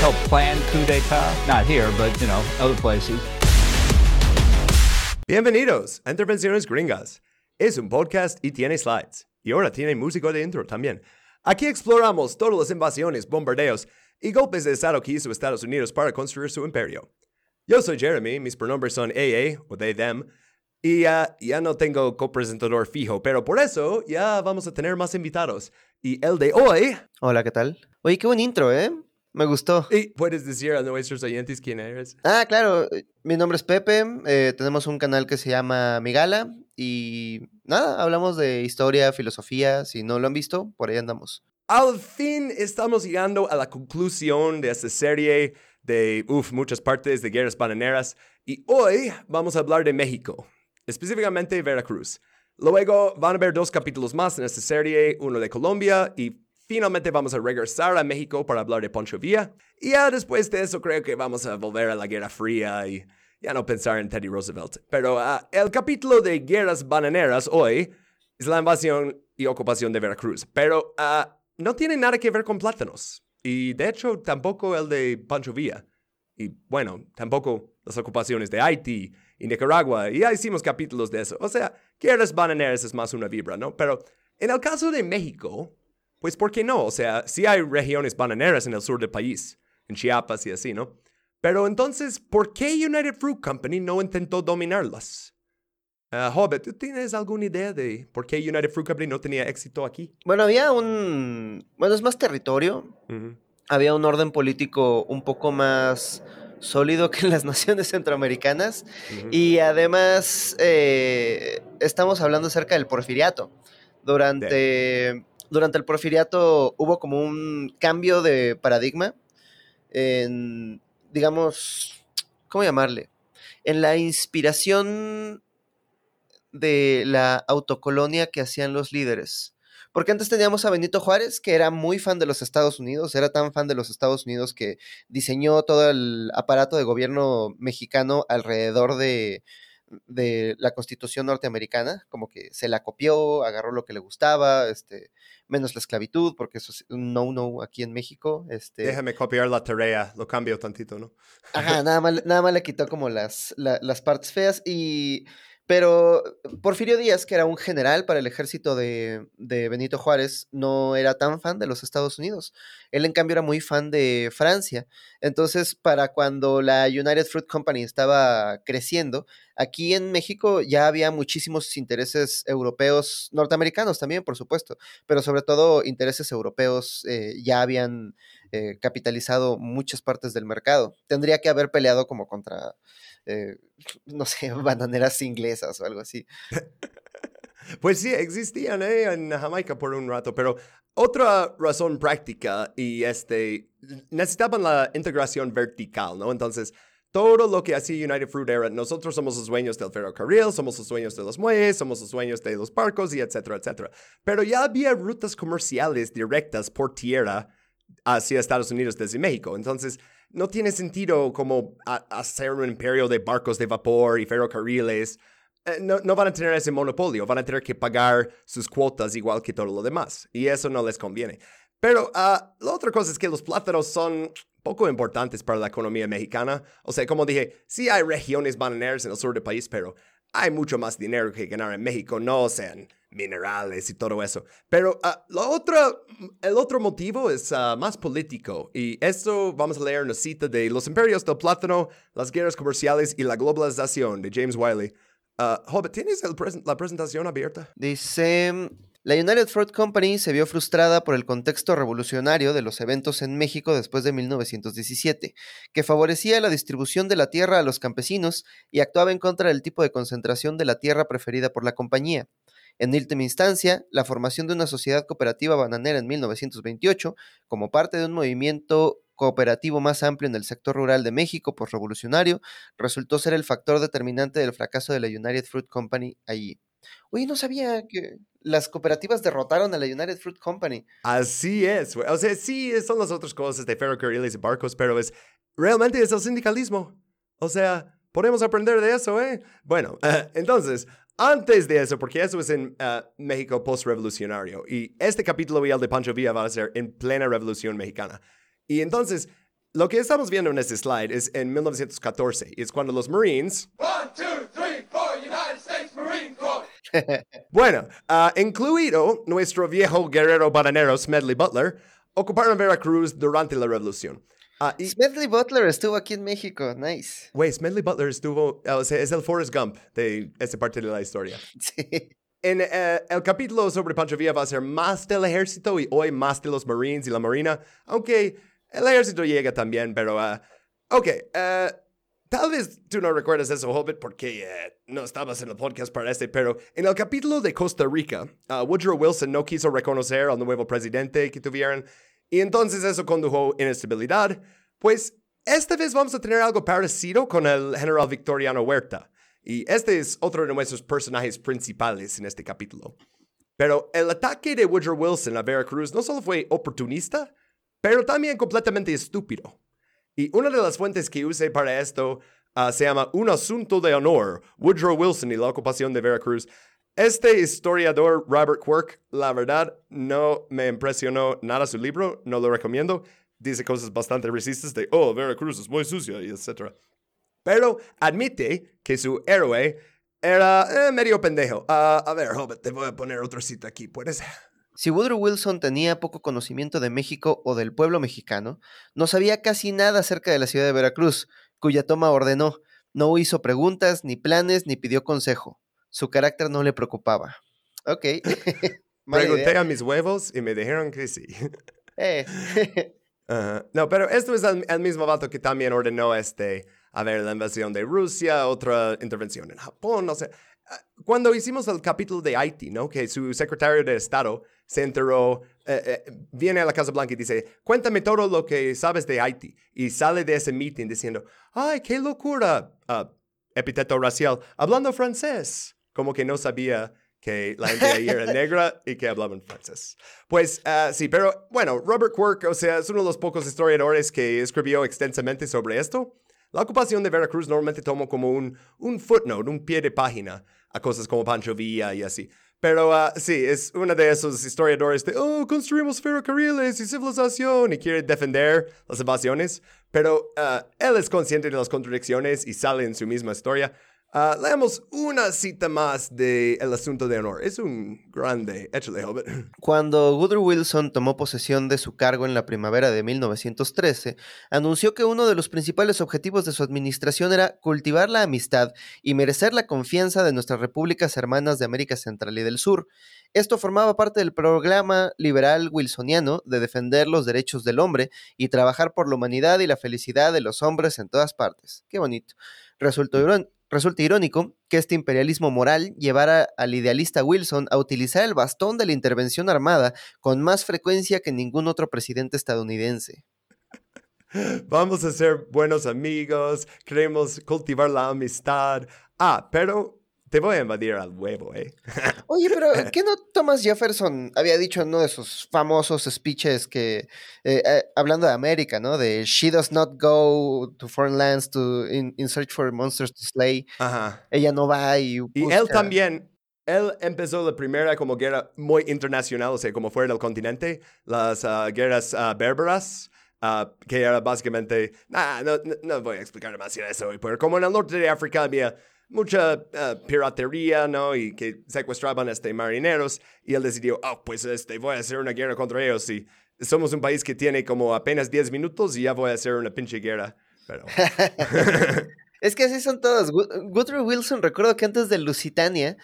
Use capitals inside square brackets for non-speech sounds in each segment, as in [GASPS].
Help plan coup d'etat. Not here, but, you know, other places. Bienvenidos a Intervenciones Gringas. Es un podcast y tiene slides. Y ahora tiene músico de intro también. Aquí exploramos todas las invasiones, bombardeos y golpes de Estado que hizo Estados Unidos para construir su imperio. Yo soy Jeremy, mis pronombres son AA o they, them, y ya no tengo copresentador fijo, pero por eso ya vamos a tener más invitados. Y el de hoy... Hola, ¿qué tal? Oye, qué buen intro, ¿eh? Me gustó. Y puedes decir a nuestros oyentes quién eres. Ah, claro. Mi nombre es Pepe. Eh, tenemos un canal que se llama Migala. Y nada, hablamos de historia, filosofía. Si no lo han visto, por ahí andamos. Al fin estamos llegando a la conclusión de esta serie de uf, muchas partes de guerras bananeras. Y hoy vamos a hablar de México, específicamente Veracruz. Luego van a ver dos capítulos más en esta serie, uno de Colombia y Finalmente vamos a regresar a México para hablar de Poncho Villa. Y ya después de eso creo que vamos a volver a la Guerra Fría y ya no pensar en Teddy Roosevelt. Pero ah, el capítulo de guerras bananeras hoy es la invasión y ocupación de Veracruz. Pero ah, no tiene nada que ver con plátanos. Y de hecho tampoco el de Poncho Villa. Y bueno, tampoco las ocupaciones de Haití y Nicaragua. Y ya hicimos capítulos de eso. O sea, guerras bananeras es más una vibra, ¿no? Pero en el caso de México, pues ¿por qué no? O sea, sí hay regiones bananeras en el sur del país, en Chiapas y así, ¿no? Pero entonces, ¿por qué United Fruit Company no intentó dominarlas? Uh, Hobbit, ¿tú tienes alguna idea de por qué United Fruit Company no tenía éxito aquí? Bueno, había un... Bueno, es más territorio. Había un orden político un poco más sólido que en las [LAUGHS] naciones centroamericanas. Y además, eh, estamos hablando acerca del porfiriato. Durante durante el porfiriato hubo como un cambio de paradigma en, digamos, ¿cómo llamarle? En la inspiración de la autocolonia que hacían los líderes. Porque antes teníamos a Benito Juárez, que era muy fan de los Estados Unidos, era tan fan de los Estados Unidos que diseñó todo el aparato de gobierno mexicano alrededor de, de la constitución norteamericana, como que se la copió, agarró lo que le gustaba, este, menos la esclavitud, porque eso es un no-no aquí en México. Este... Déjame copiar la tarea, lo cambio tantito, ¿no? Ajá, nada más, [LAUGHS] nada más le quitó como las, las partes feas y pero Porfirio Díaz, que era un general para el ejército de, Benito Juárez, no era tan fan de los Estados Unidos. Él, en cambio, era muy fan de Francia. Entonces, para cuando la United Fruit Company estaba creciendo, aquí en México ya había muchísimos intereses europeos, norteamericanos también, por supuesto, pero sobre todo intereses europeos eh, ya habían eh, capitalizado muchas partes del mercado. Tendría que haber peleado como contra eh, [LAUGHS] no sé, bananeras inglesas o algo así. [LAUGHS] Pues sí, existían ¿eh? en Jamaica por un rato, pero otra razón práctica y este, necesitaban la integración vertical, ¿no? Entonces, todo lo que hacía United Fruit era, nosotros somos los dueños del ferrocarril, somos los dueños de los muelles, somos los dueños de los barcos y etcétera, etcétera. Pero ya había rutas comerciales directas por tierra hacia Estados Unidos desde México. Entonces, no tiene sentido como hacer un imperio de barcos de vapor y ferrocarriles. Eh, no, no, van a tener ese monopolio, van a tener que pagar sus cuotas igual que todo lo demás. Y eso no les conviene. Pero uh, la otra cosa es que los plátanos son poco importantes para la economía mexicana. O sea, como dije, sí hay regiones bananeras en el sur del país, pero hay mucho más dinero que ganar en México, no sean minerales y todo eso. Pero uh, lo otro, el otro motivo es uh, más político. Y esto vamos a leer una cita de Los imperios del plátano, las guerras comerciales y la globalización de James Wiley. Uh, Hobbit, ¿tienes la presentación abierta? Dice, la United Fruit Company se vio frustrada por el contexto revolucionario de los eventos en México después de 1917, que favorecía la distribución de la tierra a los campesinos y actuaba en contra del tipo de concentración de la tierra preferida por la compañía. En última instancia, la formación de una sociedad cooperativa bananera en 1928, como parte de un movimiento cooperativo más amplio en el sector rural de México revolucionario, resultó ser el factor determinante del fracaso de la United Fruit Company allí. Oye, no sabía que las cooperativas derrotaron a la United Fruit Company. Así es, güey. O sea, sí, son las otras cosas de ferrocarriles y barcos, pero es realmente es el sindicalismo. O sea, podemos aprender de eso, ¿eh? Bueno, [LAUGHS] entonces, antes de eso, porque eso es en uh, México post-revolucionario, y este capítulo y el de Pancho Villa va a ser en plena revolución mexicana. Y entonces, lo que estamos viendo en este slide es en 1914, y es cuando los Marines... One, two, three, four, United States Marine Corps. [LAUGHS] bueno, uh, incluido nuestro viejo guerrero bananero Smedley Butler, ocuparon Veracruz durante la revolución. Ah, Smedley Butler estuvo aquí en México, nice. Güey, Smedley Butler estuvo, o sea, es el Forrest Gump de esa parte de la historia. [LAUGHS] Sí. En eh, el capítulo sobre Pancho Villa va a ser más del ejército y hoy más de los Marines y la Marina, aunque el ejército llega también, pero... Uh, ok, uh, tal vez tú no recuerdas eso, Hobbit, porque no estabas en el podcast para este, pero en el capítulo de Costa Rica, Woodrow Wilson no quiso reconocer al nuevo presidente que tuvieron y entonces eso condujo inestabilidad. Pues esta vez vamos a tener algo parecido con el general Victoriano Huerta. Y este es otro de nuestros personajes principales en este capítulo. Pero el ataque de Woodrow Wilson a Veracruz no solo fue oportunista, pero también completamente estúpido. Y una de las fuentes que usé para esto ah, se llama Un asunto de honor, Woodrow Wilson y la ocupación de Veracruz, este historiador Robert Quirk, la verdad, no me impresionó nada su libro, no lo recomiendo. Dice cosas bastante racistas de, oh, Veracruz es muy sucia etc. Pero admite que su héroe era eh, medio pendejo. Ah, a ver, Hobbit, te voy a poner otro sitio aquí, ¿puedes? Si Woodrow Wilson tenía poco conocimiento de México o del pueblo mexicano, no sabía casi nada acerca de la ciudad de Veracruz, cuya toma ordenó. No hizo preguntas, ni planes, ni pidió consejo. Su carácter no le preocupaba. Ok. [LAUGHS] Pregunté a mis huevos y me dijeron que sí. [LAUGHS] eh. [LAUGHS] No, pero esto es el, mismo vato que también ordenó este, a ver, la invasión de Rusia, otra intervención en Japón, no sé. Ah, cuando hicimos el capítulo de Haití, ¿no? Que su secretario de Estado se enteró, eh, eh, viene a la Casa Blanca y dice, cuéntame todo lo que sabes de Haití. Y sale de ese meeting diciendo, ay, qué locura, uh, epíteto racial, hablando francés como que no sabía que la gente ahí era [LAUGHS] negra y que hablaban francés. Pues uh, sí, pero bueno, Robert Quirk, o sea, es uno de los pocos historiadores que escribió extensamente sobre esto. La ocupación de Veracruz normalmente tomó como un, un footnote, un pie de página a cosas como Pancho Villa y así. Pero uh, sí, es uno de esos historiadores de, oh, construimos ferrocarriles y civilización y quiere defender las invasiones. Pero uh, él es consciente de las contradicciones y sale en su misma historia. Uh, leemos una cita más de El Asunto de Honor. Es un grande. Échale, Hobbit. [LAUGHS] Cuando Woodrow Wilson tomó posesión de su cargo en la primavera de 1913, anunció que uno de los principales objetivos de su administración era cultivar la amistad y merecer la confianza de nuestras repúblicas hermanas de América Central y del Sur. Esto formaba parte del programa liberal wilsoniano de defender los derechos del hombre y trabajar por la humanidad y la felicidad de los hombres en todas partes. Qué bonito. Resultó Resulta irónico que este imperialismo moral llevara al idealista Wilson a utilizar el bastón de la intervención armada con más frecuencia que ningún otro presidente estadounidense. Vamos a ser buenos amigos, queremos cultivar la amistad. Ah, pero te voy a invadir al huevo, ¿eh? [LAUGHS] Oye, pero ¿qué no Thomas Jefferson había dicho en uno de sus famosos speeches que, eh, eh, hablando de América, ¿no? De She does not go to foreign lands to in, search for monsters to slay. Ajá. Ella no va y. Y él también. Él empezó la primera como guerra muy internacional, o sea, como fuera del continente, las ah, guerras uh, bérbaras. Uh, que era básicamente, nah, no, no, voy a explicar más de eso, pero como en el norte de África había mucha uh, piratería, ¿no? Y que secuestraban este, marineros. Y él decidió, oh, pues este, voy a hacer una guerra contra ellos. Y somos un país que tiene como apenas 10 minutos y ya voy a hacer una pinche guerra. Pero... [LAUGHS] Es que así son todos. Woodrow Wilson, recuerdo que antes de Lusitania,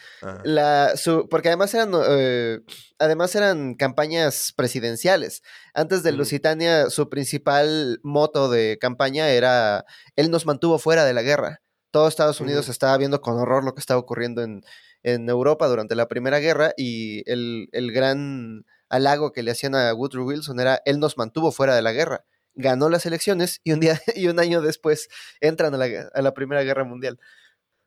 la, su, porque además eran, eh, además eran campañas presidenciales. Antes de Lusitania, su principal moto de campaña era, él nos mantuvo fuera de la guerra. Todo Estados Unidos estaba viendo con horror lo que estaba ocurriendo en, Europa durante la Primera Guerra y el, gran halago que le hacían a Woodrow Wilson era, él nos mantuvo fuera de la guerra. ganó las elecciones y un día [LAUGHS] y un año después entran a la, a la Primera Guerra Mundial.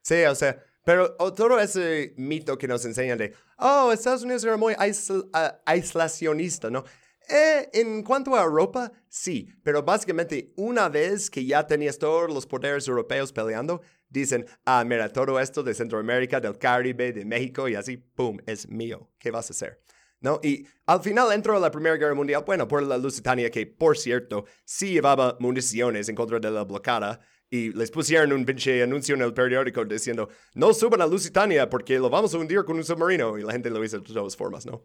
Sí, o sea, pero todo ese mito que nos enseñan de, oh, Estados Unidos era muy aisl- aislacionista, ¿no? Eh, en cuanto a Europa, sí, pero básicamente una vez que ya tenías todos los poderes europeos peleando, dicen, ah, mira, todo esto de Centroamérica, del Caribe, de México y así, ¡pum!, es mío. ¿Qué vas a hacer? ¿No? Y al final entró la Primera Guerra Mundial, bueno, por la Lusitania, que por cierto, sí llevaba municiones en contra de la bloquada, y les pusieron un pinche anuncio en el periódico diciendo, no suban a Lusitania porque lo vamos a hundir con un submarino, y la gente lo hizo de todas formas, ¿no?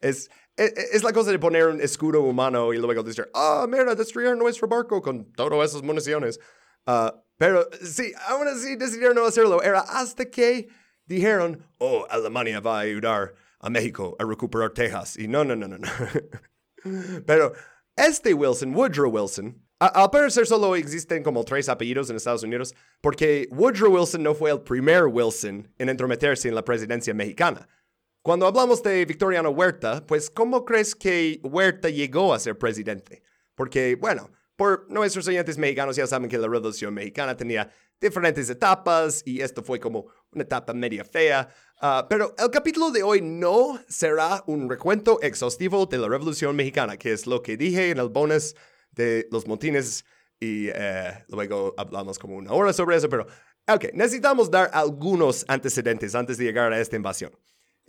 Es, es, es la cosa de poner un escudo humano y luego decir, ah, mira, destruyeron nuestro barco con todas esas municiones. Ah, pero sí, aún así decidieron no hacerlo. Era hasta que dijeron, oh, Alemania va a ayudar a México a recuperar Texas. Y no, no, no, no, no. [LAUGHS] pero este Wilson, Woodrow Wilson, al parecer solo existen como tres apellidos en Estados Unidos, porque Woodrow Wilson no fue el primer Wilson en entrometerse en la presidencia mexicana. Cuando hablamos de Victoriano Huerta, pues ¿cómo crees que Huerta llegó a ser presidente? Porque, bueno, por nuestros oyentes mexicanos ya saben que la Revolución Mexicana tenía diferentes etapas y esto fue como una etapa media fea. Ah, pero el capítulo de hoy no será un recuento exhaustivo de la Revolución Mexicana, que es lo que dije en el bonus de los motines y eh, luego hablamos como una hora sobre eso, pero ok, necesitamos dar algunos antecedentes antes de llegar a esta invasión.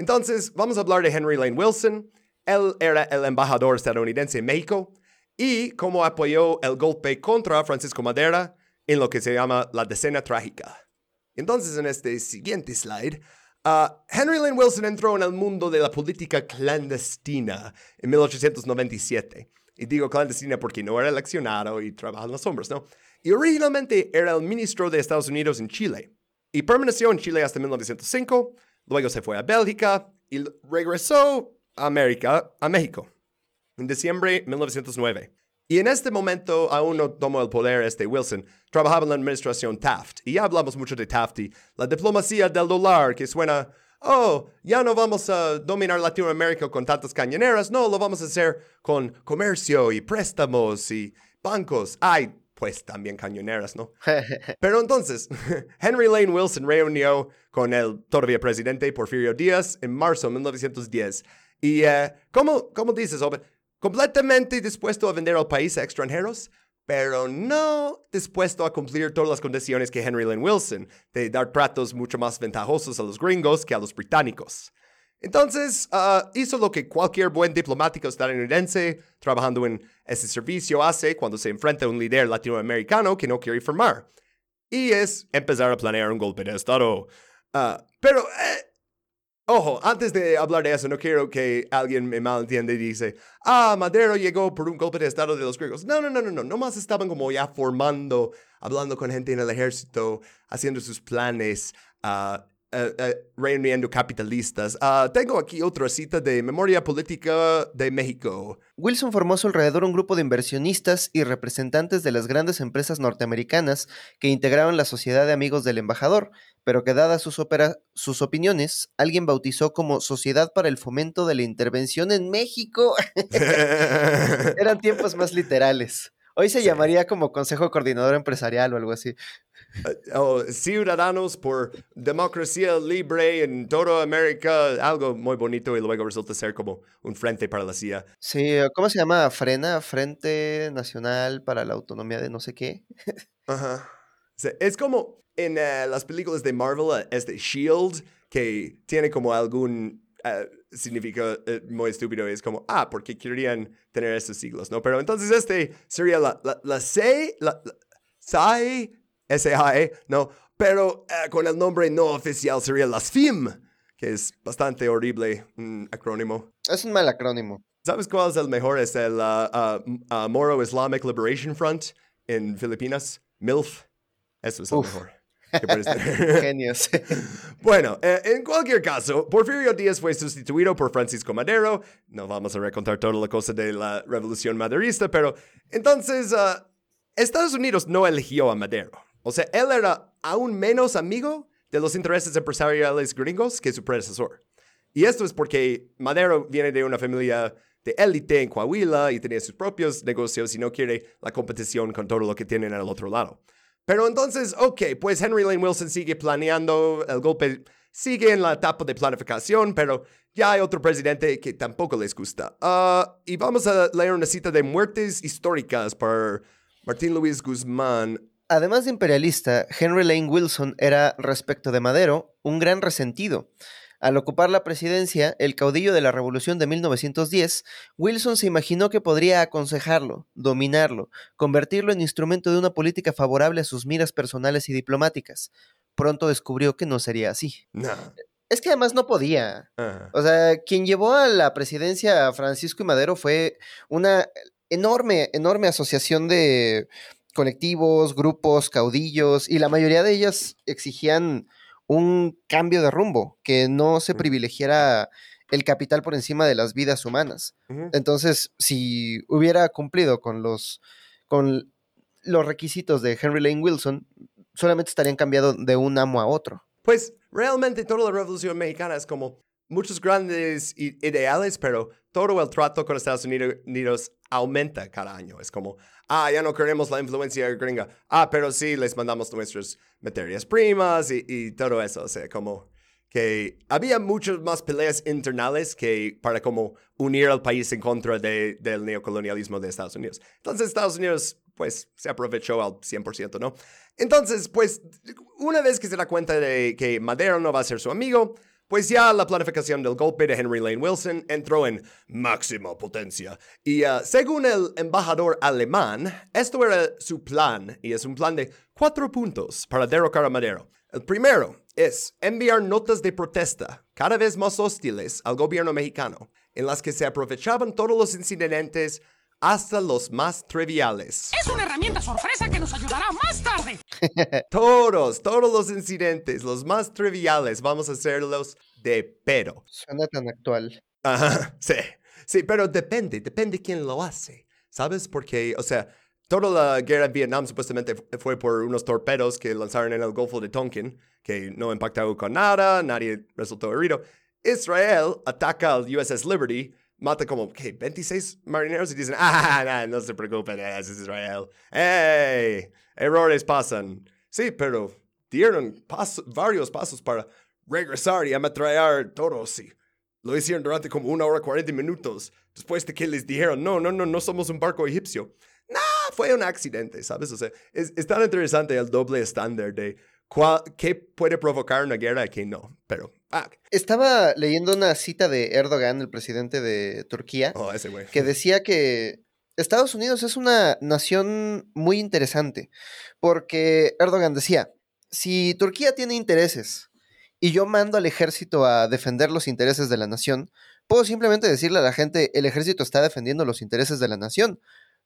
Entonces, vamos a hablar de Henry Lane Wilson. Él era el embajador estadounidense en México y cómo apoyó el golpe contra Francisco Madera en lo que se llama la decena trágica. Entonces, en este siguiente slide, ah, Henry Lane Wilson entró en el mundo de la política clandestina en 1897. Y digo clandestina porque no era eleccionado y trabajaba en las sombras, ¿no? Y originalmente era el ministro de Estados Unidos en Chile. Y permaneció en Chile hasta 1905, luego se fue a Bélgica y regresó a América, a México, en diciembre de 1909. Y en este momento aún no tomó el poder este Wilson, trabajaba en la administración Taft. Y ya hablamos mucho de Taft y la diplomacia del dólar que suena, oh, ya no vamos a dominar Latinoamérica con tantas cañoneras, no, lo vamos a hacer con comercio y préstamos y bancos. Ay, pues también cañoneras, ¿no? [LAUGHS] Pero entonces, [LAUGHS] Henry Lane Wilson reunió con el todavía presidente Porfirio Díaz en marzo de 1910. Y, eh, ¿cómo, ¿cómo dices, Oben? Completamente dispuesto a vender al país a extranjeros, pero no dispuesto a cumplir todas las condiciones que Henry Lane Wilson, de dar tratos mucho más ventajosos a los gringos que a los británicos. Entonces, ah, hizo lo que cualquier buen diplomático estadounidense trabajando en ese servicio hace cuando se enfrenta a un líder latinoamericano que no quiere firmar. Y es empezar a planear un golpe de Estado. Ah, pero, eh, ojo, antes de hablar de eso, no quiero que alguien me malentienda y dice, ah, Madero llegó por un golpe de Estado de los griegos. No, no, no, no, no. Nomás estaban como ya formando, hablando con gente en el ejército, haciendo sus planes, ah, reuniendo capitalistas. Ah, tengo aquí otra cita de Memoria Política de México. Wilson formó a su alrededor un grupo de inversionistas y representantes de las grandes empresas norteamericanas que integraron la Sociedad de Amigos del Embajador, pero que dadas sus, sus opiniones, alguien bautizó como Sociedad para el Fomento de la Intervención en México. [LAUGHS] Eran tiempos más literales. Hoy se llamaría como Consejo Coordinador Empresarial o algo así. O Ciudadanos por Democracia Libre en toda América, algo muy bonito y luego resulta ser como un frente para la CIA. Sí, ¿cómo se llama? Frena, Frente Nacional para la Autonomía de no sé qué. Ajá. Es como en eh, las películas de Marvel, eh, este Shield, que tiene como algún eh, significado eh, muy estúpido. Es como, ah, porque querían tener esos siglos, ¿no? Pero entonces este sería la, la, la C, la, la SAE, S-A-E, ¿no? Pero eh, con el nombre no oficial sería la SFIM, que es bastante horrible, un acrónimo. Es un mal acrónimo. ¿Sabes cuál es el mejor? Es el uh, uh, m- uh, Moro Islamic Liberation Front en Filipinas, MILF. Eso es el Uf. mejor. que puedes tener. [LAUGHS] Genios. [LAUGHS] bueno, eh, en cualquier caso, Porfirio Díaz fue sustituido por Francisco Madero. No vamos a recontar toda la cosa de la revolución maderista, pero entonces uh, Estados Unidos no eligió a Madero. O sea, él era aún menos amigo de los intereses empresariales gringos que su predecesor. Y esto es porque Madero viene de una familia de élite en Coahuila y tenía sus propios negocios y no quiere la competición con todo lo que tienen al otro lado. Pero entonces, ok, pues Henry Lane Wilson sigue planeando el golpe, sigue en la etapa de planificación, pero ya hay otro presidente que tampoco les gusta. Ah, y vamos a leer una cita de muertes históricas por Martín Luis Guzmán. Además de imperialista, Henry Lane Wilson era, respecto de Madero, un gran resentido. Al ocupar la presidencia, el caudillo de la Revolución de 1910, Wilson se imaginó que podría aconsejarlo, dominarlo, convertirlo en instrumento de una política favorable a sus miras personales y diplomáticas. Pronto descubrió que no sería así. No. Es que además no podía. Ajá. O sea, quien llevó a la presidencia a Francisco y Madero fue una enorme, enorme asociación de colectivos, grupos, caudillos, y la mayoría de ellas exigían un cambio de rumbo, que no se privilegiara el capital por encima de las vidas humanas. Entonces, si hubiera cumplido con los, con los requisitos de Henry Lane Wilson, solamente estarían cambiando de un amo a otro. Pues realmente toda la revolución mexicana es como muchos grandes ideales, pero todo el trato con Estados Unido- Unidos aumenta cada año. Es como, ah, ya no queremos la influencia gringa. Ah, pero sí les mandamos nuestras materias primas y, todo eso. O sea, como que había muchas más peleas internales que para como unir al país en contra de- del neocolonialismo de Estados Unidos. Entonces Estados Unidos pues se aprovechó al 100%, ¿no? Entonces, pues una vez que se da cuenta de que Madero no va a ser su amigo, pues ya la planificación del golpe de Henry Lane Wilson entró en máxima potencia. Y ah, según el embajador alemán, esto era su plan, y es un plan de cuatro puntos para derrocar a Madero. El primero es enviar notas de protesta cada vez más hostiles al gobierno mexicano, en las que se aprovechaban todos los incidentes hasta los más triviales. Es una herramienta sorpresa que nos ayudará más tarde. [LAUGHS] Todos, todos los incidentes, los más triviales, vamos a hacerlos de pero. Suena tan actual. Ajá, sí, sí, pero depende, depende quién lo hace, ¿sabes? Porque, o sea, toda la guerra en Vietnam supuestamente fu- fue por unos torpedos que lanzaron en el Golfo de Tonkin, que no impactaron con nada, nadie resultó herido. Israel ataca al USS Liberty, mata como, ¿qué? 26 marineros y dicen, ah, [LAUGHS] nah, no se preocupen, eh, es Israel. ¡Ey! Errores pasan. Sí, pero dieron paso- varios pasos para regresar y ametrallar todos, sí. Lo hicieron durante como una hora 40 minutos, después de que les dijeron, no, no, no, no somos un barco egipcio. Nah, fue un accidente, ¿sabes? O sea, es, es tan interesante el doble estándar de qué puede provocar una guerra y qué no. Pero, ah, Estaba leyendo una cita de Erdogan, el presidente de Turquía, oh, ese que decía que Estados Unidos es una nación muy interesante, porque Erdogan decía, si Turquía tiene intereses y yo mando al ejército a defender los intereses de la nación, puedo simplemente decirle a la gente, el ejército está defendiendo los intereses de la nación.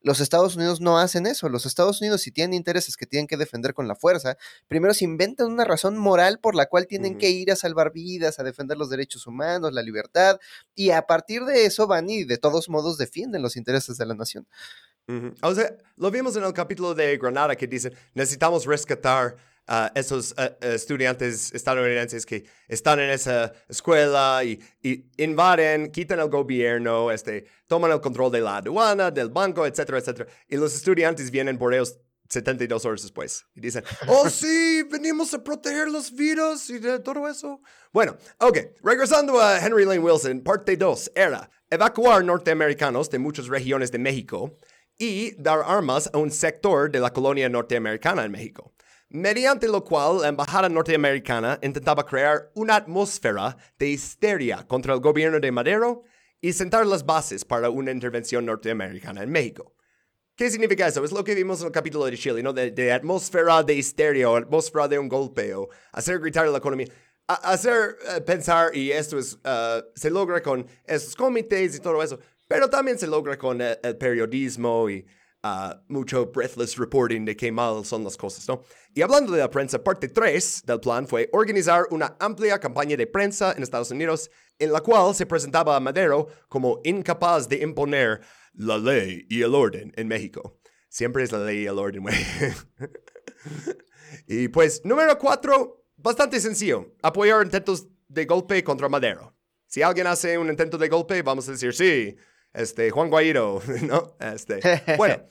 Los Estados Unidos no hacen eso. Los Estados Unidos, si tienen intereses que tienen que defender con la fuerza, primero se inventan una razón moral por la cual tienen que ir a salvar vidas, a defender los derechos humanos, la libertad, y a partir de eso van y de todos modos defienden los intereses de la nación. O sea, lo vimos en el capítulo de Granada que dicen, necesitamos rescatar a esos eh, estudiantes estadounidenses que están en esa escuela y, y invaden, quitan el gobierno, este, toman el control de la aduana, del banco, etcétera, etcétera. Y los estudiantes vienen por ellos 72 horas después y dicen, [LAUGHS] oh sí, venimos a proteger los virus y de todo eso. Bueno, ok, regresando a Henry Lane Wilson, parte 2 era evacuar norteamericanos de muchas regiones de México y dar armas a un sector de la colonia norteamericana en México, mediante lo cual la embajada norteamericana intentaba crear una atmósfera de histeria contra el gobierno de Madero y sentar las bases para una intervención norteamericana en México. ¿Qué significa eso? Es lo que vimos en el capítulo de Chile, ¿no? De, de atmósfera de histeria o atmósfera de un golpe o hacer gritar la economía. A- hacer eh, pensar, y esto es, eh, se logra con esos comités y todo eso, pero también se logra con eh, el periodismo y ah, mucho breathless reporting de qué mal son las cosas, ¿no? Y hablando de la prensa, parte 3 del plan fue organizar una amplia campaña de prensa en Estados Unidos en la cual se presentaba a Madero como incapaz de imponer la ley y el orden en México. Siempre es la ley y el orden, güey. [LAUGHS] y pues, número 4, bastante sencillo. Apoyar intentos de golpe contra Madero. Si alguien hace un intento de golpe, vamos a decir, sí, Este, Juan Guairo, [LAUGHS] ¿no? Este, [LAUGHS] bueno.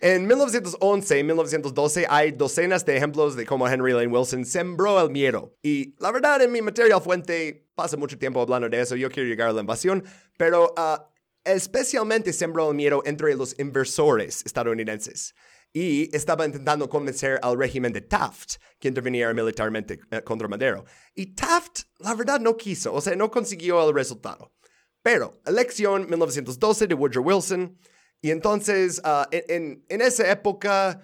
En 1911 y 1912 hay docenas de ejemplos de cómo Henry Lane Wilson sembró el miedo. Y la verdad, en mi material fuente pasa mucho tiempo hablando de eso. Yo quiero llegar a la invasión, pero ah, especialmente sembró el miedo entre los inversores estadounidenses. Y estaba intentando convencer al régimen de Taft que interviniera militarmente eh, contra Madero. Y Taft, la verdad, no quiso, o sea, no consiguió el resultado. Pero, elección 1912 de Woodrow Wilson. Y entonces, ah, en, en, esa época,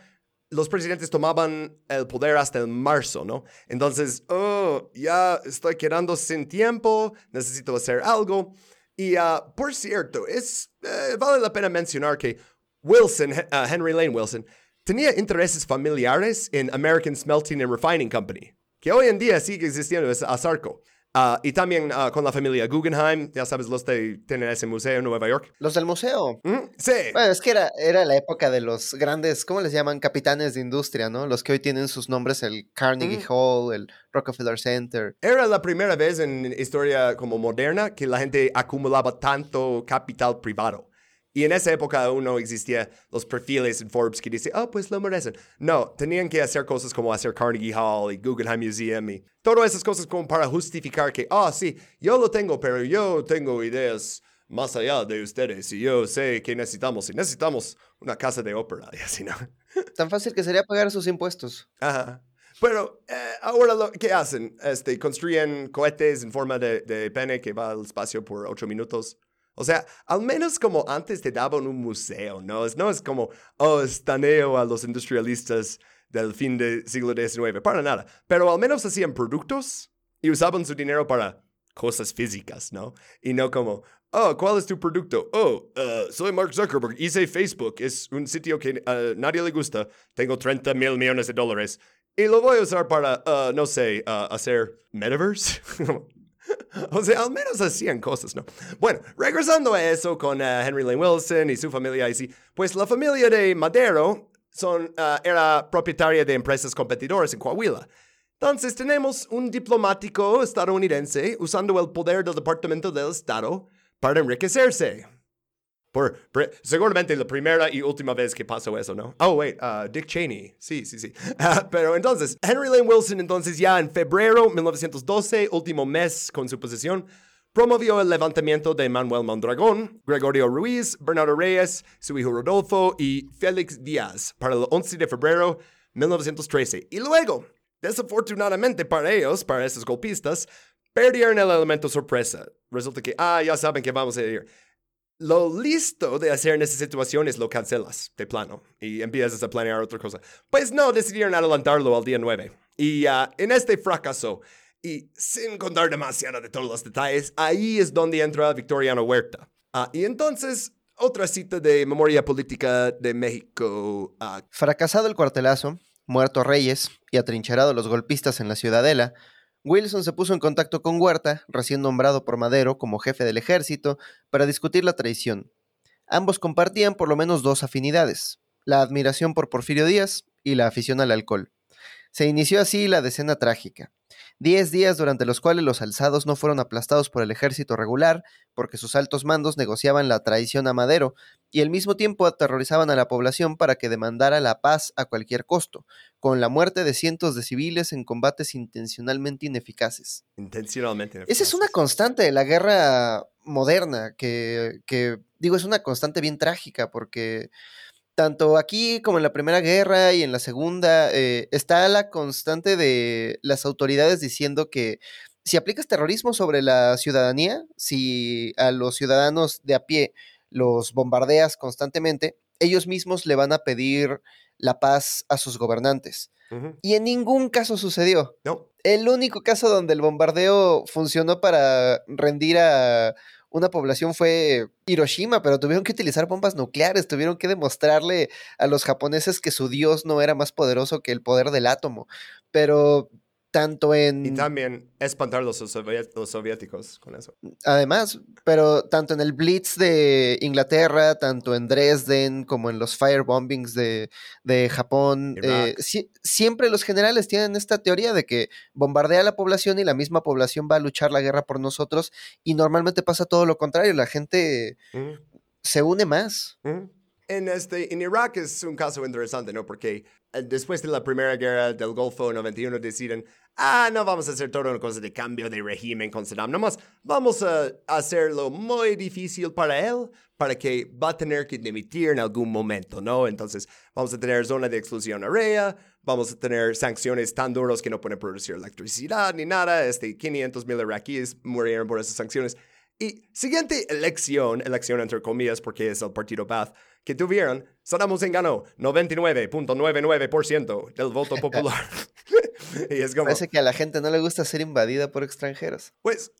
los presidentes tomaban el poder hasta el marzo, ¿no? Entonces, oh, ya estoy quedando sin tiempo, necesito hacer algo. Y ah, por cierto, es, eh, vale la pena mencionar que Wilson, uh, Henry Lane Wilson, tenía intereses familiares en American Smelting and Refining Company, que hoy en día sigue existiendo, es Azarco. Uh, y también uh, con la familia Guggenheim, ya sabes, los de tienen ese museo en Nueva York. Los del museo. ¿Mm? Sí. Bueno, es que era, era la época de los grandes, ¿cómo les llaman? Capitanes de industria, ¿no? Los que hoy tienen sus nombres, el Carnegie ¿Mm? Hall, el Rockefeller Center. Era la primera vez en historia como moderna que la gente acumulaba tanto capital privado. Y en esa época aún no existía los perfiles en Forbes que dicen, oh, pues lo merecen. No, tenían que hacer cosas como hacer Carnegie Hall y Guggenheim Museum y todas esas cosas como para justificar que, ah, oh, sí, yo lo tengo, pero yo tengo ideas más allá de ustedes y yo sé que necesitamos y necesitamos una casa de ópera y así, ¿no? [LAUGHS] Tan fácil que sería pagar sus impuestos. Ajá. Pero eh, ahora, lo, ¿qué hacen? Este, construyen cohetes en forma de, de pene que va al espacio por ocho minutos. O sea, al menos como antes te daban un museo, ¿no? No es como, oh, estaneo a los industrialistas del fin del siglo XIX, para nada. Pero al menos hacían productos y usaban su dinero para cosas físicas, ¿no? Y no como, oh, ¿cuál es tu producto? Oh, uh, soy Mark Zuckerberg, hice Facebook, es un sitio que uh, nadie le gusta, tengo 30 mil millones de dólares y lo voy a usar para, uh, no sé, hacer metaverse. [LAUGHS] [LAUGHS] o sea, al menos hacían cosas, ¿no? Bueno, regresando a eso con uh, Henry Lane Wilson y su familia, y sí, pues la familia de Madero son, uh, era propietaria de empresas competidoras en Coahuila. Entonces tenemos un diplomático estadounidense usando el poder del Departamento del Estado para enriquecerse. Por, seguramente la primera y última vez que pasó eso, ¿no? Oh, wait, uh, Dick Cheney. Sí, sí, sí. Uh, [LAUGHS] pero entonces, Henry Lane Wilson, entonces ya en febrero de 1912, último mes con su posición, promovió el levantamiento de Manuel Mondragón, Gregorio Ruiz, Bernardo Reyes, su hijo Rodolfo y Félix Díaz para el 11 de febrero de 1913. Y luego, desafortunadamente para ellos, para esos golpistas, perdieron el elemento sorpresa. Resulta que, ah, ya saben que vamos a ir lo listo de hacer en esas situaciones lo cancelas de plano y empiezas a planear otra cosa. Pues no, decidieron adelantarlo al día 9. Y uh, en este fracaso, y sin contar demasiado de todos los detalles, ahí es donde entra Victoriano Huerta. Uh, y entonces, otra cita de memoria política de México. Uh, Fracasado el cuartelazo, muerto Reyes y atrincherado los golpistas en la ciudadela, Wilson se puso en contacto con Huerta, recién nombrado por Madero como jefe del ejército, para discutir la traición. Ambos compartían por lo menos dos afinidades, la admiración por Porfirio Díaz y la afición al alcohol. Se inició así la decena trágica. Diez días durante los cuales los alzados no fueron aplastados por el ejército regular, porque sus altos mandos negociaban la traición a Madero, y al mismo tiempo aterrorizaban a la población para que demandara la paz a cualquier costo, con la muerte de cientos de civiles en combates intencionalmente ineficaces. Intencionalmente ineficaces. Esa es una constante de la guerra moderna, que, que digo, es una constante bien trágica, porque tanto aquí como en la Primera Guerra y en la Segunda, eh, está la constante de las autoridades diciendo que si aplicas terrorismo sobre la ciudadanía, si a los ciudadanos de a pie los bombardeas constantemente, ellos mismos le van a pedir la paz a sus gobernantes. Y en ningún caso sucedió. No. El único caso donde el bombardeo funcionó para rendir a una población fue Hiroshima, pero tuvieron que utilizar bombas nucleares, tuvieron que demostrarle a los japoneses que su dios no era más poderoso que el poder del átomo. Pero tanto en... Y también espantar los, los soviéticos con eso. Además, pero tanto en el Blitz de Inglaterra, tanto en Dresden como en los firebombings de, de Japón, eh, siempre los generales tienen esta teoría de que bombardea a la población y la misma población va a luchar la guerra por nosotros y normalmente pasa todo lo contrario, la gente se une más. En, este, en Irak es un caso interesante, ¿no? Porque eh, después de la primera guerra del Golfo en 91 deciden, ah, no vamos a hacer todo una cosa de cambio de régimen con Saddam, nomás vamos a hacerlo muy difícil para él, para que va a tener que dimitir en algún momento, ¿no? Entonces vamos a tener zona de exclusión área, vamos a tener sanciones tan duras que no pueden producir electricidad ni nada, este, 500 mil iraquíes murieron por esas sanciones. Y siguiente elección, elección entre comillas porque es el partido Ba'ath, que tuvieron, Saddam Hussein ganó 99.99% del voto popular. [LAUGHS] y es como... Parece que a la gente no le gusta ser invadida por extranjeros. Pues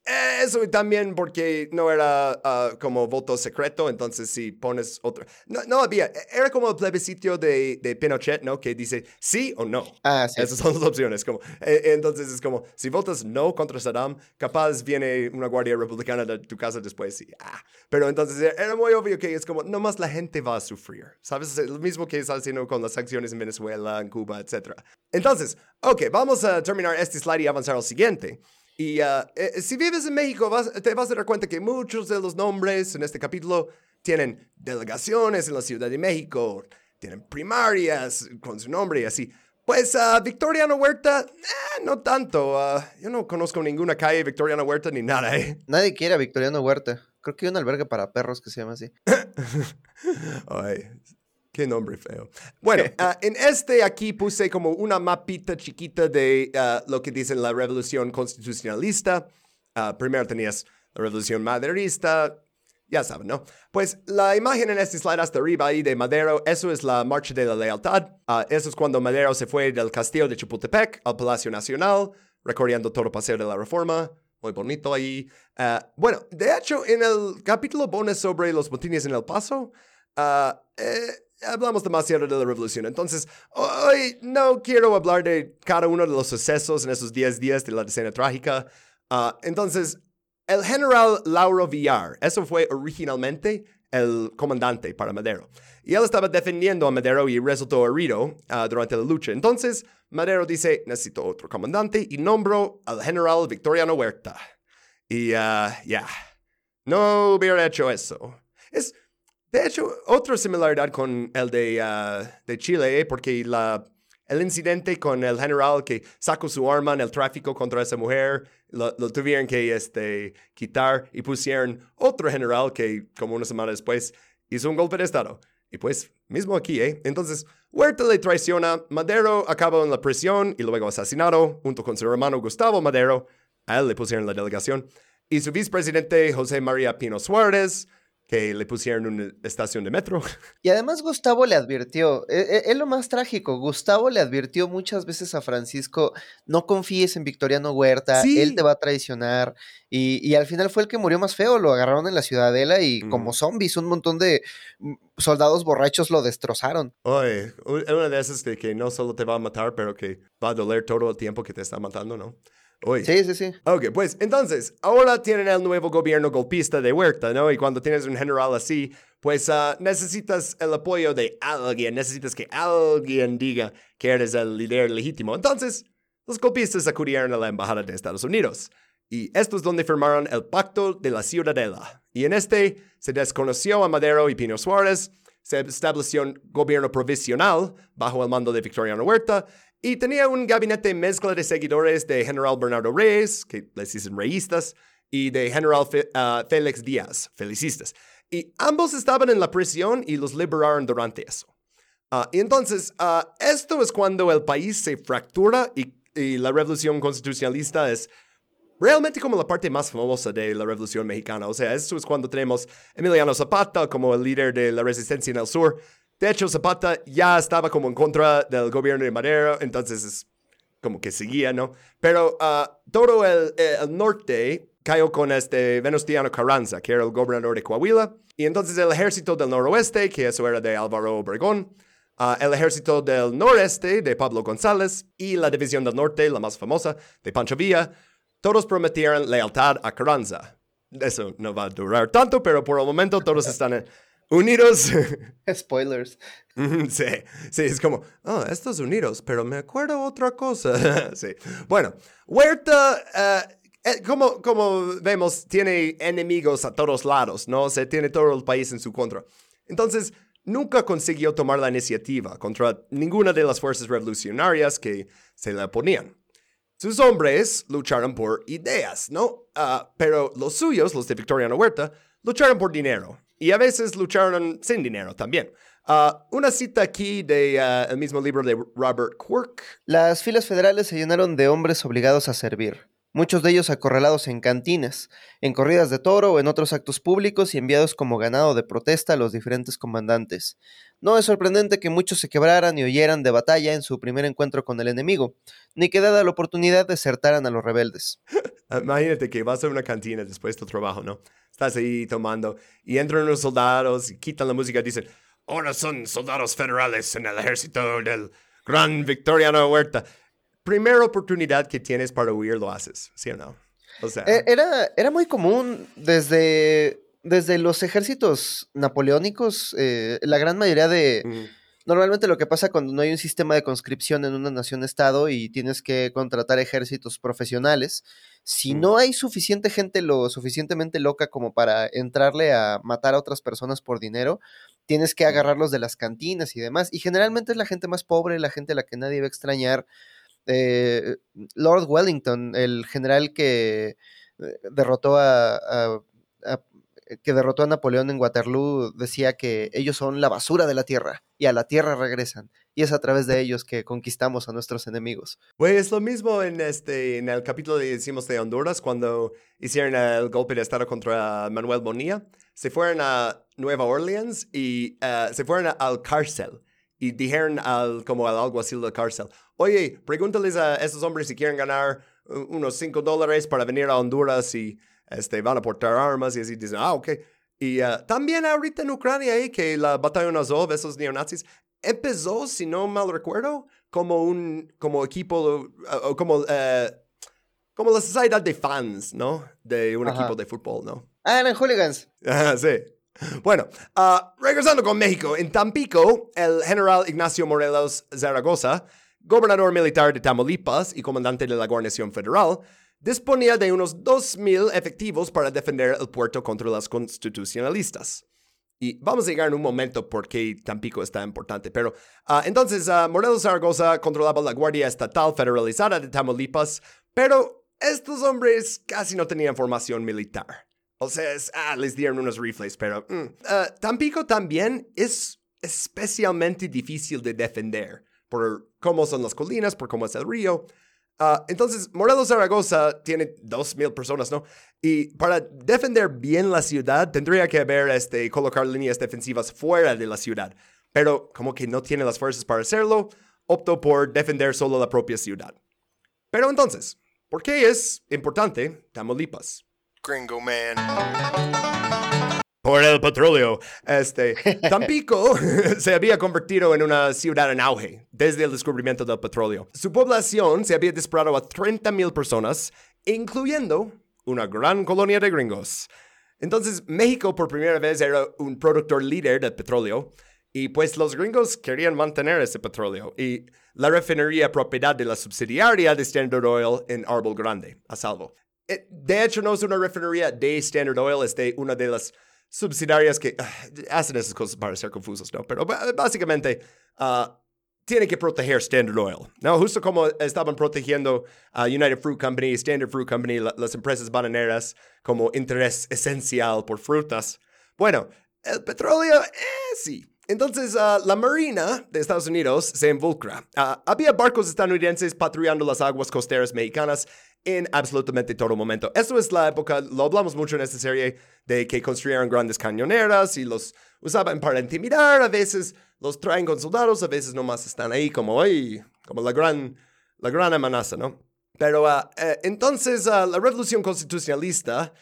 eso y también porque no era ah, como voto secreto, entonces si pones otro... No, no había, era como el plebiscito de, de, Pinochet, ¿no? Que dice sí o no. Ah, sí. Esas son las opciones. Como, eh, entonces es como, si votas no contra Saddam, capaz viene una guardia republicana de tu casa después y... Ah. Pero entonces era muy obvio que es como, nomás la gente va a sufrir. ¿Sabes? Lo mismo que está haciendo con las sanciones en Venezuela, en Cuba, etc. Entonces, ok, vamos a terminar este slide y avanzar al siguiente. Y uh, eh, si vives en México, vas, te vas a dar cuenta que muchos de los nombres en este capítulo tienen delegaciones en la Ciudad de México, tienen primarias con su nombre y así. Pues uh, Victoriano Huerta, eh, no tanto. Uh, yo no conozco ninguna calle Victoriano Huerta ni nada, ¿eh? Nadie quiere a Victoriano Huerta. Creo que hay un albergue para perros que se llama así. [LAUGHS] Ay, qué nombre feo. Bueno, uh, [LAUGHS] en este aquí puse como una mapita chiquita de uh, lo que dice la revolución constitucionalista. Uh, primero tenías la revolución maderista, ya saben, ¿no? Pues la imagen en este slide hasta arriba ahí de Madero, eso es la marcha de la lealtad. eso es cuando Madero se fue del castillo de Chapultepec al Palacio Nacional, recorriendo todo Paseo de la Reforma muy bonito ahí. Uh, bueno, de hecho, en el capítulo bonus sobre los botines en El Paso, uh, eh, hablamos demasiado de la revolución. Entonces, hoy no quiero hablar de cada uno de los sucesos en esos 10 días de la decena trágica. Uh, entonces, el general Lauro Villar, eso fue originalmente el comandante para Madero. Y él estaba defendiendo a Madero y resultó herido durante la lucha. Entonces, Madero dice, necesito otro comandante y nombro al general Victoriano Huerta. Y ya, no hubiera hecho eso. Es, de hecho, otra similaridad con el de, de Chile, ¿eh? porque la, el incidente con el general que sacó su arma en el tráfico contra esa mujer, lo, lo, tuvieron que este, quitar y pusieron otro general que como una semana después hizo un golpe de Estado. Y pues, mismo aquí, ¿eh? Entonces, Huerta le traiciona, Madero acaba en la prisión y luego asesinado, junto con su hermano Gustavo Madero, a él le pusieron la delegación, y su vicepresidente José María Pino Suárez, que le pusieron una estación de metro. [LAUGHS] Y además Gustavo le advirtió, e, e, es, lo más trágico, Gustavo le advirtió muchas veces a Francisco, no confíes en Victoriano Huerta, él te va a traicionar, y, y, al final fue el que murió más feo, lo agarraron en la ciudadela y como zombies, un montón de mm, soldados borrachos lo destrozaron. Oye, una de esas que no solo te va a matar, pero que va a doler todo el tiempo que te está matando, ¿no? Sí, sí, sí. Ok, pues entonces, ahora tienen el nuevo gobierno golpista de Huerta, ¿no? Y cuando tienes un general así, pues uh, necesitas el apoyo de alguien, necesitas que alguien diga que eres el líder legítimo. Entonces, los golpistas acudieron a la embajada de Estados Unidos. Y esto es donde firmaron el Pacto de la Ciudadela. Y en este se desconoció a Madero y Pino Suárez, se estableció un gobierno provisional bajo el mando de Victoriano Huerta y tenía un gabinete mezcla de seguidores de General Bernardo Reyes, que les dicen reyistas, y de General uh, Félix Díaz, felicistas. Y ambos estaban en la prisión y los liberaron durante eso. Uh, y entonces, uh, esto es cuando el país se fractura y, y, la revolución constitucionalista es realmente como la parte más famosa de la revolución mexicana. O sea, esto es cuando tenemos Emiliano Zapata como el líder de la resistencia en el sur, de hecho, Zapata ya estaba como en contra del gobierno de Madero, entonces es como que seguía, ¿no? Pero ah, todo el, norte cayó con este Venustiano Carranza, que era el gobernador de Coahuila, y entonces el ejército del noroeste, que eso era de Álvaro Obregón, uh, el ejército del noreste de Pablo González y la división del norte, la más famosa, de Pancho Villa, todos prometieron lealtad a Carranza. Eso no va a durar tanto, pero por el momento todos están en, Unidos. [LAUGHS] Spoilers. Sí, sí, es como, oh, estos unidos, pero me acuerdo otra cosa. [LAUGHS] sí. Bueno, Huerta, uh, eh, como, como vemos, tiene enemigos a todos lados, ¿no? O sea, tiene todo el país en su contra. Entonces, nunca consiguió tomar la iniciativa contra ninguna de las fuerzas revolucionarias que se le oponían. Sus hombres lucharon por ideas, ¿no? Ah, pero los suyos, los de Victoriano Huerta, lucharon por dinero. Y a veces lucharon sin dinero también. Ah, una cita aquí del de, el mismo libro de Robert Quirk. Las filas federales se llenaron de hombres obligados a servir muchos de ellos acorralados en cantinas, en corridas de toro o en otros actos públicos y enviados como ganado de protesta a los diferentes comandantes. No es sorprendente que muchos se quebraran y oyeran de batalla en su primer encuentro con el enemigo, ni que dada la oportunidad desertaran a los rebeldes. [LAUGHS] Imagínate que vas a una cantina después de tu trabajo, ¿no? Estás ahí tomando y entran unos soldados y quitan la música y dicen, ahora son soldados federales en el ejército del gran Victoriano Huerta primera oportunidad que tienes para huir lo haces, ¿sí o no? O sea. E, era, era muy común desde, desde los ejércitos napoleónicos, eh, la gran mayoría de... Normalmente lo que pasa cuando no hay un sistema de conscripción en una nación-estado y tienes que contratar ejércitos profesionales, si no hay suficiente gente lo suficientemente loca como para entrarle a matar a otras personas por dinero, tienes que agarrarlos de las cantinas y demás. Y generalmente es la gente más pobre, la gente a la que nadie va a extrañar, eh, Lord Wellington, el general que eh, derrotó a, que derrotó a Napoleón en Waterloo, decía que ellos son la basura de la tierra y a la tierra regresan. Y es a través de ellos que conquistamos a nuestros enemigos. Pues es lo mismo en, este, en el capítulo que hicimos de Honduras, cuando hicieron el golpe de Estado contra Manuel Bonilla. Se fueron a Nueva Orleans y eh, se fueron al cárcel y dijeron al, como al alguacil de cárcel, oye, pregúntales a esos hombres si quieren ganar unos 5 dólares para venir a Honduras y este, van a portar armas y así dicen, ah, ok. Y uh, también ahorita en Ucrania, eh, que la batalla Azov, esos neonazis, empezó, si no mal recuerdo, como un como equipo, uh, como, uh, como la sociedad de fans, ¿no? De un equipo de fútbol, ¿no? Ah, eran hooligans. [LAUGHS] sí. Bueno, uh, regresando con México, en Tampico, el general Ignacio Morelos Zaragoza, gobernador militar de Tamaulipas y comandante de la guarnición federal, disponía de unos 2.000 efectivos para defender el puerto contra los constitucionalistas. Y vamos a llegar en un momento por qué Tampico está importante. Pero uh, entonces, uh, Morelos Zaragoza controlaba la Guardia Estatal Federalizada de Tamaulipas, pero estos hombres casi no tenían formación militar. O sea, ah, les dieron unos rifles, pero mm. Tampico también es especialmente difícil de defender por cómo son las colinas, por cómo es el río. Uh, entonces, Morelos Zaragoza tiene 2.000 personas, ¿no? Y para defender bien la ciudad, tendría que haber, este, colocar líneas defensivas fuera de la ciudad. Pero como que no tiene las fuerzas para hacerlo, optó por defender solo la propia ciudad. Pero entonces, ¿por qué es importante Tamaulipas? Gringo Man. Por el petróleo. Este, [LAUGHS] Tampico [LAUGHS] se había convertido en una ciudad en auge desde el descubrimiento del petróleo. Su población se había disparado a 30.000 personas, incluyendo una gran colonia de gringos. Entonces, México por primera vez era un productor líder de petróleo y pues los gringos querían mantener ese petróleo y la refinería propiedad de la subsidiaria de Standard Oil en Árbol Grande, a salvo. Eh, de hecho, no es una refinería de Standard Oil, es de una de las subsidiarias que ah, hacen esas cosas para ser confusos, ¿no? Pero básicamente uh, tiene que proteger Standard Oil, ¿no? Justo como estaban protegiendo a United Fruit Company, Standard Fruit Company, las empresas bananeras como interés esencial por frutas. Bueno, el petróleo, eh, sí. Entonces, uh, la Marina de Estados Unidos se involucra. había barcos estadounidenses patrullando las aguas costeras mexicanas en absolutamente todo momento. Esto es la época, lo hablamos mucho en esta serie, de que construyeron grandes cañoneras y los usaban para intimidar. A veces los traen con soldados, a veces nomás están ahí como, ay, como la gran, la gran amenaza, ¿no? Pero uh, eh, entonces uh, la revolución constitucionalista,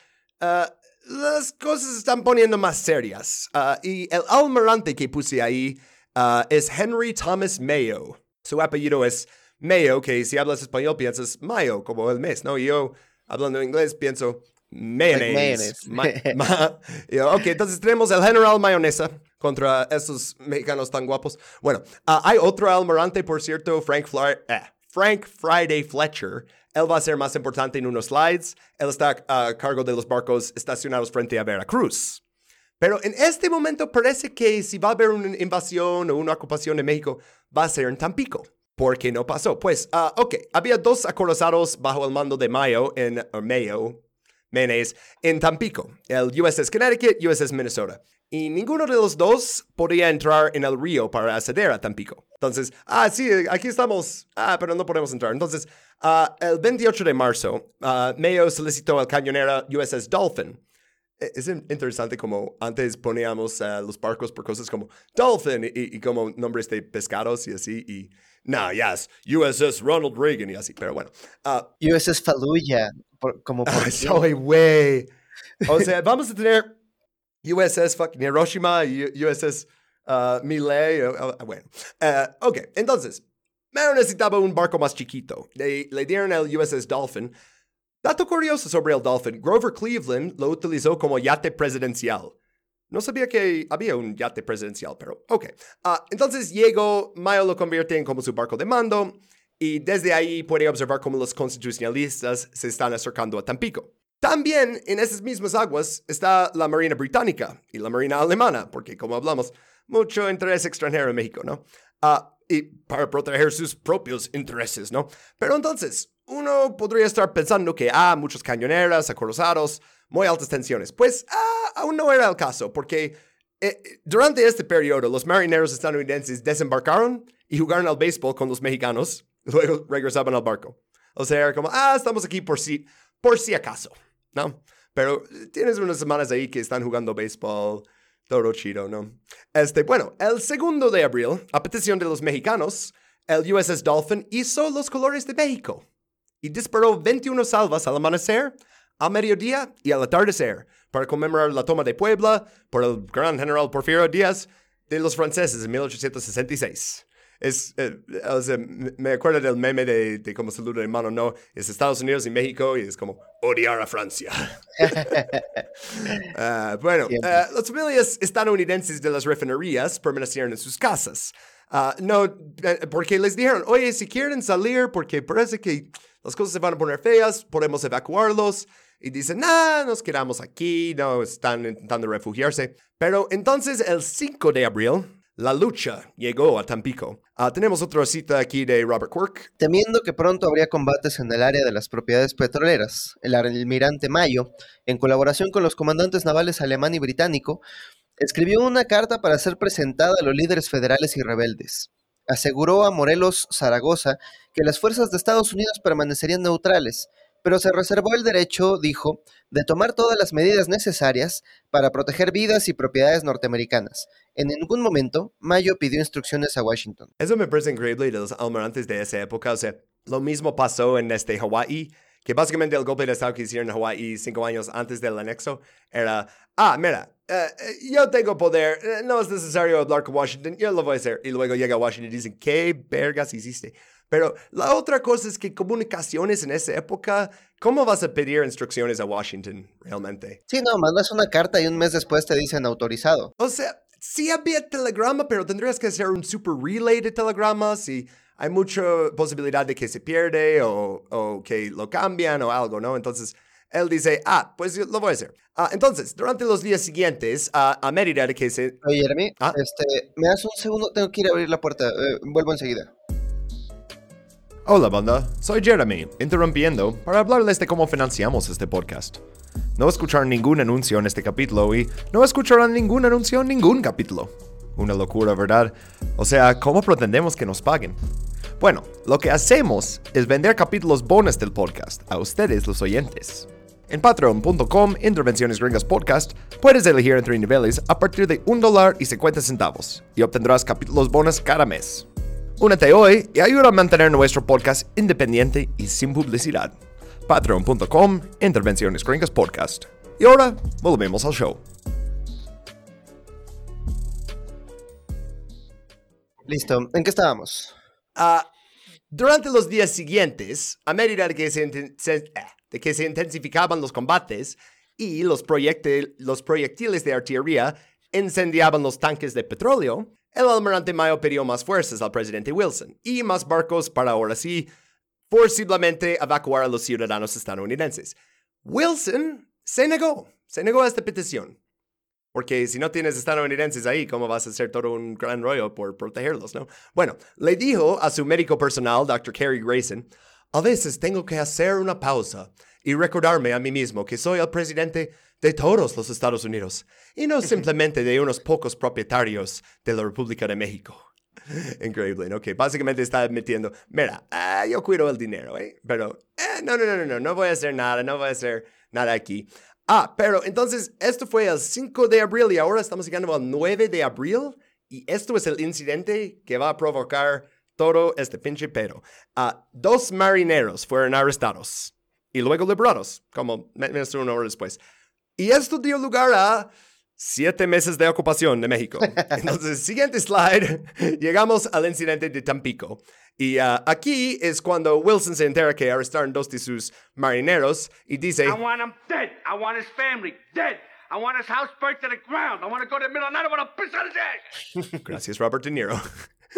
uh, las cosas se están poniendo más serias. y el almirante que puse ahí es Henry Thomas Mayo. Su apellido es Mayo, que si hablas español piensas mayo, como el mes, ¿no? Y yo, hablando inglés, pienso mayonnaise. [LAUGHS] ok, entonces tenemos el general mayonesa contra esos mexicanos tan guapos. Bueno, ah, hay otro almirante, por cierto, Frank Flyer, eh, Frank Friday Fletcher. Él va a ser más importante en unos slides. Él está a cargo de los barcos estacionados frente a Veracruz. Pero en este momento parece que si va a haber una invasión o una ocupación de México, va a ser en Tampico. ¿Por qué no pasó? Pues, ah, ok, había dos acorazados bajo el mando de Mayo en o Mayo, Menes, en Tampico, el USS Connecticut, USS Minnesota. Y ninguno de los dos podía entrar en el río para acceder a Tampico. Entonces, ah, sí, aquí estamos, ah, pero no podemos entrar. Entonces, ah, el 28 de marzo, ah, Mayo solicitó al cañonero USS Dolphin. E- Es in- interesante como antes poníamos los barcos por cosas como Dolphin y, y como nombres de pescados y así. Y, no, ya es USS Ronald Reagan y así, pero bueno. ah, USS Fallujah, por- como por [LAUGHS] soy güey. O sea, [LAUGHS] vamos a tener USS fucking Hiroshima y USS uh, Miley. uh, uh, bueno, Uh, ok, entonces, Mero necesitaba un barco más chiquito. Le, le dieron el USS Dolphin. Dato curioso sobre el Dolphin: Grover Cleveland lo utilizó como yate presidencial. No sabía que había un yate presidencial, pero ok. Ah, entonces llegó, Mayo lo convierte en como su barco de mando y desde ahí puede observar cómo los constitucionalistas se están acercando a Tampico. También en esas mismas aguas está la Marina Británica y la Marina Alemana, porque como hablamos, mucho interés extranjero en México, ¿no? Ah, y para proteger sus propios intereses, ¿no? Pero entonces, uno podría estar pensando que, ah, muchos cañoneras, acorazados, muy altas tensiones. Pues, ah, aún no era el caso, porque eh, durante este periodo los marineros estadounidenses desembarcaron y jugaron al béisbol con los mexicanos, [LAUGHS] luego regresaban al barco. O sea, era como, ah, estamos aquí por si, por si acaso, ¿no? Pero tienes unas semanas ahí que están jugando béisbol, todo chido, ¿no? Este, bueno, el segundo de abril, a petición de los mexicanos, el USS Dolphin hizo los colores de México y disparó 21 salvas al amanecer, al mediodía y al atardecer para conmemorar la toma de Puebla por el gran general Porfirio Díaz de los franceses en 1866. Es, eh, o sea, me acuerdo del meme de, de cómo saluda de mano, no, es Estados Unidos y México y es como odiar a Francia. [LAUGHS] Ah, bueno, Siempre. ah, las familias estadounidenses de las refinerías permanecieron en sus casas. Ah, no, eh, porque les dijeron, oye, si quieren salir, porque parece que las cosas se van a poner feas, podemos evacuarlos. Y dicen, nah, nos quedamos aquí, no, están intentando refugiarse. Pero entonces, el 5 de abril, la lucha llegó a Tampico. Ah, tenemos otra cita aquí de Robert Quirk. Temiendo que pronto habría combates en el área de las propiedades petroleras, el almirante Mayo, en colaboración con los comandantes navales alemán y británico, escribió una carta para ser presentada a los líderes federales y rebeldes. Aseguró a Morelos Zaragoza que las fuerzas de Estados Unidos permanecerían neutrales, pero se reservó el derecho, dijo, de tomar todas las medidas necesarias para proteger vidas y propiedades norteamericanas. En ningún momento, Mayo pidió instrucciones a Washington. Eso me parece increíble de los almirantes de esa época. O sea, lo mismo pasó en este Hawái, que básicamente el golpe de Estado que hicieron en Hawái cinco años antes del anexo era, ah, mira, eh, yo tengo poder, eh, no es necesario hablar con Washington, yo lo voy a hacer. Y luego llega Washington y dicen, ¿qué vergas hiciste? Pero la otra cosa es que comunicaciones en esa época, ¿cómo vas a pedir instrucciones a Washington realmente? Sí, no, mandas una carta y un mes después te dicen autorizado. O sea, sí había telegrama, pero tendrías que hacer un super relay de telegramas y hay mucha posibilidad de que se pierde o, o que lo cambian o algo, ¿no? Entonces, él dice, ah, pues lo voy a hacer. Ah, entonces, durante los días siguientes, ah, a Mérida que se... Oye, Jeremy, Ah. este, me das un segundo, tengo que ir a abrir la puerta, eh, vuelvo enseguida. Hola banda, soy Jeremy, interrumpiendo para hablarles de cómo financiamos este podcast. No escucharon ningún anuncio en este capítulo y no escucharán ningún anuncio en ningún capítulo. Una locura, ¿verdad? O sea, ¿cómo pretendemos que nos paguen? Bueno, lo que hacemos es vender capítulos bonus del podcast a ustedes los oyentes. En patreon.com, Intervenciones Gringas Podcast, puedes elegir entre niveles a partir de un dólar y 50 centavos y obtendrás capítulos bonus cada mes. Únete hoy y ayuda a mantener nuestro podcast independiente y sin publicidad. Patreon.com, Intervenciones Gringas Podcast. Y ahora, volvemos al show. Listo, ¿en qué estábamos? Ah, durante los días siguientes, a medida de que se, eh, de que se intensificaban los combates y los, proyectil- los proyectiles de artillería incendiaban los tanques de petróleo, el almirante Mayo pidió más fuerzas al presidente Wilson y más barcos para ahora sí forciblemente evacuar a los ciudadanos estadounidenses. Wilson se negó, se negó a esta petición. Porque si no tienes estadounidenses ahí, ¿cómo vas a hacer todo un gran rollo por protegerlos, no? Bueno, le dijo a su médico personal, Dr. Kerry Grayson, a veces tengo que hacer una pausa y recordarme a mí mismo que soy el presidente de todos los Estados Unidos y no simplemente de unos pocos propietarios de la República de México. [LAUGHS] Increíble, ¿no? Que básicamente está admitiendo, mira, ah, yo cuido el dinero, ¿eh? Pero, eh, no, no, no, no, no, no voy a hacer nada, no voy a hacer nada aquí. Ah, pero entonces esto fue el 5 de abril y ahora estamos llegando al 9 de abril y esto es el incidente que va a provocar todo este pinche pedo. Ah, dos marineros fueron arrestados y luego liberados, como menos de una hora después. Y esto dio lugar a siete meses de ocupación de México. [LAUGHS] Entonces, siguiente slide, [LAUGHS] llegamos al incidente de Tampico. Y uh, aquí es cuando Wilson se entera que arrestaron dos de sus marineros y dice... I want him dead. I want his family dead. I want his house burnt to the ground. I want to go to the middle of the night. I want to piss on his ass. [LAUGHS] Gracias, Robert De Niro.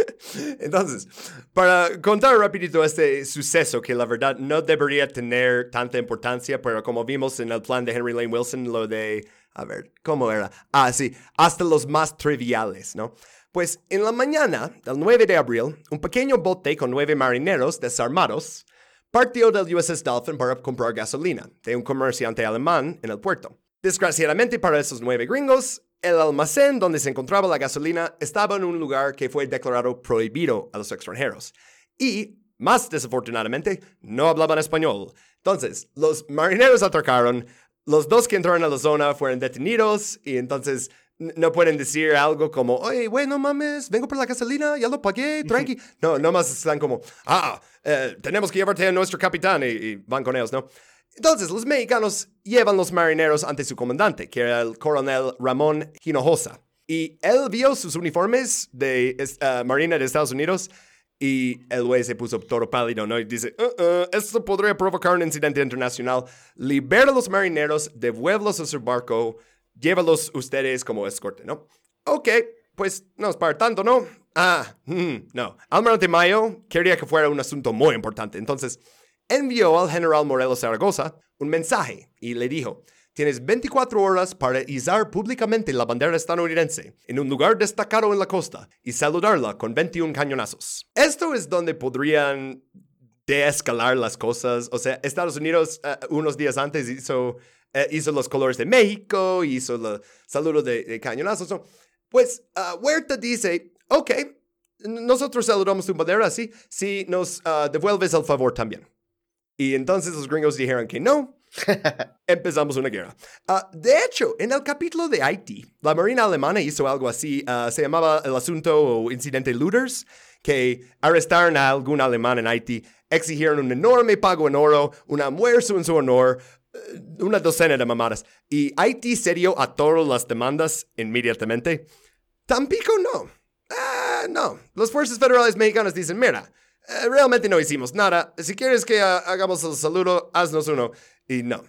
[LAUGHS] Entonces, para contar rapidito este suceso que la verdad no debería tener tanta importancia, pero como vimos en el plan de Henry Lane Wilson, lo de, a ver, ¿cómo era? Ah, sí, hasta los más triviales, ¿no? Pues en la mañana del 9 de abril, un pequeño bote con nueve marineros desarmados partió del USS Dolphin para comprar gasolina de un comerciante alemán en el puerto. Desgraciadamente para esos nueve gringos, el almacén donde se encontraba la gasolina estaba en un lugar que fue declarado prohibido a los extranjeros. Y, más desafortunadamente, no hablaban español. Entonces, los marineros atracaron, los dos que entraron a la zona fueron detenidos y entonces no pueden decir algo como, oye, bueno, mames, vengo por la gasolina, ya lo pagué, tranqui. No, nomás están como, ah, eh, tenemos que llevarte a nuestro capitán y, y van con ellos, ¿no? Entonces, los mexicanos llevan los marineros ante su comandante, que era el coronel Ramón Hinojosa. Y él vio sus uniformes de uh, Marina de Estados Unidos y el güey se puso todo pálido, ¿no? Y dice, uh, uh, esto podría provocar un incidente internacional. Libera a los marineros, devuélvelos a su barco, llévalos ustedes como escorte, ¿no? Ok, pues no es para tanto, ¿no? Ah, mm, no. Almirante Mayo quería que fuera un asunto muy importante. Entonces, envió al general Morelos Zaragoza un mensaje y le dijo, tienes 24 horas para izar públicamente la bandera estadounidense en un lugar destacado en la costa y saludarla con 21 cañonazos. Esto es donde podrían deescalar las cosas. O sea, Estados Unidos eh, unos días antes hizo, eh, hizo los colores de México, hizo el saludo de, cañonazos. Pues uh, Huerta dice, ok, nosotros saludamos tu bandera así, si nos uh, devuelves el favor también. Y entonces los gringos dijeron que no. [LAUGHS] Empezamos una guerra. Ah, de hecho, en el capítulo de Haití, la Marina alemana hizo algo así. Ah, se llamaba el asunto o incidente Looters, que arrestaron a algún alemán en Haití, exigieron un enorme pago en oro, un almuerzo en su honor, eh, una docena de mamadas. Y Haití se dio a todas las demandas inmediatamente. Tampico no. Ah, no. Los fuerzas federales mexicanas dicen, mira, eh, realmente no hicimos nada. Si quieres que hagamos el saludo, haznos uno. Y no.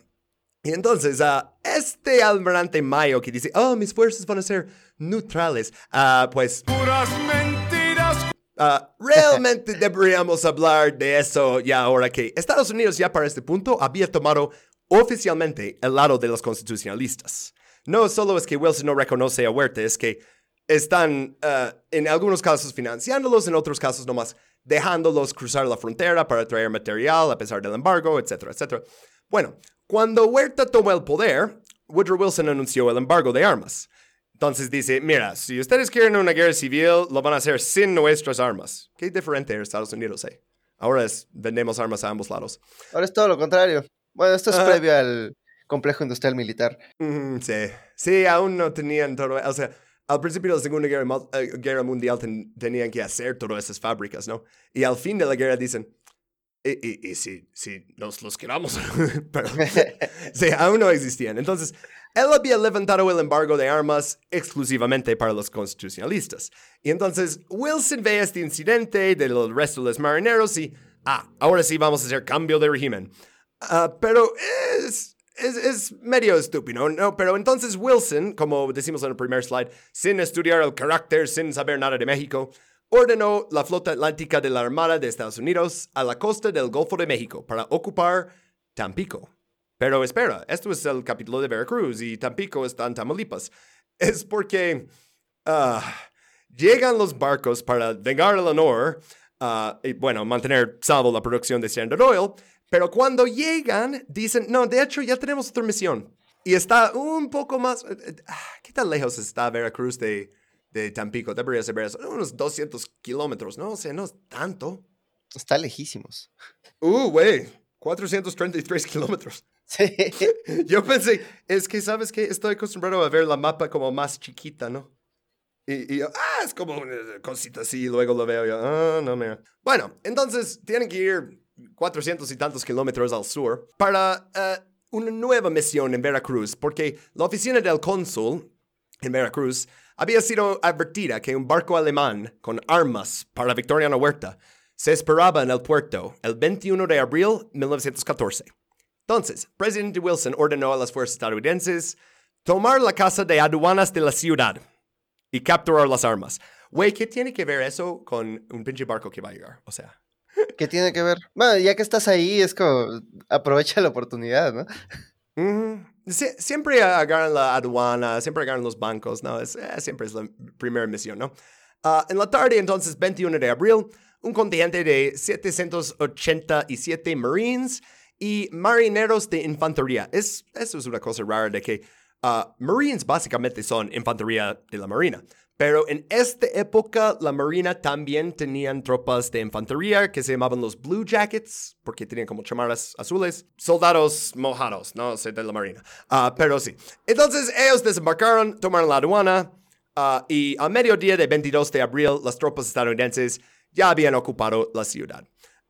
Y entonces, uh, este almirante Mayo que dice, oh, mis fuerzas van a ser neutrales, uh, pues... Puras mentiras. realmente [LAUGHS] deberíamos hablar de eso ya ahora que Estados Unidos ya para este punto había tomado oficialmente el lado de los constitucionalistas. No solo es que Wilson no reconoce a Huerta, es que están en algunos casos financiándolos, en otros casos nomás dejándolos cruzar la frontera para traer material a pesar del embargo, etcétera, etcétera. Bueno, cuando Huerta tomó el poder, Woodrow Wilson anunció el embargo de armas. Entonces dice, mira, si ustedes quieren una guerra civil, lo van a hacer sin nuestras armas. Qué diferente es Estados Unidos, ¿eh? Ahora es, vendemos armas a ambos lados. Ahora es todo lo contrario. Bueno, esto es previo al complejo industrial militar. sí, sí, aún no tenían todo, o sea, al principio de la Segunda Guerra, eh, Mundial tenían que hacer todas esas fábricas, ¿no? Y al fin de la guerra dicen, y, si, si, nos los quedamos, [LAUGHS] pero [LAUGHS] sí, aún no existían. Entonces, él había levantado el embargo de armas exclusivamente para los constitucionalistas. Y entonces Wilson ve este incidente del resto de los marineros y, ah, ahora sí vamos a hacer cambio de régimen. Ah, pero es, es, medio estúpido, ¿no? Pero entonces Wilson, como decimos en el primer slide, sin estudiar el carácter, sin saber nada de México, ordenó la flota atlántica de la Armada de Estados Unidos a la costa del Golfo de México para ocupar Tampico. Pero espera, esto es el capítulo de Veracruz y Tampico está en Tamaulipas. Es porque ah, llegan los barcos para vengar el honor ah, bueno, mantener salvo la producción de Standard Oil, pero cuando llegan dicen, no, de hecho ya tenemos otra misión. Y está un poco más... eh, eh, ah, ¿Qué tan lejos está Veracruz de, de Tampico? Debería ser unos 200 kilómetros, ¿no? O sea, no es tanto. Está lejísimos. Uh, güey, 433 kilómetros. [LAUGHS] Sí. [LAUGHS] Yo pensé, es que, ¿sabes qué? Estoy acostumbrado a ver la mapa como más chiquita, ¿no? Y, y yo, ah, es como una cosita así, y luego lo veo yo, ah, no, mira. Bueno, entonces tienen que ir 400 y tantos kilómetros al sur para eh, una nueva misión en Veracruz, porque la oficina del cónsul en Veracruz había sido advertida que un barco alemán con armas para Victoriano Huerta se esperaba en el puerto el 21 de abril de 1914. Entonces, presidente Wilson ordenó a las fuerzas estadounidenses tomar la casa de aduanas de la ciudad y capturar las armas. Güey, ¿qué tiene que ver eso con un pinche barco que va a llegar? O sea, ¿Qué tiene que ver? Bueno, ya que estás ahí, es como aprovecha la oportunidad, ¿no? ujú. Sie- siempre agarran la aduana, siempre agarran los bancos, ¿no? Es, eh, siempre es la primera misión, ¿no? Ah, en la tarde, entonces, 21 de abril, un contingente de 787 Marines y marineros de infantería. Es, eso es una cosa rara de que ah, Marines básicamente son infantería de la Marina. Pero en esta época, la Marina también tenían tropas de infantería que se llamaban los Blue Jackets, porque tenían como chamarras azules. Soldados mojados, no sé, de la Marina. Ah, pero sí. Entonces, ellos desembarcaron, tomaron la aduana, ah, y a mediodía del 22 de abril, las tropas estadounidenses ya habían ocupado la ciudad.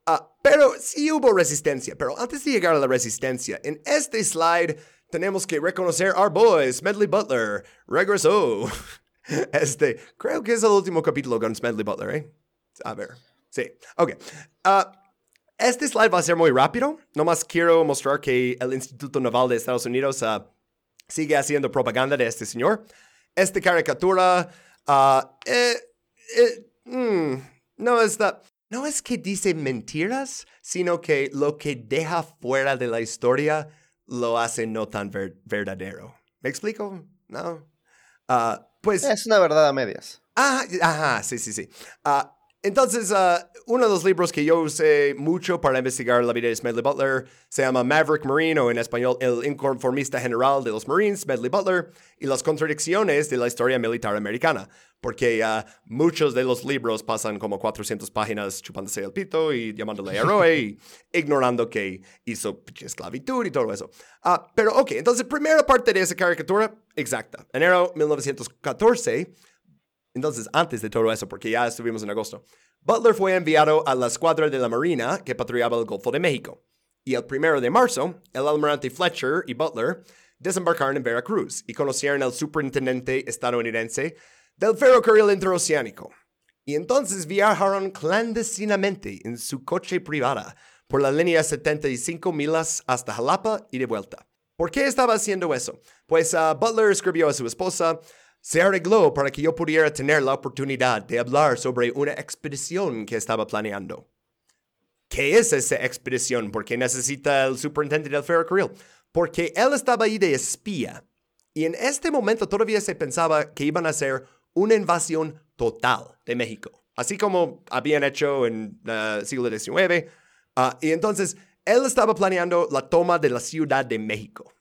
Ah, pero sí hubo resistencia. Pero antes de llegar a la resistencia, en este slide tenemos que reconocer our boy, Smedley Butler, regresó. [LAUGHS] [LAUGHS] Este, creo que es el último capítulo con Smedley Butler, ¿eh? A ver, sí. Ok. Ah, este slide va a ser muy rápido. Nomás quiero mostrar que el Instituto Naval de Estados Unidos ah, sigue haciendo propaganda de este señor. Esta caricatura, ah, eh, eh, mm, no está, no es que dice mentiras, sino que lo que deja fuera de la historia lo hace no tan ver- verdadero. ¿Me explico? No. Ah, pues Es una verdad a medias. Ah, ajá, sí, sí, sí. Ah, entonces, ah, uno de los libros que yo usé mucho para investigar la vida de Smedley Butler se llama Maverick Marine, o en español, El Inconformista General de los Marines, Smedley Butler, y las contradicciones de la historia militar americana. Porque ah, muchos de los libros pasan como 400 páginas chupándose el pito y llamándole héroe y [LAUGHS] ignorando que hizo esclavitud y todo eso. Ah, pero, ok, entonces, primera parte de esa caricatura, exacta. Enero 1914. Entonces, antes de todo eso, porque ya estuvimos en agosto, Butler fue enviado a la escuadra de la Marina que patrullaba el Golfo de México. Y el primero de marzo, el almirante Fletcher y Butler desembarcaron en Veracruz y conocieron al superintendente estadounidense del ferrocarril interoceánico. Y entonces viajaron clandestinamente en su coche privada por la línea 75 milas hasta Jalapa y de vuelta. ¿Por qué estaba haciendo eso? Pues ah, Butler escribió a su esposa, se arregló para que yo pudiera tener la oportunidad de hablar sobre una expedición que estaba planeando. ¿Qué es esa expedición? ¿Por qué necesita el superintendente del ferrocarril? Porque él estaba ahí de espía. Y en este momento todavía se pensaba que iban a hacer una invasión total de México. Así como habían hecho en el siglo XIX. Ah, y entonces, él estaba planeando la toma de la Ciudad de México.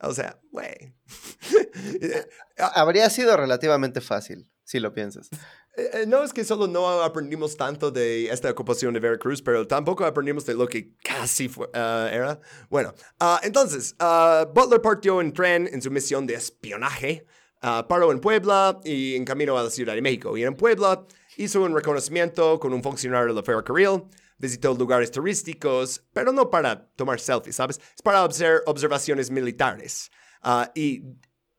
O sea, güey. [LAUGHS] Habría sido relativamente fácil, si lo piensas. Eh, eh, No es que solo no aprendimos tanto de esta ocupación de Veracruz, pero tampoco aprendimos de lo que casi fue, ah, era. Bueno, ah, entonces, ah, Butler partió en tren en su misión de espionaje, ah, paró en Puebla y en camino a la Ciudad de México. Y en Puebla hizo un reconocimiento con un funcionario del ferrocarril, visitó lugares turísticos, pero no para tomar selfies, ¿sabes? Es para hacer observaciones militares. Ah, y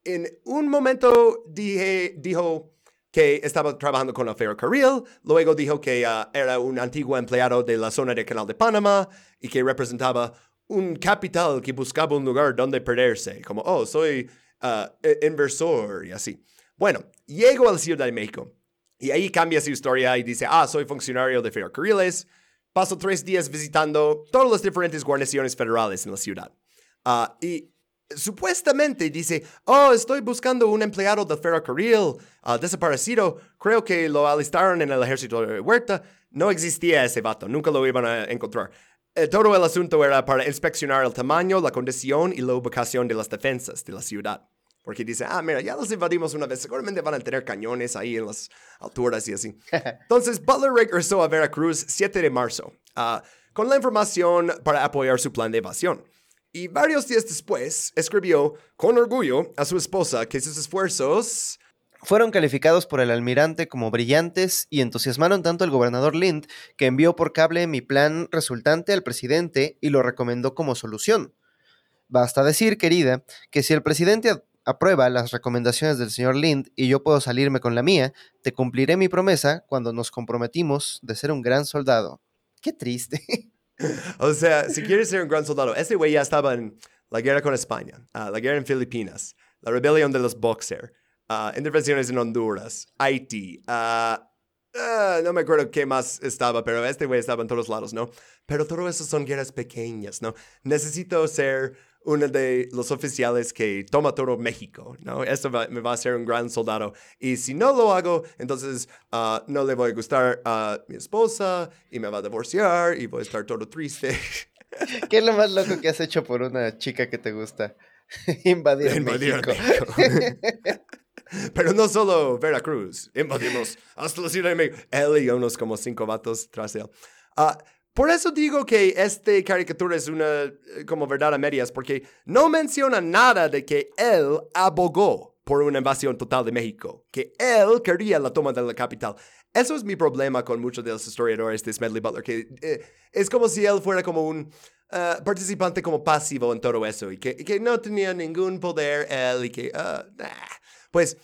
en un momento dije, dijo que estaba trabajando con el ferrocarril, luego dijo que ah, era un antiguo empleado de la zona del Canal de Panamá y que representaba un capital que buscaba un lugar donde perderse, como, oh, soy e- inversor y así. Bueno, llego a la Ciudad de México Y ahí cambia su historia y dice, ah, soy funcionario de ferrocarriles. Paso tres días visitando todas las diferentes guarniciones federales en la ciudad. Ah, y supuestamente dice, oh, estoy buscando un empleado del ferrocarril ah, desaparecido. Creo que lo alistaron en el ejército de Huerta. No existía ese vato, nunca lo iban a encontrar. Eh, todo el asunto era para inspeccionar el tamaño, la condición y la ubicación de las defensas de la ciudad. Porque dice, ah, mira, ya los invadimos una vez, seguramente van a tener cañones ahí en las alturas y así. [LAUGHS] Entonces, Butler regresó a Veracruz 7 de marzo, ah, con la información para apoyar su plan de evasión. Y varios días después, escribió con orgullo a su esposa que sus esfuerzos fueron calificados por el almirante como brillantes y entusiasmaron tanto al gobernador Lind que envió por cable mi plan resultante al presidente y lo recomendó como solución. Basta decir, querida, que si el presidente aprueba las recomendaciones del señor Lind y yo puedo salirme con la mía, te cumpliré mi promesa cuando nos comprometimos de ser un gran soldado. Qué triste. [LAUGHS] o sea, si quieres ser un gran soldado, ese güey ya estaba en la guerra con España, ah, la guerra en Filipinas, la rebelión de los Boxer, uh, intervenciones en Honduras, Haití, uh, no me acuerdo qué más estaba, pero este güey estaba en todos lados, ¿no? Pero todo eso son guerras pequeñas, ¿no? Necesito ser uno de los oficiales que toma todo México, ¿no? Esto me va a hacer un gran soldado. Y si no lo hago, entonces no le voy a gustar a mi esposa y me va a divorciar y voy a estar todo triste. [LAUGHS] ¿Qué es lo más loco que has hecho por una chica que te gusta? [LAUGHS] Invadir, Invadir México. México. [LAUGHS] Pero no solo Veracruz, invadimos hasta la Ciudad de México. Él y unos como cinco vatos tras él. Uh, por eso digo que esta caricatura es una eh, como verdad a medias, porque no menciona nada de que él abogó por una invasión total de México, que él quería la toma de la capital. Eso es mi problema con muchos de los historiadores de Smedley Butler, que eh, es como si él fuera como un uh, participante como pasivo en todo eso y que, no tenía ningún poder él y que... Uh, pues,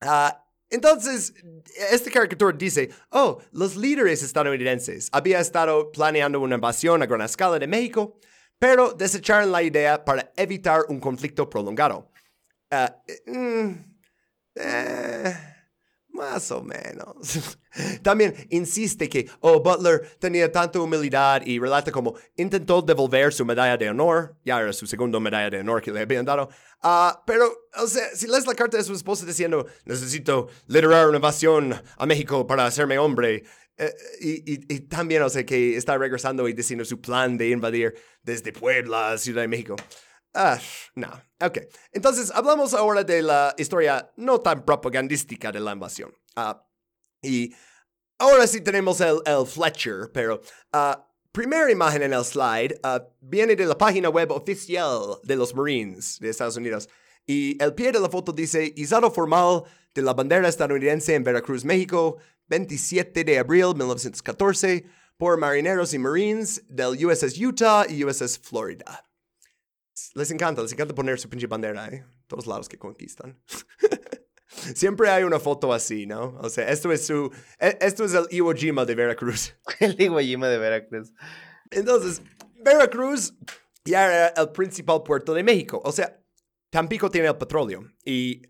uh, entonces, esta caricatura dice, oh, los líderes estadounidenses habían estado planeando una invasión a gran escala de México, pero desecharon la idea para evitar un conflicto prolongado. Uh, eh, más o menos. [LAUGHS] También insiste que, oh, Butler tenía tanta humildad y relata como intentó devolver su medalla de honor, ya era su segunda medalla de honor que le habían dado, uh, pero, o sea, si lees la carta de su esposa diciendo, necesito liderar una invasión a México para hacerme hombre, eh, y, y, y, también, o sea, que está regresando y diciendo su plan de invadir desde Puebla, Ciudad de México. Ah, no. Ok. Entonces, hablamos ahora de la historia no tan propagandística de la invasión. Uh, y ahora sí tenemos el, el Fletcher, pero uh, primera imagen en el slide uh, viene de la página web oficial de los Marines de Estados Unidos. Y el pie de la foto dice izado formal de la bandera estadounidense en Veracruz, México, 27 de abril de 1914, por marineros y marines del USS Utah y USS Florida. Les encanta, les encanta poner su pinche bandera, ¿eh? Todos lados que conquistan. [LAUGHS] Siempre hay una foto así, ¿no? O sea, esto es su. E, esto es el Iwo Jima de Veracruz. [LAUGHS] el Iwo Jima de Veracruz. Entonces, Veracruz ya era el principal puerto de México. O sea, Tampico tiene el petróleo. Y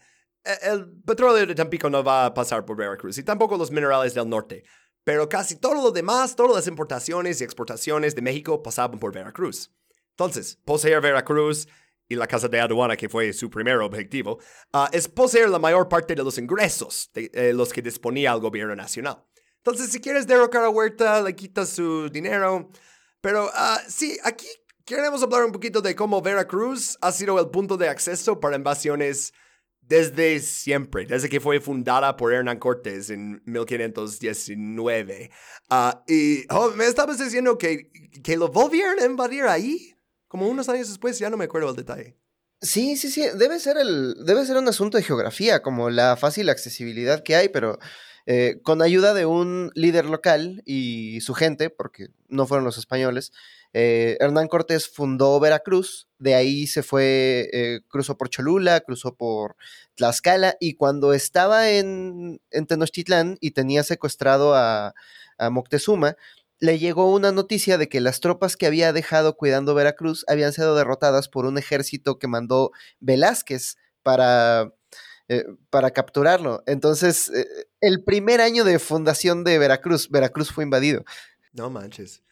e, el petróleo de Tampico no va a pasar por Veracruz. Y tampoco los minerales del norte. Pero casi todo lo demás, todas las importaciones y exportaciones de México pasaban por Veracruz. Entonces, poseer Veracruz y la Casa de Aduana, que fue su primer objetivo, ah, es poseer la mayor parte de los ingresos de eh, los que disponía el gobierno nacional. Entonces, si quieres derrocar a Huerta, le quitas su dinero. Pero uh, sí, aquí queremos hablar un poquito de cómo Veracruz ha sido el punto de acceso para invasiones desde siempre, desde que fue fundada por Hernán Cortés en 1519. Ah, y oh, me estabas diciendo que, que lo volvieron a invadir ahí como unos años después, ya no me acuerdo el detalle. Sí, sí, sí, debe ser, el, debe ser un asunto de geografía, como la fácil accesibilidad que hay, pero eh, con ayuda de un líder local y su gente, porque no fueron los españoles, eh, Hernán Cortés fundó Veracruz, de ahí se fue, eh, cruzó por Cholula, cruzó por Tlaxcala, y cuando estaba en, en Tenochtitlán y tenía secuestrado a Moctezuma, le llegó una noticia de que las tropas que había dejado cuidando Veracruz habían sido derrotadas por un ejército que mandó Velázquez para eh, para capturarlo. Entonces, eh, el primer año de fundación de Veracruz, Veracruz fue invadido. No manches.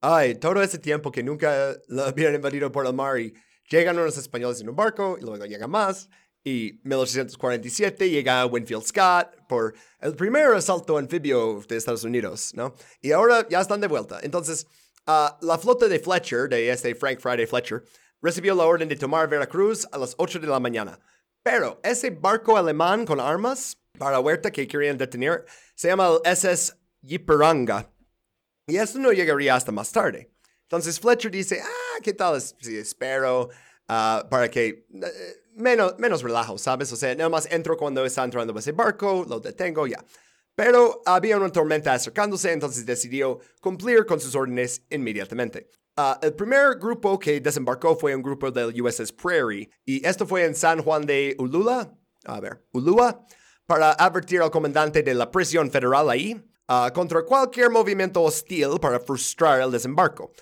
Ay, todo ese tiempo que nunca lo habían invadido por el mar y llegan unos españoles en un barco y luego llegan más. Y 1847 llega Winfield Scott por el primer asalto anfibio de Estados Unidos, ¿no? Y ahora ya están de vuelta. Entonces, ah, la flota de Fletcher, de este Frank Friday Fletcher, recibió la orden de tomar Veracruz a las 8 de la mañana. Pero ese barco alemán con armas para Huerta que querían detener se llama el SS Yiperanga. Y esto no llegaría hasta más tarde. Entonces Fletcher dice, ah, ¿qué tal si espero ah, para que eh, menos, menos relajo, ¿sabes? O sea, nada más entro cuando está entrando ese barco, lo detengo, ya. Pero había una tormenta acercándose, entonces decidió cumplir con sus órdenes inmediatamente. Ah, el primer grupo que desembarcó fue un grupo del USS Prairie, y esto fue en San Juan de Ulula, a ver, Ulua, para advertir al comandante de la prisión federal ahí ah, contra cualquier movimiento hostil para frustrar el desembarco.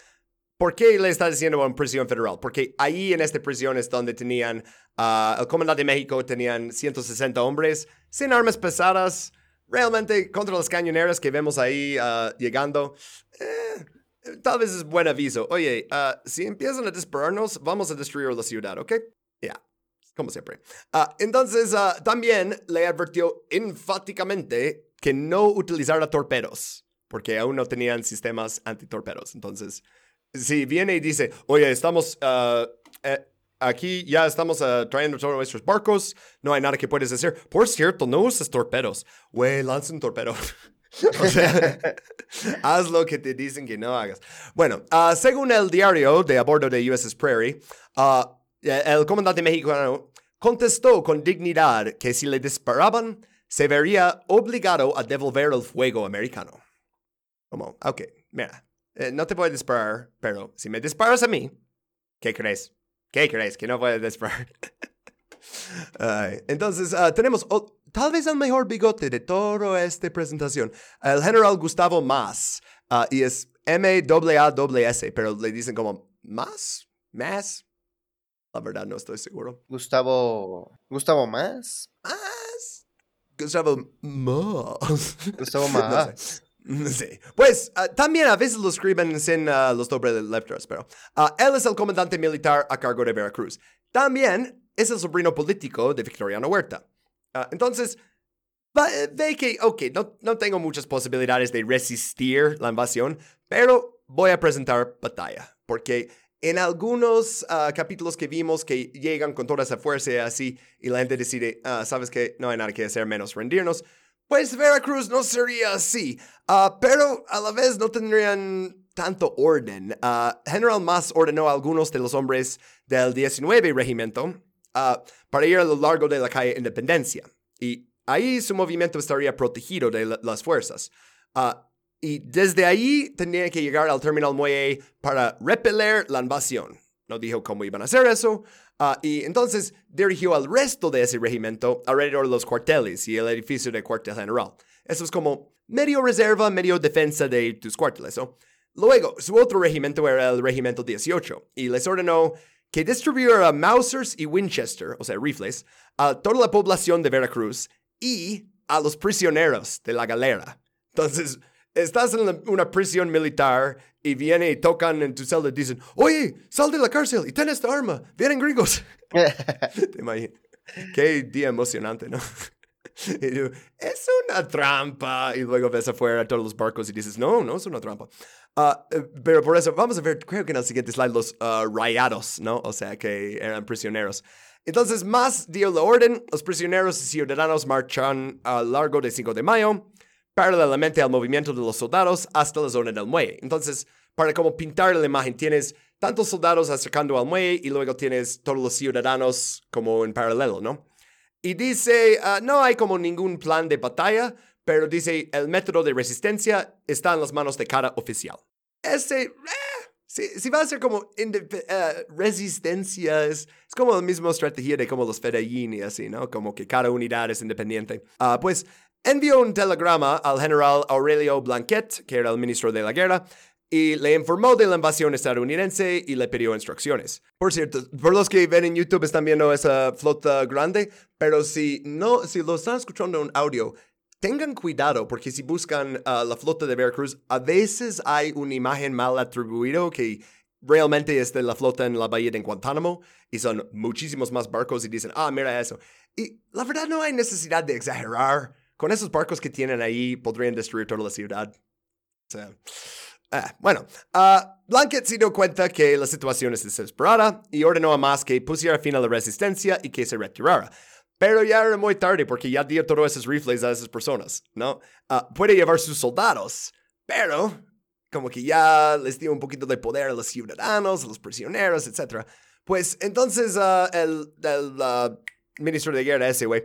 ¿Por qué le está diciendo en prisión federal? Porque ahí en esta prisión es donde tenían, ah, el comandante de México tenían 160 hombres sin armas pesadas, realmente contra los cañoneros que vemos ahí llegando. Eh, tal vez es buen aviso. Oye, ah, si empiezan a dispararnos, vamos a destruir la ciudad, ¿ok? Ya, como siempre. Ah, entonces, ah, también le advirtió enfáticamente que no utilizara torpedos, porque aún no tenían sistemas antitorpedos. Entonces, si viene y dice, oye, estamos... Eh, aquí ya estamos trayendo todos nuestros barcos, no hay nada que puedes hacer. Por cierto, no uses torpedos. Güey, lanza un torpedo. [LAUGHS] o [LAUGHS] haz lo que te dicen que no hagas. Bueno, uh, según el diario de a bordo de USS Prairie, uh, el comandante mexicano contestó con dignidad que si le disparaban, se vería obligado a devolver el fuego americano. Como, ok, mira, eh, no te voy a disparar, pero si me disparas a mí, ¿qué crees? ¿Qué crees? Que no voy a disparar. [LAUGHS] entonces, uh, tenemos tal vez el mejor bigote de toda esta presentación, el general Gustavo Más, uh, y es M-A-A-S, pero le dicen como Más, Más. La verdad no estoy seguro. Gustavo, Gustavo Más. Más. Gustavo Más. [LAUGHS] Gustavo Más. [LAUGHS] Sí. Pues uh, también a veces lo escriben sin uh, los dobles letras, pero uh, él es el comandante militar a cargo de Veracruz. También es el sobrino político de Victoriano Huerta. Entonces, ve que, ok, no, no tengo muchas posibilidades de resistir la invasión, pero voy a presentar batalla, porque en algunos ah, capítulos que vimos que llegan con toda esa fuerza y así, y la gente decide, ah, sabes que no hay nada que hacer menos rendirnos, pues Veracruz no sería así, pero a la vez no tendrían tanto orden. General Mas ordenó a algunos de los hombres del 19 regimiento Ah, para ir a lo largo de la calle Independencia. Y ahí su movimiento estaría protegido de las fuerzas. Ah, y desde ahí tendría que llegar al terminal muelle para repeler la invasión. No dijo cómo iban a hacer eso. Ah, y entonces dirigió al resto de ese regimiento alrededor de los cuarteles y el edificio de cuartel general. Eso es como medio reserva, medio defensa de tus cuarteles. Luego, su otro regimiento era el regimiento 18 y les ordenó que distribuyera Mausers y Winchester, o sea, rifles, a toda la población de Veracruz y a los prisioneros de la galera. Entonces, estás en una prisión militar y vienen y tocan en tu celda y dicen, oye, sal de la cárcel y ten esta arma, vienen gringos. [LAUGHS] Te. Qué día emocionante, ¿no? [LAUGHS] es una trampa. Y luego ves afuera todos los barcos y dices, no, no es una trampa. Ah, eh, pero por eso, vamos a ver, creo que en el siguiente slide, los uh, rayados, ¿no? O sea, que eran prisioneros. Entonces, más dio la orden, los prisioneros y ciudadanos marchan a largo del 5 de mayo, paralelamente al movimiento de los soldados hasta la zona del muelle. Entonces, para como pintar la imagen, tienes tantos soldados acercando al muelle y luego tienes todos los ciudadanos como en paralelo, ¿no? Y dice, uh, no hay como ningún plan de batalla, pero dice, el método de resistencia está en las manos de cada oficial. Ese, eh, si, va a ser como uh, resistencia, es, como la misma estrategia de como los Fedayín y así, ¿no? Como que cada unidad es independiente. Uh, pues envió un telegrama al general Aurelio Blanquet, que era el ministro de la guerra, y le informó de la invasión estadounidense y le pidió instrucciones. Por cierto, por los que ven en YouTube están viendo esa flota grande, pero si no, si lo están escuchando en audio, tengan cuidado porque si buscan uh, la flota de Veracruz, a veces hay una imagen mal atribuida que realmente es de la flota en la bahía de Guantánamo y son muchísimos más barcos y dicen, ah, mira eso. Y la verdad no hay necesidad de exagerar. Con esos barcos que tienen ahí podrían destruir toda la ciudad. Ah, bueno, uh, Blanket se dio cuenta que la situación es desesperada y ordenó a más que pusiera fin a la resistencia y que se retirara. Pero ya era muy tarde porque ya dio todos esos rifles a esas personas, ¿no? Uh, puede llevar sus soldados, pero como que ya les dio un poquito de poder a los ciudadanos, a los prisioneros, etc. Pues entonces el, el ministro de guerra ese, güey,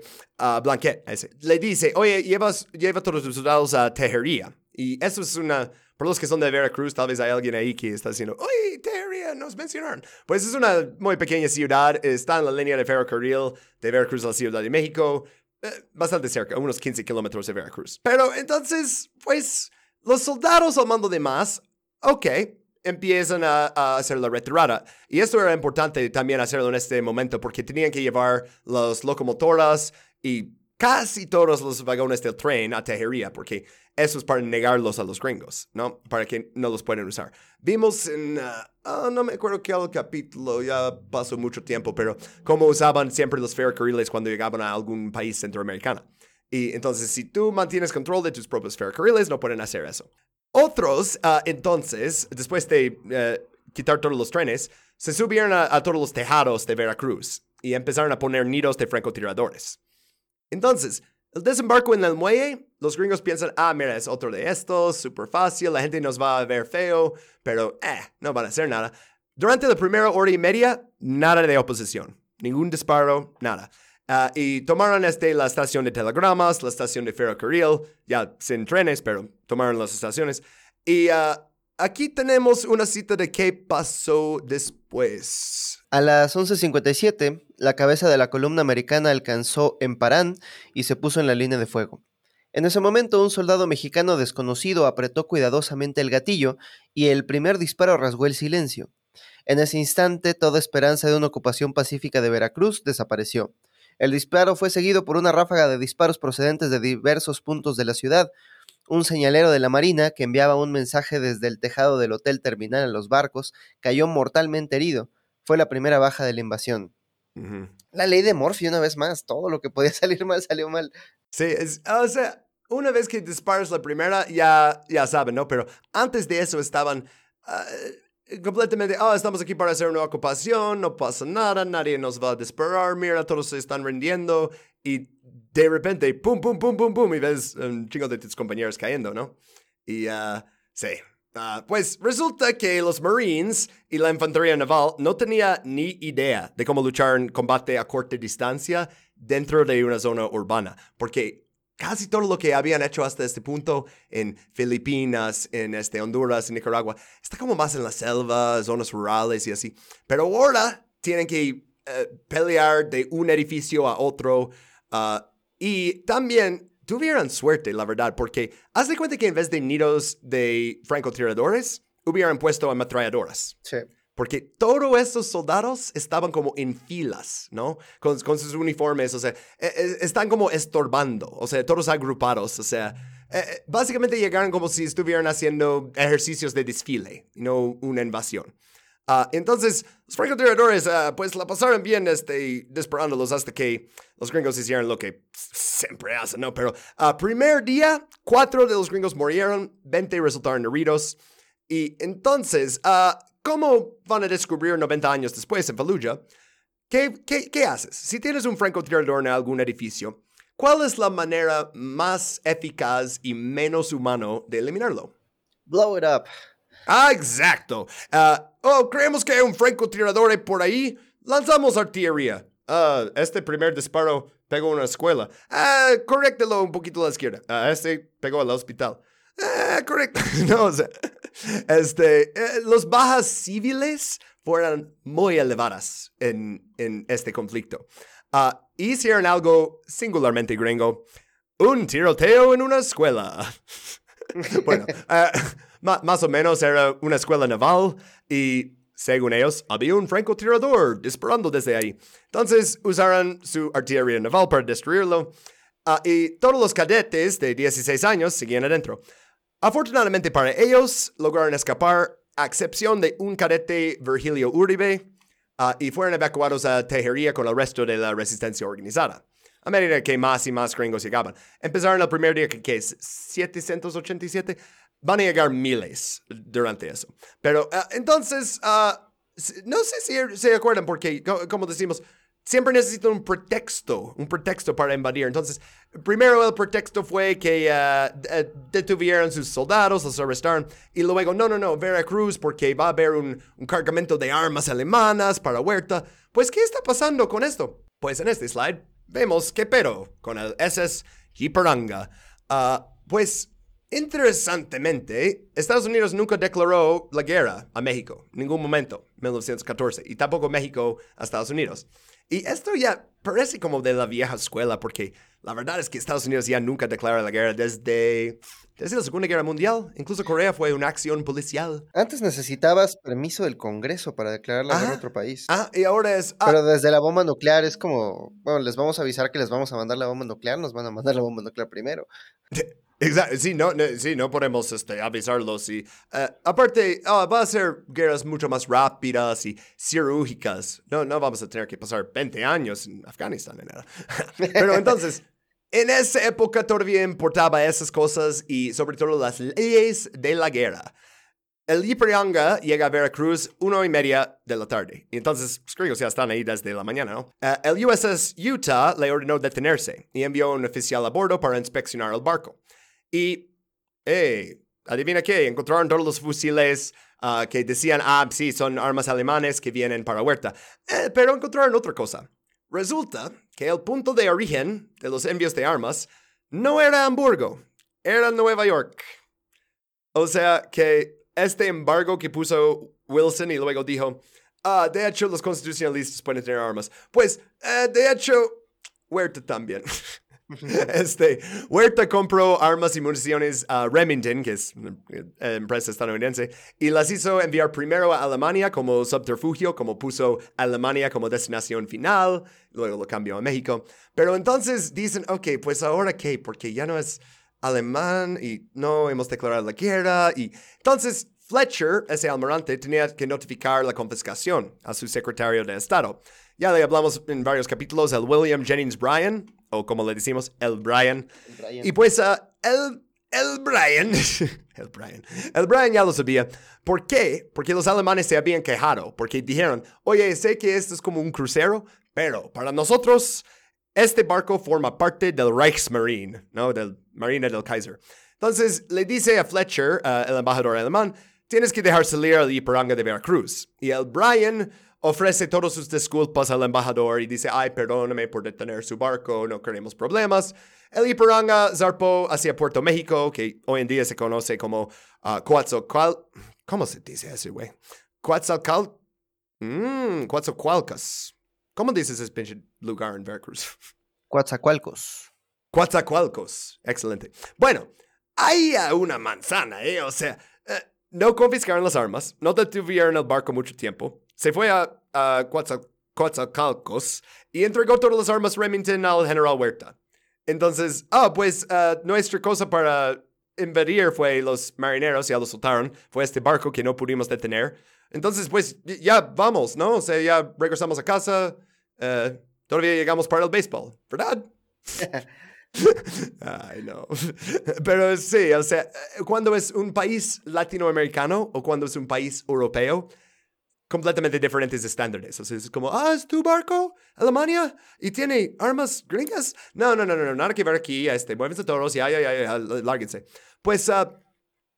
Blanquet, ese, le dice, oye, llevas, lleva todos tus soldados a Tejería. Y eso es una, por los que son de Veracruz, tal vez hay alguien ahí que está diciendo, oye, Tejería, nos mencionaron. Pues es una muy pequeña ciudad, está en la línea de ferrocarril de Veracruz a la Ciudad de México, eh, bastante cerca, unos 15 kilómetros de Veracruz. Pero entonces, pues, los soldados al mando de más, ok, empiezan a, hacer la retirada. Y esto era importante también hacerlo en este momento porque tenían que llevar las locomotoras y casi todos los vagones del tren a Tejería, porque eso es para negarlos a los gringos, ¿no? Para que no los puedan usar. Vimos en, uh, no me acuerdo qué capítulo, ya pasó mucho tiempo, pero cómo usaban siempre los ferrocarriles cuando llegaban a algún país centroamericano. Y entonces, si tú mantienes control de tus propios ferrocarriles, no pueden hacer eso. Otros, uh, entonces, después de uh, quitar todos los trenes, se subieron a, a, todos los tejados de Veracruz y empezaron a poner nidos de francotiradores. Entonces, el desembarco en el muelle, los gringos piensan, ah, mira, es otro de estos, súper fácil, la gente nos va a ver feo, pero, eh, no van a hacer nada. Durante la primera hora y media, nada de oposición, ningún disparo, nada. Uh, y tomaron este, la estación de telegramas, la estación de ferrocarril, ya sin trenes, pero tomaron las estaciones. Y uh, aquí tenemos una cita de qué pasó después. A las 11.57, la cabeza de la columna americana alcanzó en Parán y se puso en la línea de fuego. En ese momento, un soldado mexicano desconocido apretó cuidadosamente el gatillo y el primer disparo rasgó el silencio. En ese instante, toda esperanza de una ocupación pacífica de Veracruz desapareció. El disparo fue seguido por una ráfaga de disparos procedentes de diversos puntos de la ciudad. Un señalero de la Marina, que enviaba un mensaje desde el tejado del Hotel Terminal a los barcos, cayó mortalmente herido. Fue la primera baja de la invasión. La ley de Morphy, una vez más, todo lo que podía [LAUGHS] salir mal salió mal. Sí, es, o sea, una vez que disparas la primera, ya, ya saben, ¿no? Pero antes de eso estaban... Ah, completamente, ah, estamos aquí para hacer una ocupación, no pasa nada, nadie nos va a disparar, mira, todos se están rindiendo y de repente, pum, pum, pum, pum, pum, y ves un chingo de tus compañeros cayendo, ¿no? Y, uh, sí. Uh, pues resulta que los Marines y la infantería naval no tenían ni idea de cómo luchar en combate a corta distancia dentro de una zona urbana, porque casi todo lo que habían hecho hasta este punto en Filipinas, en este, Honduras, en Nicaragua, está como más en la selva, zonas rurales y así. Pero ahora tienen que eh, pelear de un edificio a otro ah, y también tuvieron suerte, la verdad, porque haz de cuenta que en vez de nidos de francotiradores, hubieran puesto ametralladoras. Sí. Porque todos estos soldados estaban como en filas, ¿no? Con, sus uniformes, o sea, e, e, están como estorbando, o sea, todos agrupados, o sea, e, básicamente llegaron como si estuvieran haciendo ejercicios de desfile, no una invasión. Uh, entonces, los francotiradores, uh, pues la pasaron bien este, disparándolos hasta que los gringos hicieron lo que siempre hacen, ¿no? Pero uh, primer día, cuatro de los gringos murieron, 20 resultaron heridos. Y entonces, ¿Cómo van a descubrir 90 años después en Fallujah? ¿Qué, qué, qué haces? Si tienes un francotirador en algún edificio, ¿cuál es la manera más eficaz y menos humano de eliminarlo? Blow it up. Ah, exacto. Ah, oh, creemos que hay un francotirador por ahí. Lanzamos artillería. Uh, este primer disparo pegó a una escuela. Ah, corréctelo un poquito a la izquierda. Ah, este pegó al hospital. Ah, correcto. [LAUGHS] no, o sea, este, eh, los bajas civiles fueron muy elevadas en, en este conflicto. Uh, hicieron algo singularmente gringo, un tiroteo en una escuela. [LAUGHS] bueno, uh, más o menos era una escuela naval y, según ellos, había un francotirador disparando desde ahí. Entonces usaron su artillería naval para destruirlo. Ah, y todos los cadetes de 16 años seguían adentro. Afortunadamente para ellos, lograron escapar, a excepción de un cadete Virgilio Uribe, ah, y fueron evacuados a Tejería con el resto de la resistencia organizada. A medida que más y más gringos llegaban. Empezaron el primer día que, que es 787. Van a llegar miles durante eso. Pero ah, entonces, ah, no sé si se acuerdan porque, co- como decimos, siempre necesitan un pretexto, un pretexto para invadir. Entonces, primero el pretexto fue que de- detuvieron sus soldados, los arrestaron, y luego, no, no, no, Veracruz, porque va a haber un, un cargamento de armas alemanas para Huerta. Pues, ¿qué está pasando con esto? Pues en este slide vemos que pero con el SS Jiparanga. Ah, pues, interesantemente, Estados Unidos nunca declaró la guerra a México, en ningún momento, 1914, y tampoco México a Estados Unidos. Y esto ya parece como de la vieja escuela, porque la verdad es que Estados Unidos ya nunca declara la guerra desde, desde la Segunda Guerra Mundial. Incluso Corea fue una acción policial. Antes necesitabas permiso del Congreso para declarar la guerra Ah. a otro país. Ah, y ahora es... ah, Pero desde la bomba nuclear es como, bueno, les vamos a avisar que les vamos a mandar la bomba nuclear, nos van a mandar la bomba nuclear primero. Exacto, sí, no, no, sí, no podemos este, avisarlos. Y, eh, aparte, ah, va a ser guerras mucho más rápidas y cirúrgicas. No, no vamos a tener que pasar 20 años en Afganistán. ni nada. [LAUGHS] Pero entonces, en esa época todavía importaba esas cosas y sobre todo las leyes de la guerra. El Ipiranga llega a Veracruz una y media de la tarde. Y entonces los gringos ya están ahí desde la mañana, ¿no? Eh, el USS Utah le ordenó detenerse y envió un oficial a bordo para inspeccionar el barco. Y, hey, adivina qué, encontraron todos los fusiles ah, que decían, ah, sí, son armas alemanes que vienen para Huerta. Eh, pero encontraron otra cosa. Resulta que el punto de origen de los envíos de armas no era Hamburgo, era Nueva York. O sea que este embargo que puso Wilson y luego dijo, ah, de hecho los constitucionalistas pueden tener armas. Pues, eh, de hecho, Huerta también. [LAUGHS] [LAUGHS] [LAUGHS] Este, Huerta compró armas y municiones a Remington, que es una eh, empresa estadounidense, y las hizo enviar primero a Alemania como subterfugio, como puso Alemania como destinación final, luego lo cambió a México. Pero entonces dicen, ok, pues ahora qué, porque ya no es alemán y no hemos declarado la guerra. Y entonces Fletcher, ese almirante, tenía que notificar la confiscación a su secretario de Estado. Ya le hablamos en varios capítulos, el William Jennings Bryan, o como le decimos, el. Bryan. Y pues ah, el, el Bryan, [LAUGHS] el Bryan, el Bryan ya lo sabía. ¿Por qué? Porque los alemanes se habían quejado, porque dijeron, oye, sé que esto es como un crucero, pero para nosotros este barco forma parte del Reichsmarine, ¿no? Del Marina del Kaiser. Entonces le dice a Fletcher, ah, el embajador alemán, tienes que dejar salir al Ipiranga de Veracruz. Y el Bryan ofrece todas sus disculpas al embajador y dice, ay, perdóname por detener su barco, no queremos problemas. El Ipiranga zarpó hacia Puerto México, que hoy en día se conoce como uh. ¿Cómo se dice eso, güey? Coatzacal... Mmm, Coatzacoalcos. ¿Cómo dices ese pinche lugar en Veracruz? [LAUGHS] Coatzacoalcos. Coatzacoalcos. Excelente. Bueno, hay uh, una manzana, ¿eh? O sea, eh, no confiscaron las armas, no detuvieron el barco mucho tiempo, se fue a, a Coatza- Coatzacoalcos y entregó todas las armas Remington al general Huerta. Entonces, ah, pues uh, nuestra cosa para invadir fue los marineros, ya lo soltaron, fue este barco que no pudimos detener. Entonces, pues ya vamos, ¿no? O sea, ya regresamos a casa, eh, todavía llegamos para el béisbol, ¿verdad? [LAUGHS] Ay, no. [LAUGHS] Pero sí, o sea, eh, cuando es un país latinoamericano o cuando es un país europeo, completamente diferentes estándares. O sea, es como, ah, es tu barco, Alemania, y tiene armas gringas. No, no, no, no, no, nada que ver aquí. Este, muévense todos, ya, ya, ya, ya, lárguense. Pues, ah,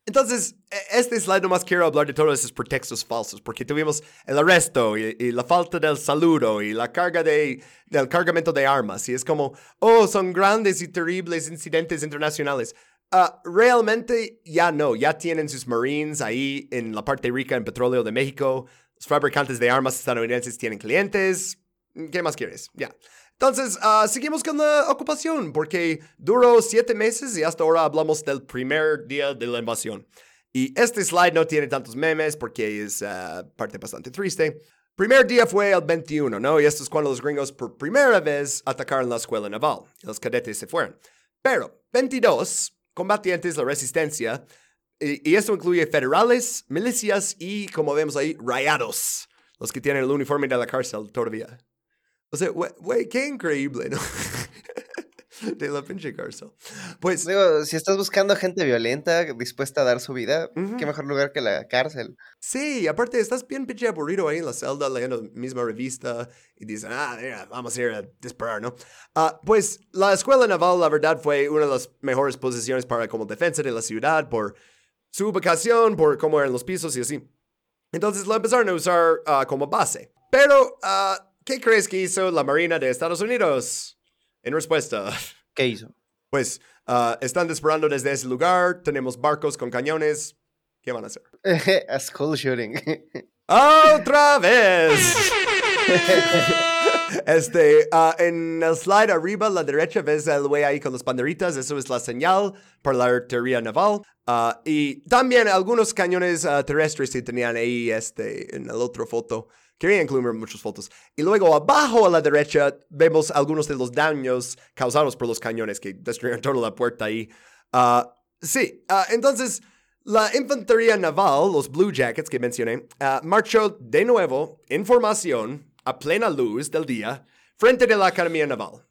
entonces, e- este slide nomás quiero hablar de todos esos pretextos falsos, porque tuvimos el arresto y, y la falta del saludo y la carga de, del cargamento de armas. Y es como, oh, son grandes y terribles incidentes internacionales. Ah, realmente ya no, ya tienen sus Marines ahí en la parte rica en petróleo de México. Los fabricantes de armas estadounidenses tienen clientes. ¿Qué más quieres? Ya. Entonces, ah, seguimos con la ocupación, porque duró siete meses y hasta ahora hablamos del primer día de la invasión. Y este slide no tiene tantos memes porque es uh, parte bastante triste. Primer día fue el 21, ¿no? Y esto es cuando los gringos por primera vez atacaron la escuela naval. Y los cadetes se fueron. Pero 22 combatientes de la resistencia, y, esto incluye federales, milicias y, como vemos ahí, rayados, los que tienen el uniforme de la cárcel todavía. O sea, güey, qué increíble, ¿no? [LAUGHS] de la pinche cárcel. Pues. Digo, si estás buscando gente violenta, dispuesta a dar su vida, qué mejor lugar que la cárcel. Sí, aparte estás bien pinche aburrido ahí en la celda leyendo la misma revista y dices, ah, mira, vamos a ir a disparar, ¿no? Ah, pues la escuela naval, la verdad, fue una de las mejores posiciones para como defensa de la ciudad por su ubicación, por cómo eran los pisos y así. Entonces lo empezaron a usar ah, como base. Pero, ah, ¿qué crees que hizo la Marina de Estados Unidos? En respuesta. [LAUGHS] ¿Qué hizo? Pues uh, están disparando desde ese lugar, tenemos barcos con cañones. ¿Qué van a hacer? [LAUGHS] a school shooting. [LAUGHS] ¡Otra vez! Este, uh, en el slide arriba a la derecha ves el güey ahí con las banderitas, eso es la señal para la artillería naval. Uh, y también algunos cañones uh, terrestres que tenían ahí este, en la otra foto. Quería incluir muchas fotos. Y luego abajo a la derecha vemos algunos de los daños causados por los cañones que destruyeron toda la puerta ahí. Sí, entonces la infantería naval, los Blue Jackets que mencioné, uh, marchó de nuevo en formación a plena luz del día frente de la Academia Naval.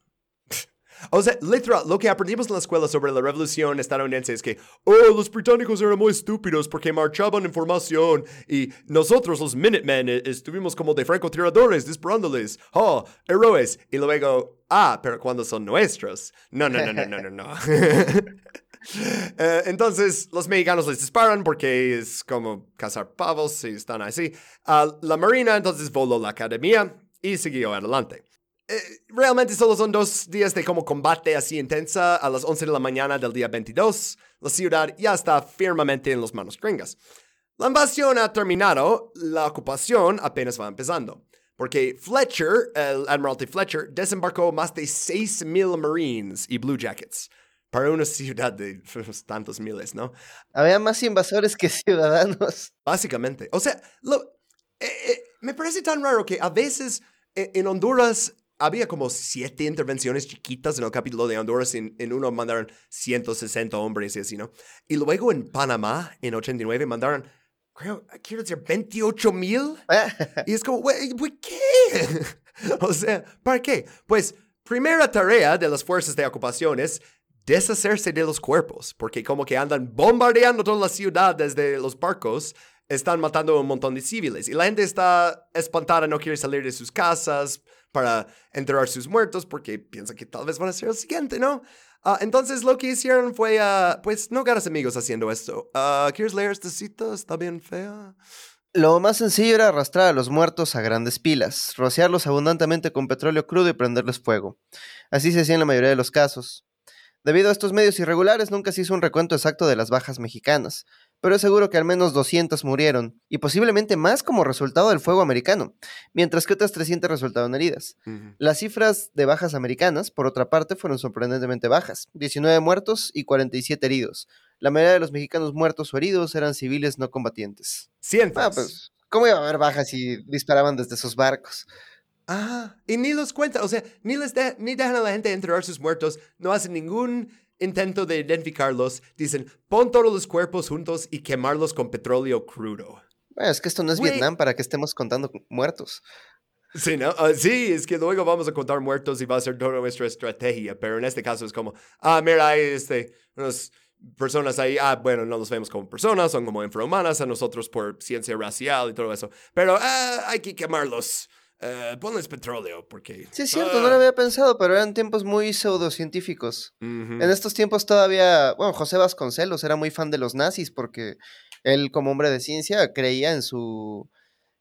O sea, literal, lo que aprendimos en la escuela sobre la revolución estadounidense es que, oh, los británicos eran muy estúpidos porque marchaban en formación y nosotros, los Minutemen, e, estuvimos como de francotiradores disparándoles. Oh, héroes. Y luego, ah, pero cuando son nuestros. No, no, no, no, no, no, no. [LAUGHS] [LAUGHS] [LAUGHS] Eh, entonces, los mexicanos les disparan porque es como cazar pavos y están así. La Marina entonces voló la academia y siguió adelante. Eh, realmente solo son dos días de como combate así intensa. A las 11 de la mañana del día 22, la ciudad ya está firmemente en las manos gringas. La invasión ha terminado, la ocupación apenas va empezando. Porque Fletcher, el Admiralty Fletcher, desembarcó más de 6.000 Marines y Blue Jackets para una ciudad de [LAUGHS] tantos miles, ¿no? Había más invasores que [LAUGHS] ciudadanos. Básicamente. O sea, lo, eh, eh, me parece tan raro que a veces en Honduras había como siete intervenciones chiquitas en el capítulo de Honduras. En, en, uno mandaron 160 hombres y así, ¿no? Y luego en Panamá, en 89, mandaron, creo, quiero decir, 28 mil. [LAUGHS] y es como, güey, ¿qué? o sea, ¿para qué? Pues, primera tarea de las fuerzas de ocupación es deshacerse de los cuerpos, porque como que andan bombardeando toda la ciudad desde los barcos están matando a un montón de civiles y la gente está espantada, no quiere salir de sus casas, para enterrar sus muertos porque piensa que tal vez van a ser el siguiente, ¿no? Uh, entonces lo que hicieron fue, uh, pues, no ganas amigos haciendo esto. Uh, ¿Quieres leer esta cita? Está bien fea. Lo más sencillo era arrastrar a los muertos a grandes pilas, rociarlos abundantemente con petróleo crudo y prenderles fuego. Así se hacía en la mayoría de los casos. Debido a estos medios irregulares, nunca se hizo un recuento exacto de las bajas mexicanas, pero es seguro que al menos 200 murieron, y posiblemente más como resultado del fuego americano, mientras que otras 300 resultaron heridas. Las cifras de bajas americanas, por otra parte, fueron sorprendentemente bajas, 19 muertos y 47 heridos. La mayoría de los mexicanos muertos o heridos eran civiles no combatientes. Cientos. Ah, pues, ¿cómo iba a haber bajas si disparaban desde sus barcos? Ah, y ni los cuentan, o sea, ni, les ni dejan a la gente enterrar sus muertos, no hacen ningún intento de identificarlos, dicen, pon todos los cuerpos juntos y quemarlos con petróleo crudo. Bueno, es que esto no es Vietnam para que estemos contando muertos. Sí, ¿no? Ah, sí, es que luego vamos a contar muertos y va a ser toda nuestra estrategia, pero en este caso es como, ah, mira, hay este, unas personas ahí, ah, bueno, no los vemos como personas, son como infrahumanas a nosotros por ciencia racial y todo eso, pero ah, hay que quemarlos. Uh, ponles petróleo, porque... Sí, es cierto, no lo había pensado, pero eran tiempos muy pseudocientíficos. En estos tiempos todavía, bueno, José Vasconcelos era muy fan de los nazis porque él como hombre de ciencia creía en su,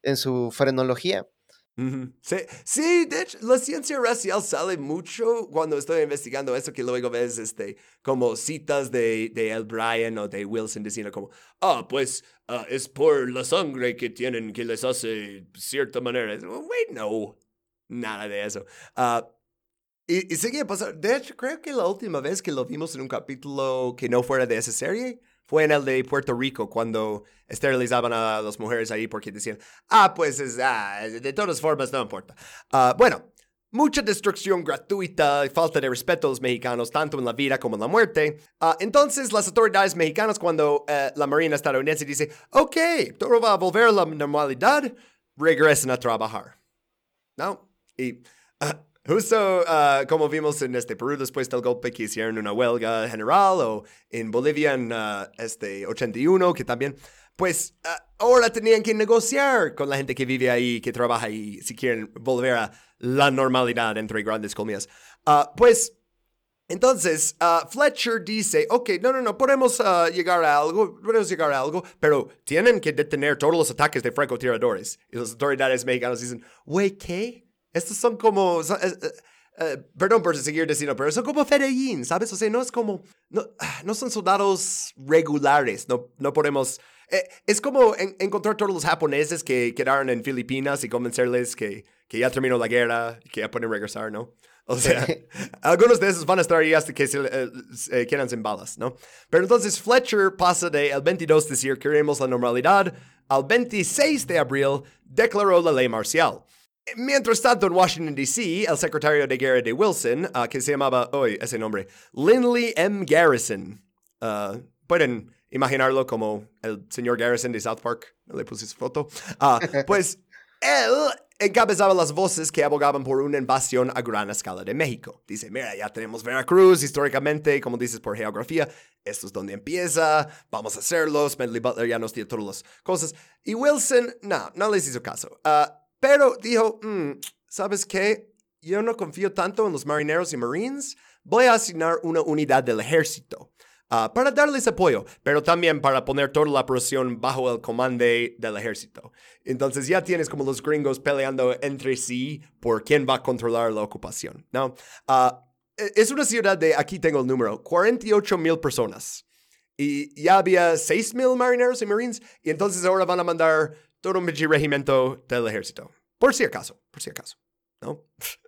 en su frenología. Sí, sí, de hecho, la ciencia racial sale mucho cuando estoy investigando eso, que luego ves este, como citas de, de El Bryan o de Wilson diciendo como, ah, pues ah, es por la sangre que tienen que les hace cierta manera. Wait, no, nada de eso. Uh, y, y sigue pasando. De hecho, creo que la última vez que lo vimos en un capítulo que no fuera de esa serie, fue en el de Puerto Rico cuando esterilizaban a las mujeres ahí porque decían, ah, pues es, ah, de todas formas no importa. Ah, bueno, mucha destrucción gratuita y falta de respeto a los mexicanos, tanto en la vida como en la muerte. Ah, entonces, las autoridades mexicanas, cuando eh, la Marina estadounidense dice, ok, todo va a volver a la normalidad, regresan a trabajar. ¿No? Y justo ah, como vimos en este Perú después del golpe que hicieron una huelga general, o en Bolivia en ah, este 81, que también, pues ah, ahora tenían que negociar con la gente que vive ahí, que trabaja ahí, si quieren volver a la normalidad, entre grandes comillas. Pues entonces, Fletcher dice, ok, no, no, no, podemos llegar a algo, podemos llegar a algo, pero tienen que detener todos los ataques de francotiradores. Y las autoridades mexicanas dicen, güey, ¿qué? Estos son como... son- eh, eh, eh, perdón por seguir diciendo, pero son como Fedellín, ¿sabes? O sea, no es como... No, [SIGHS] no son soldados regulares, no, no podemos... eh, es como en- encontrar todos los japoneses que quedaron en Filipinas y convencerles que, que ya terminó la guerra y que ya pueden regresar, ¿no? O sea, [LAUGHS] [LAUGHS] algunos de esos van a estar ahí hasta que se eh, eh, quedan sin balas, ¿no? Pero entonces Fletcher pasa de el 22 decir queremos la normalidad al 26 de abril declaró la ley marcial. Mientras tanto, en Washington, D.C., el secretario de guerra de Wilson, ah, que se llamaba, hoy ese nombre, Lindley M. Garrison, ah, pueden imaginarlo como el señor Garrison de South Park, le puse su foto, Ah, [LAUGHS] pues él encabezaba las voces que abogaban por una invasión a gran escala de México. Dice, mira, ya tenemos Veracruz históricamente, como dices por geografía, esto es donde empieza, vamos a hacerlo, Smedley Butler ya nos dio todas las cosas. Y Wilson, no, no les hizo caso. Ah, pero dijo, "Mm, ¿sabes qué? Yo no confío tanto en los marineros y marines, voy a asignar una unidad del ejército. ah, para darles apoyo, pero también para poner toda la presión bajo el comando del ejército. Entonces ya tienes como los gringos peleando entre sí por quién va a controlar la ocupación, ¿no? Ah, e- es una ciudad de, aquí tengo el número, 48 mil personas. Y ya había 6 mil marineros y marines, y entonces ahora van a mandar todo un regimiento del ejército. Por si acaso, por si acaso, ¿no? [LAUGHS]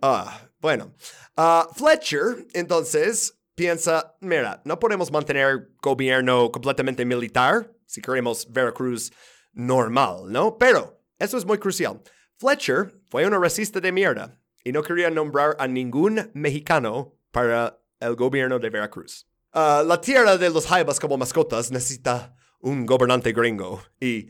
Ah, bueno, Ah, Fletcher, entonces, piensa, mira, no podemos mantener gobierno completamente militar si queremos Veracruz normal, ¿no? Pero, eso es muy crucial. Fletcher fue un racista de mierda y no quería nombrar a ningún mexicano para el gobierno de Veracruz. Ah, la tierra de los jaibas como mascotas necesita un gobernante gringo y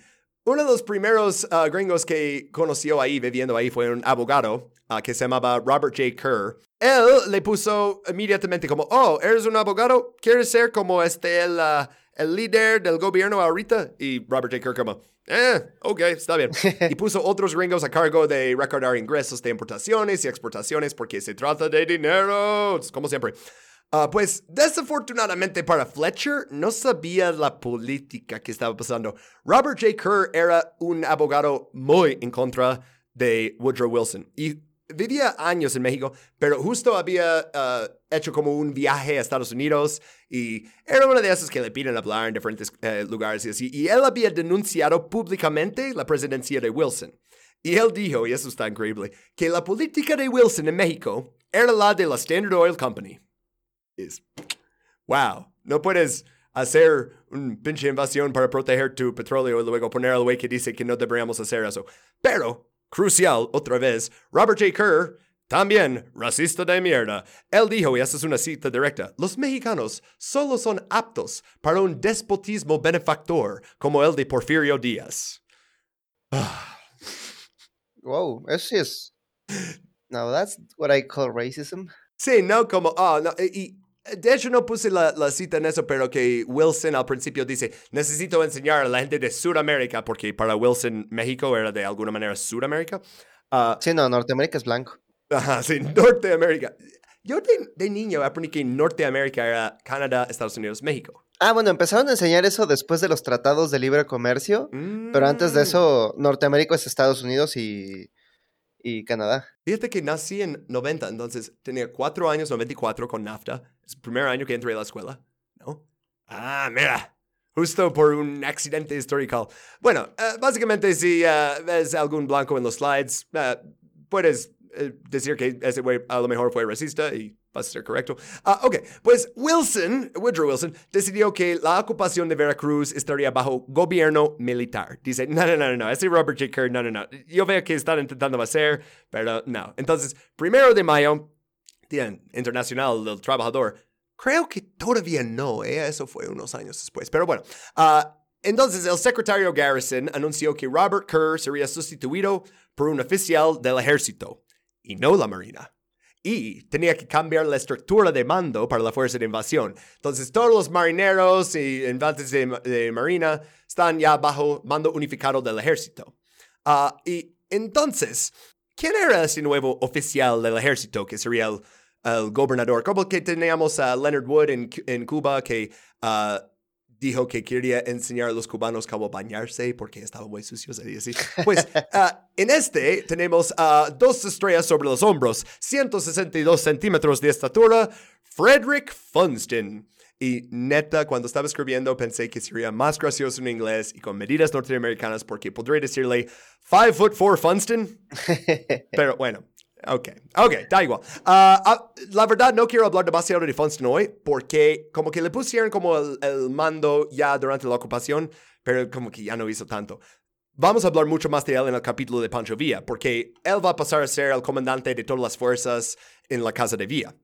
uno de los primeros ah, gringos que conoció ahí, viviendo ahí, fue un abogado ah, que se llamaba Robert J. Kerr. Él le puso inmediatamente como, oh, ¿eres un abogado? ¿Quieres ser como este, el, ah, el líder del gobierno ahorita? Y Robert J. Kerr como, eh, ok, está bien. y [LAUGHS] puso otros gringos a cargo de recordar ingresos de importaciones y exportaciones porque se trata de dinero, como siempre. Ah, pues desafortunadamente para Fletcher no sabía la política que estaba pasando. Robert J. Kerr era un abogado muy en contra de Woodrow Wilson y vivía años en México, pero justo había ah, hecho como un viaje a Estados Unidos y era una de esas que le piden hablar en diferentes eh, lugares y así. Y él había denunciado públicamente la presidencia de Wilson. Y él dijo, y eso está increíble, que la política de Wilson en México era la de la Standard Oil Company es, wow, no puedes hacer un pinche invasión para proteger tu petróleo y luego poner al güey que dice que no deberíamos hacer eso. Pero, crucial, otra vez, Robert J. Kerr, también racista de mierda, él dijo, y esta es una cita directa, los mexicanos solo son aptos para un despotismo benefactor como el de Porfirio Díaz. [SIGHS] Wow, eso sí es. Now that's what I call racism. Sí, no como, ah, no, y, de hecho no puse la, la cita en eso, pero que Wilson al principio dice, necesito enseñar a la gente de Sudamérica, porque para Wilson México era de alguna manera Sudamérica. Ah, Sí, no, Norteamérica es blanco. ajá, sí, [LAUGHS] Norteamérica. Yo de, de niño aprendí que Norteamérica era Canadá, Estados Unidos, México. Ah, bueno, empezaron a enseñar eso después de los tratados de libre comercio, pero antes de Mm. eso, Norteamérica es Estados Unidos y, y Canadá. Fíjate que nací en 90, entonces tenía cuatro años, 94 con NAFTA. Es el primer año que entré a la escuela, ¿no? Ah, mira, justo por un accidente histórico. Bueno, eh, básicamente si eh, ves algún blanco en los slides, eh, puedes decir que ese güey a lo mejor fue racista y va a ser correcto. Ah, ok, pues Wilson, Woodrow Wilson, decidió que la ocupación de Veracruz estaría bajo gobierno militar. Dice, no, no, no, no, ese Robert J. Kerr, no, no, no. Yo veo que están intentando hacer, pero no. Entonces, primero de mayo, Día Internacional del Trabajador, creo que todavía no, ¿eh? eso fue unos años después, pero bueno. ah, entonces, el secretario Garrison anunció que Robert Kerr sería sustituido por un oficial del ejército y no la marina. Y tenía que cambiar la estructura de mando para la fuerza de invasión. Entonces, todos los marineros y infantes de, de marina están ya bajo mando unificado del ejército. Ah, y entonces, ¿quién era ese nuevo oficial del ejército que sería el, el gobernador? Como que teníamos a Leonard Wood en, en Cuba que ah, dijo que quería enseñar a los cubanos cómo bañarse porque estaban muy sucios y así. Pues [LAUGHS] ah, en este tenemos ah, dos estrellas sobre los hombros, 162 centímetros de estatura, Frederick Funston. Y neta, cuando estaba escribiendo pensé que sería más gracioso en inglés y con medidas norteamericanas porque podría decirle 5 foot 4 Funston. [LAUGHS] Pero bueno, ok, ok, da igual. Ah, ah, la verdad no quiero hablar demasiado de Funston hoy porque como que le pusieron como el, el mando ya durante la ocupación, pero como que ya no hizo tanto. Vamos a hablar mucho más de él en el capítulo de Pancho Villa, porque él va a pasar a ser el comandante de todas las fuerzas en la casa de Villa.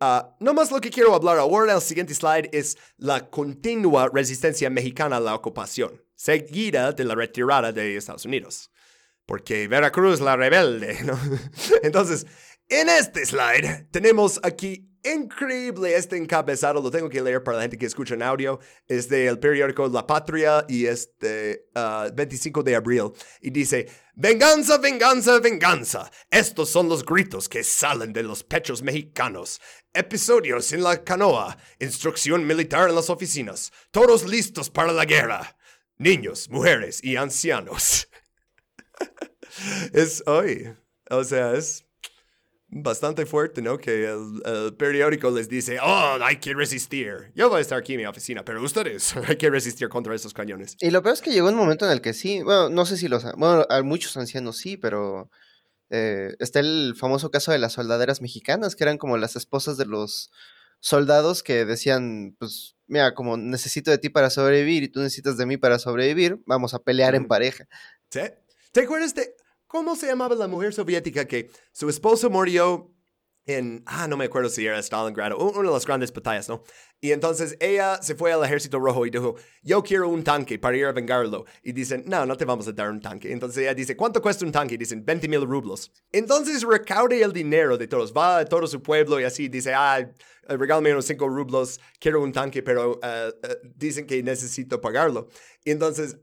Ah, no más lo que quiero hablar ahora en el siguiente slide es la continua resistencia mexicana a la ocupación, seguida de la retirada de Estados Unidos. Porque Veracruz la rebelde, [LAUGHS] ¿no? Entonces, en este slide tenemos aquí increíble este encabezado, lo tengo que leer para la gente que escucha en audio, es del periódico La Patria y es de ah, 25 de abril. Y dice, venganza, venganza, venganza. Estos son los gritos que salen de los pechos mexicanos. Episodios en la canoa, instrucción militar en las oficinas, todos listos para la guerra. Niños, mujeres y ancianos. [LAUGHS] es hoy. O sea, es bastante fuerte, ¿no? Que el, el periódico les dice, oh, hay que resistir. Yo voy a estar aquí en mi oficina, pero ustedes [LAUGHS] hay que resistir contra esos cañones. Y lo peor es que llegó un momento en el que sí, bueno, no sé si los, bueno, a muchos ancianos sí, pero eh, está el famoso caso de las soldaderas mexicanas, que eran como las esposas de los soldados que decían, pues, mira, como necesito de ti para sobrevivir y tú necesitas de mí para sobrevivir, vamos a pelear en Ujú. pareja. ¿Sí? ¿Te acuerdas de cómo se llamaba la mujer soviética que su esposo murió en, ah, no me acuerdo si era Stalingrado, una de las grandes batallas, ¿no? Y entonces ella se fue al ejército rojo y dijo, yo quiero un tanque para ir a vengarlo. Y dicen, no, no te vamos a dar un tanque. Entonces ella dice, ¿cuánto cuesta un tanque? Y dicen, 20 mil rublos. Entonces recaude el dinero de todos, va a todo su pueblo y así dice, ah, regálame unos 5 rublos, quiero un tanque, pero eh, eh, dicen que necesito pagarlo. Y entonces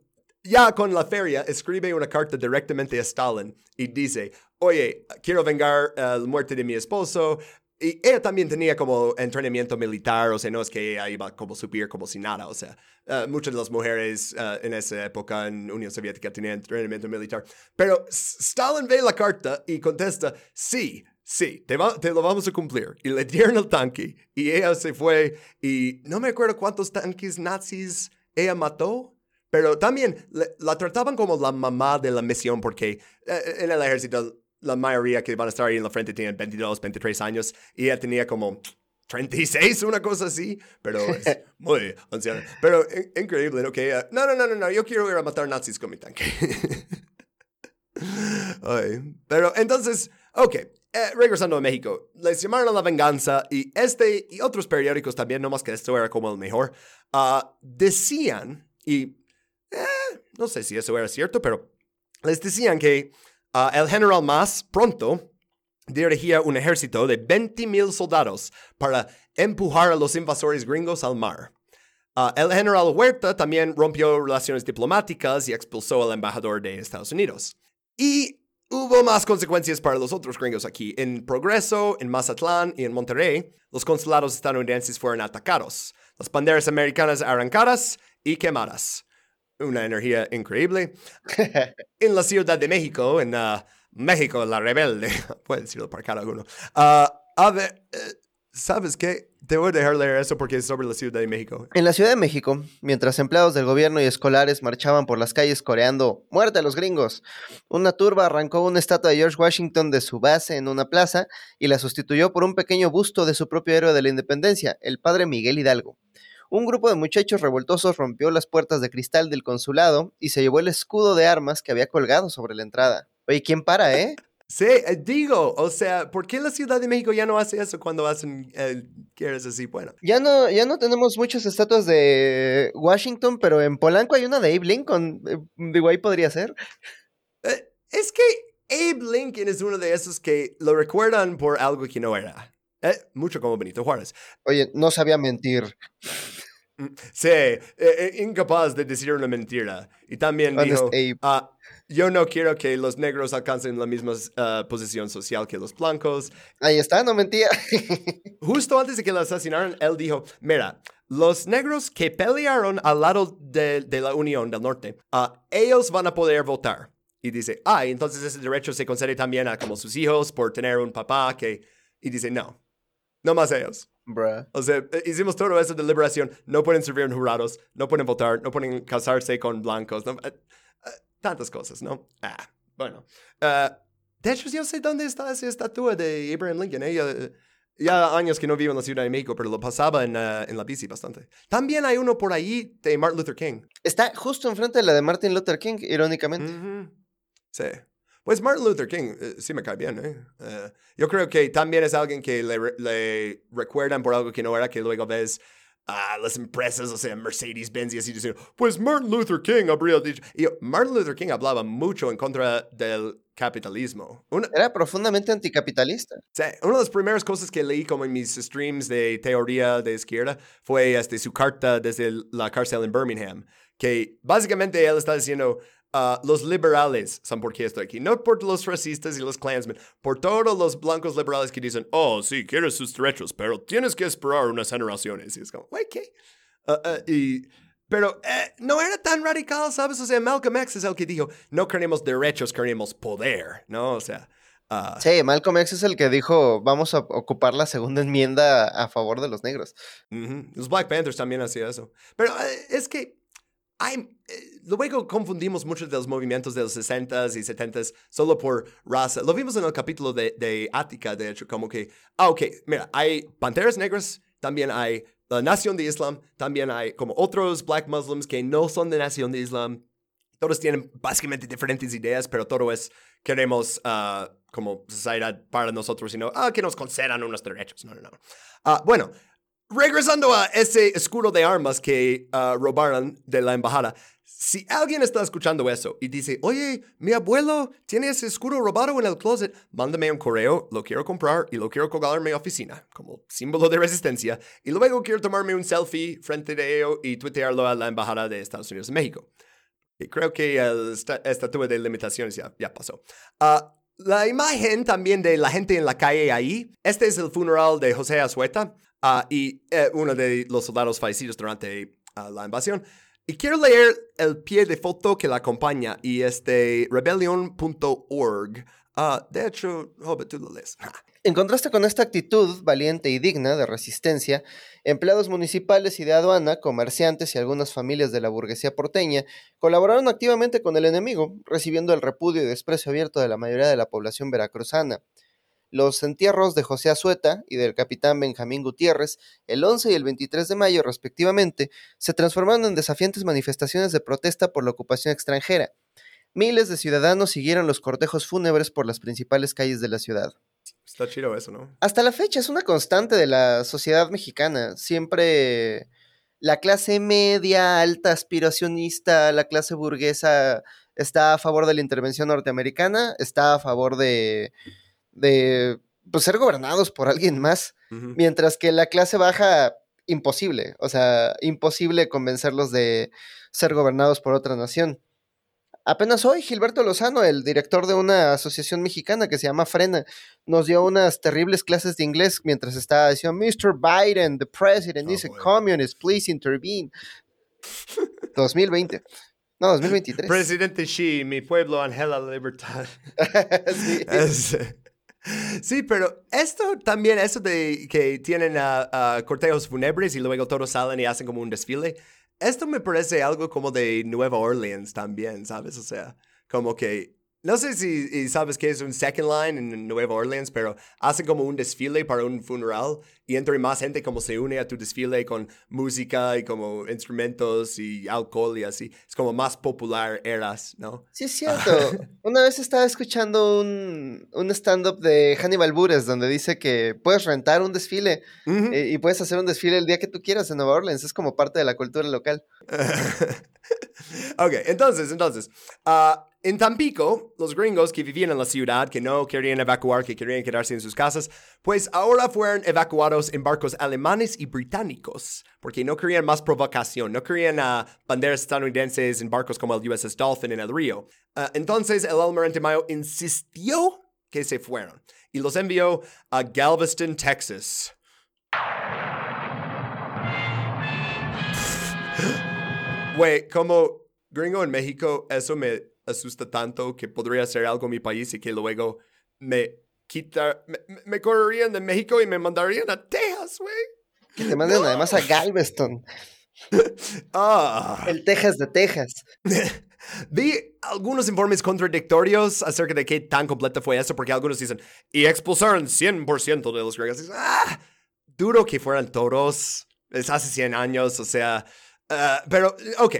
ya con la feria, escribe una carta directamente a Stalin y dice, oye, quiero vengar eh, la muerte de mi esposo. Y ella también tenía como entrenamiento militar, o sea, no es que ella iba como subir como si nada, o sea, eh, muchas de las mujeres eh, en esa época en Unión Soviética tenían entrenamiento militar. Pero Stalin ve la carta y contesta, sí, sí, te, te lo vamos a cumplir. Y le dieron el tanque y ella se fue y no me acuerdo cuántos tanques nazis ella mató. Pero también la trataban como la mamá de la misión porque eh, en el ejército la mayoría que van a estar ahí en la frente tienen 22, 23 años y ella tenía como 36, una cosa así, pero es [LAUGHS] muy anciana. Pero in- increíble, ¿no? Que ella, no, no, no, no, no, yo quiero ir a matar nazis con mi tanque. [LAUGHS] Ay, pero entonces, ok, eh, regresando a México, les llamaron a la venganza y este y otros periódicos también, no más que esto era como el mejor, ah, decían, y eh, no sé si eso era cierto, pero les decían que ah, el general Mas pronto dirigía un ejército de 20 mil soldados para empujar a los invasores gringos al mar. Ah, el general Huerta también rompió relaciones diplomáticas y expulsó al embajador de Estados Unidos. Y hubo más consecuencias para los otros gringos aquí. En Progreso, en Mazatlán y en Monterrey, los consulados estadounidenses fueron atacados, las banderas americanas arrancadas y quemadas. Una energía increíble. [LAUGHS] en la Ciudad de México, en ah, México la rebelde, [LAUGHS] puede decirlo para cada uno, ah, a ver, eh, ¿sabes qué? Te voy a dejar leer eso porque es sobre la Ciudad de México. En la Ciudad de México, mientras empleados del gobierno y escolares marchaban por las calles coreando ¡Muerte a los gringos! Una turba arrancó una estatua de George Washington de su base en una plaza y la sustituyó por un pequeño busto de su propio héroe de la independencia, el padre Miguel Hidalgo. Un grupo de muchachos revoltosos rompió las puertas de cristal del consulado y se llevó el escudo de armas que había colgado sobre la entrada. Oye, ¿quién para, eh? [LAUGHS] Sí, eh, digo, o sea, ¿por qué la Ciudad de México ya no hace eso cuando hacen, eh, quieres así? Bueno. Ya no, ya no tenemos muchas estatuas de Washington, pero en Polanco hay una de Abe Lincoln. Eh, Digo, ahí podría ser. [LAUGHS] Eh, es que Abe Lincoln es uno de esos que lo recuerdan por algo que no era. Eh, mucho como Benito Juárez. Oye, no sabía mentir. Sí, eh, eh, incapaz de decir una mentira. Y también Honest dijo, ah, yo no quiero que los negros alcancen la misma ah, posición social que los blancos. Ahí está, no mentía. [LAUGHS] Justo antes de que lo asesinaran, él dijo, mira, los negros que pelearon al lado de, de la Unión del Norte, ah, ellos van a poder votar. Y dice, ah, entonces ese derecho se concede también a como sus hijos por tener un papá que... Y dice, no, no más ellos. Bruh. O sea, eh, hicimos todo eso de liberación. No pueden servir en jurados, no pueden votar, no pueden casarse con blancos, no- eh, eh, tantas cosas, ¿no? Ah, bueno. Ah, de hecho, yo sé dónde está esa estatua de Abraham Lincoln. ¿eh? Ya, ya años que no vivo en la Ciudad de México, pero lo pasaba en, en la bici bastante. También hay uno por ahí de Martin Luther King. Está justo enfrente de la de Martin Luther King, irónicamente. Ujú. Sí. Pues Martin Luther King eh, sí me cae bien, ¿eh? Eh, yo creo que también es alguien que le, re- le recuerdan por algo que no era, que luego ves a las empresas, o sea, Mercedes-Benz y así diciendo, pues Martin Luther King habría dicho. Y yo, Martin Luther King hablaba mucho en contra del capitalismo. Una, Era profundamente anticapitalista. Sí, una de las primeras cosas que leí como en mis streams de teoría de izquierda fue este, su carta desde el- la cárcel en Birmingham, que básicamente él está diciendo, ah, los liberales son por qué estoy aquí, no por los racistas y los Klansmen, por todos los blancos liberales que dicen, oh, sí, quieres sus derechos, pero tienes que esperar unas generaciones. Y es como, güey, ¿qué? Ah, ah, y... Pero eh, no era tan radical, ¿sabes? O sea, Malcolm X es el que dijo, no queremos derechos, queremos poder, ¿no? O sea... ah, Sí, Malcolm X es el que dijo, vamos a ocupar la segunda enmienda a favor de los negros. Ujú. Los Black Panthers también hacían eso. Pero eh, es que hay, eh, luego confundimos muchos de los movimientos de los 60s y 70s solo por raza. Lo vimos en el capítulo de, de Ática, de hecho, como que, ah, ok, mira, hay panteras negras, también hay la Nación de Islam, también hay como otros Black Muslims que no son de Nación de Islam. Todos tienen básicamente diferentes ideas, pero todo es, queremos ah, como sociedad para nosotros, sino, ah, que nos concedan unos derechos. No, no, no. Ah, bueno, regresando a ese escudo de armas que ah, robaron de la embajada, si alguien está escuchando eso y dice, oye, mi abuelo tiene ese escudo robado en el closet, mándame un correo, lo quiero comprar y lo quiero colgar en mi oficina como símbolo de resistencia y luego quiero tomarme un selfie frente de ello y tuitearlo a la embajada de Estados Unidos en México. Y creo que el esta- estatua de limitaciones ya, ya pasó. Ah, la imagen también de la gente en la calle ahí. Este es el funeral de José Azueta ah, y eh, uno de los soldados fallecidos durante ah, la invasión. Y quiero leer el pie de foto que la acompaña y es de rebellion.org. Ah, de hecho, Hobbit, tú lo lees. [LAUGHS] En contraste con esta actitud valiente y digna de resistencia, empleados municipales y de aduana, comerciantes y algunas familias de la burguesía porteña colaboraron activamente con el enemigo, recibiendo el repudio y desprecio abierto de la mayoría de la población veracruzana. Los entierros de José Azueta y del capitán Benjamín Gutiérrez, el 11 y el 23 de mayo respectivamente, se transformaron en desafiantes manifestaciones de protesta por la ocupación extranjera. Miles de ciudadanos siguieron los cortejos fúnebres por las principales calles de la ciudad. Está chido eso, ¿no? Hasta la fecha es una constante de la sociedad mexicana. Siempre la clase media, alta, aspiracionista, la clase burguesa está a favor de la intervención norteamericana, está a favor de, de pues, ser gobernados por alguien más, mientras que la clase baja, imposible. O sea, imposible convencerlos de ser gobernados por otra nación. Apenas hoy, Gilberto Lozano, el director de una asociación mexicana que se llama Frena, nos dio unas terribles clases de inglés mientras estaba diciendo, Mr. Biden, the president Oh, is a boy. communist, please intervene. 2020. No, 2023. Presidente Xi, mi pueblo angela la libertad. [LAUGHS] Sí. [LAUGHS] Es- Sí, pero esto también, eso de que tienen ah, cortejos fúnebres y luego todos salen y hacen como un desfile, esto me parece algo como de Nueva Orleans también, ¿sabes? O sea, como que no sé si sabes que es un second line en Nueva Orleans, pero hacen como un desfile para un funeral y entre más gente como se une a tu desfile con música y como instrumentos y alcohol y así. Es como más popular eras, ¿no? Sí, es cierto. [LAUGHS] Una vez estaba escuchando un, un stand-up de Hannibal Buress donde dice que puedes rentar un desfile eh, y puedes hacer un desfile el día que tú quieras en Nueva Orleans. Es como parte de la cultura local. [LAUGHS] ok, entonces, entonces. ah, en Tampico, los gringos que vivían en la ciudad, que no querían evacuar, que querían quedarse en sus casas, pues ahora fueron evacuados en barcos alemanes y británicos, porque no querían más provocación, no querían ah, banderas estadounidenses en barcos como el USS Dolphin en el río. Ah, entonces el almirante Mayo insistió que se fueran y los envió a Galveston, Texas. [GASPS] Güey, como gringo en México, eso me asusta tanto que podría ser algo en mi país y que luego me quita, me, me- correrían de México y me mandarían a Texas, güey. Que te manden además a Galveston, [LAUGHS] Ah. el Texas de Texas. [LAUGHS] Vi algunos informes contradictorios acerca de qué tan completa fue eso, porque algunos dicen, y expulsaron 100% de los griegos. Ah, duro que fueran todos, es hace 100 años, o sea, ah, pero, ok,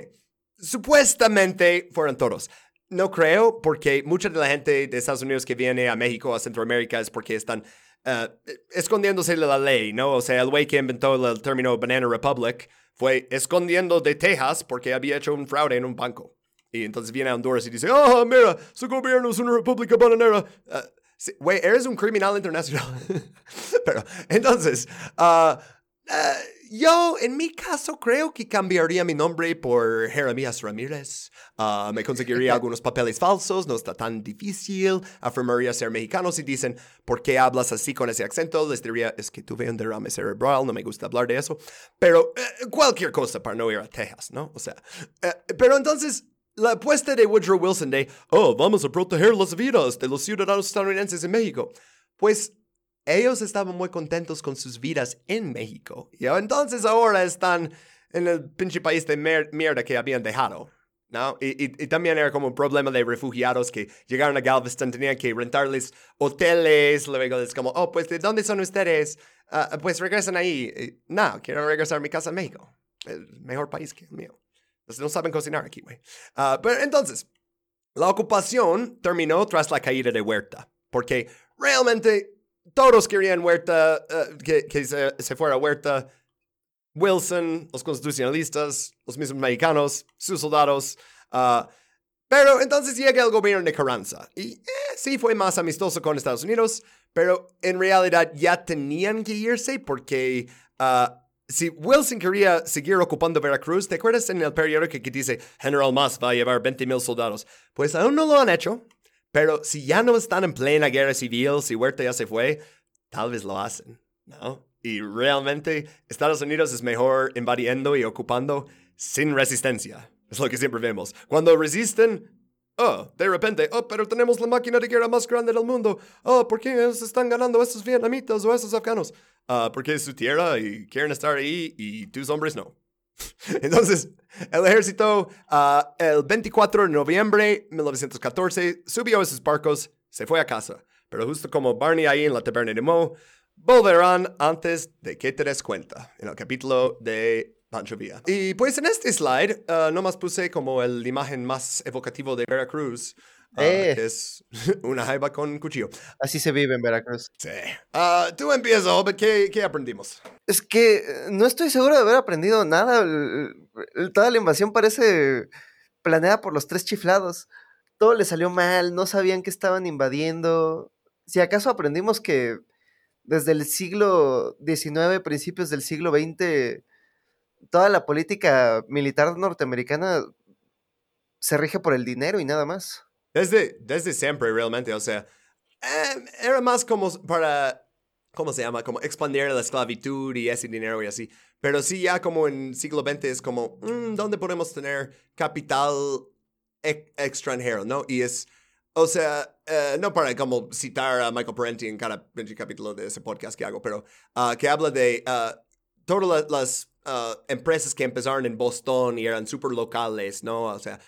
supuestamente fueron todos. No creo, porque mucha de la gente de Estados Unidos que viene a México, a Centroamérica, es porque están ah, escondiéndose de la ley, ¿no? O sea, el güey que inventó el término Banana Republic fue escondiendo de Texas porque había hecho un fraude en un banco. Y entonces viene a Honduras y dice, oh, mira, su gobierno es una república bananera. Ah, sí, Güey, eres un criminal internacional. [LAUGHS] Pero, entonces, ah, yo en mi caso creo que cambiaría mi nombre por Jeremías Ramírez. Ah, me conseguiría [LAUGHS] algunos papeles falsos, no está tan difícil. Afirmaría ser mexicano si dicen, ¿por qué hablas así con ese acento? Les diría, es que tuve un derrame cerebral, no me gusta hablar de eso. Pero eh, cualquier cosa para no ir a Texas, ¿no? O sea, eh, pero entonces la apuesta de Woodrow Wilson de, oh, vamos a proteger las vidas de los ciudadanos estadounidenses en México. Pues ellos estaban muy contentos con sus vidas en México. Y entonces ahora están en el pinche país de mierda que habían dejado. ¿No? Y, también era como un problema de refugiados que llegaron a Galveston, tenían que rentarles hoteles, luego es como, oh, pues, ¿de dónde son ustedes? "Ah, pues regresan ahí. No, quiero regresar a mi casa en México. El mejor país que el mío. Entonces no saben cocinar aquí, güey. Ah, pero entonces, la ocupación terminó tras la caída de Huerta, porque realmente todos querían Huerta, eh, que, se, se fuera Huerta. Wilson, los constitucionalistas, los mismos mexicanos, sus soldados. ah, pero entonces llega el gobierno de Carranza. Y eh, sí fue más amistoso con Estados Unidos, pero en realidad ya tenían que irse porque ah, si Wilson quería seguir ocupando Veracruz, ¿te acuerdas en el periódico que dice General Mas va a llevar 20 mil soldados? Pues aún no lo han hecho, pero si ya no están en plena guerra civil, si Huerta ya se fue, tal vez lo hacen, ¿no? Y realmente Estados Unidos es mejor invadiendo y ocupando sin resistencia. Es lo que siempre vemos. Cuando resisten, oh, de repente, oh, pero tenemos la máquina de guerra más grande del mundo. Oh, ¿por qué están ganando esos vietnamitas o esos afganos? Ah, porque es su tierra y quieren estar ahí y tus hombres no. [LAUGHS] Entonces, el ejército, ah, el 24 de noviembre de 1914, subió a sus barcos, se fue a casa. Pero justo como Barney ahí en la taberna de Mo, volverán antes de que te des cuenta, en el capítulo de Pancho Villa. Y pues en este slide, ah, nomás puse como el imagen más evocativo de Veracruz, Eh. que es [LAUGHS] una jaiba con cuchillo. Así se vive en Veracruz. Sí. Ah, tú empiezas, Hobbit, ¿qué, ¿qué aprendimos? Es que eh, no estoy seguro de haber aprendido nada. Toda la invasión parece planeada por los tres chiflados. Todo le salió mal, no sabían que estaban invadiendo. Si acaso aprendimos que desde el siglo XIX, principios del siglo XX, toda la política militar norteamericana se rige por el dinero y nada más. Desde, desde siempre, realmente, o sea, eh, era más como para, ¿cómo se llama? Como expandir la esclavitud y ese dinero y así. Pero sí, ya como en siglo XX es como, mm, ¿dónde podemos tener capital e- extranjero, no? Y es o sea, eh, no para como citar a Michael Parenti en cada capítulo de ese podcast que hago, pero uh, que habla de uh, todas las uh, empresas que empezaron en Boston y eran súper locales, ¿no? O sea,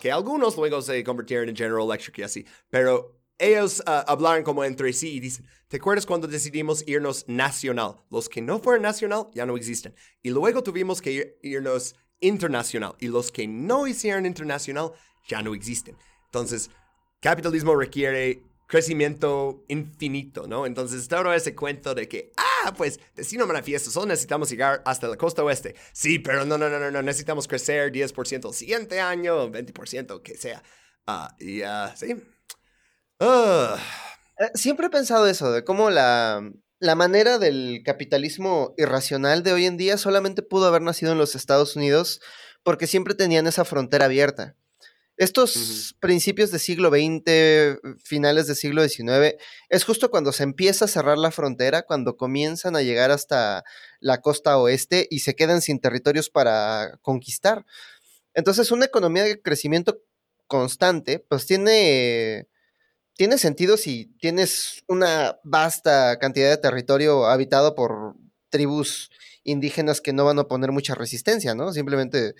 que algunos luego se convirtieron en General Electric y así, pero ellos hablaron como entre sí y dicen, ¿te acuerdas cuando decidimos irnos nacional? Los que no fueron nacional ya no existen. Y luego tuvimos que irnos internacional y los que no hicieron internacional ya no existen. Entonces, capitalismo requiere crecimiento infinito, ¿no? Entonces, todo ese cuento de que, ah, pues, destino manifiesto, solo necesitamos llegar hasta la costa oeste. Sí, pero no, no, no, no, no, necesitamos crecer 10% el siguiente año, 20%, que sea. Ah, y, uh, sí. Uh. Siempre he pensado eso, de cómo la, la manera del capitalismo irracional de hoy en día solamente pudo haber nacido en los Estados Unidos porque siempre tenían esa frontera abierta. Estos principios del siglo XX, finales del siglo XIX, es justo cuando se empieza a cerrar la frontera, cuando comienzan a llegar hasta la costa oeste y se quedan sin territorios para conquistar. Entonces, una economía de crecimiento constante, pues tiene, tiene sentido si tienes una vasta cantidad de territorio habitado por tribus indígenas que no van a poner mucha resistencia, ¿no? Simplemente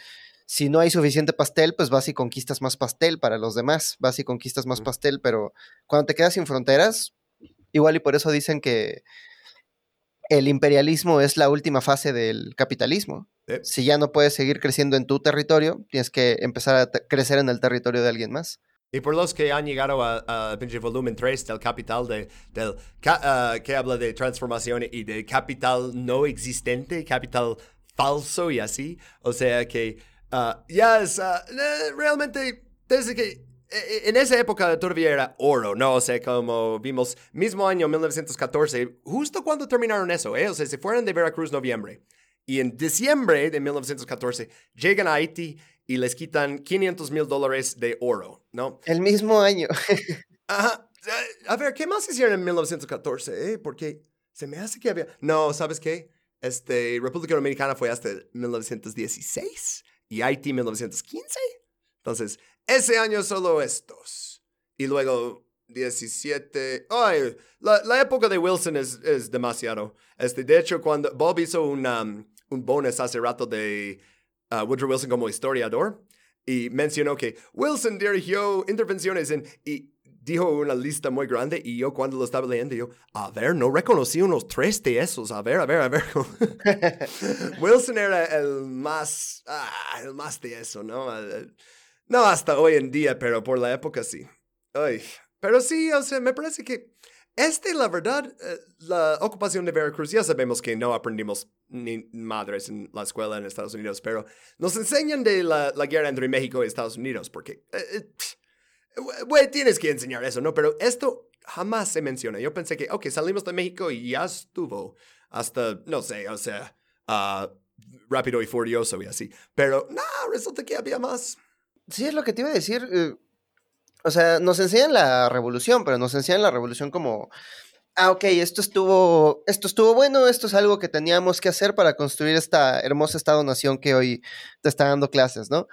si no hay suficiente pastel, pues vas y conquistas más pastel para los demás, vas y conquistas más pastel, pero cuando te quedas sin fronteras, igual y por eso dicen que el imperialismo es la última fase del capitalismo. Si ya no puedes seguir creciendo en tu territorio, tienes que empezar a crecer en el territorio de alguien más. Y por los que han llegado a, pinche volumen 3 del capital, de, del, ah, que habla de transformación y de capital no existente, capital falso y así, o sea que Ah, ya es ah, realmente desde que e, e, en esa época todavía era oro, ¿no? O sea, como vimos, mismo año 1914, justo cuando terminaron eso, ¿eh? O sea, se fueron de Veracruz noviembre. Y en diciembre de 1914 llegan a Haití y les quitan 500 mil dólares de oro, ¿no? El mismo año. [LAUGHS] Ajá. A ver, ¿qué más hicieron en 1914? Eh? Porque se me hace que había... No, ¿sabes qué? Este, República Dominicana fue hasta 1916 y Haití 1915. Entonces, ese año solo estos. Y luego 17. Ay, la, época de Wilson es, es, demasiado. Este, de hecho, cuando Bob hizo un, um, un bonus hace rato de uh, Woodrow Wilson como historiador y mencionó que Wilson dirigió intervenciones en. Dijo una lista muy grande y yo cuando lo estaba leyendo, yo, a ver, no reconocí unos tres de esos, a ver, a ver, a ver. [LAUGHS] Wilson era el más, ah, el más de eso, ¿no? No hasta hoy en día, pero por la época sí. Ay, pero sí, o sea, me parece que este, la verdad, eh, la ocupación de Veracruz, ya sabemos que no aprendimos ni madres en la escuela en Estados Unidos, pero nos enseñan de la, la guerra entre México y Estados Unidos, porque... Eh, eh, Güey, tienes que enseñar eso, ¿no? Pero esto jamás se menciona. Yo pensé que, ok, salimos de México y ya estuvo hasta, no sé, o sea, uh, rápido y furioso y así. Pero no, resulta que había más. Sí, es lo que te iba a decir. Eh, o sea, nos enseñan la revolución, pero nos enseñan la revolución como, ah, ok, esto estuvo, esto estuvo bueno, esto es algo que teníamos que hacer para construir esta hermosa Estado-nación que hoy te está dando clases, ¿no?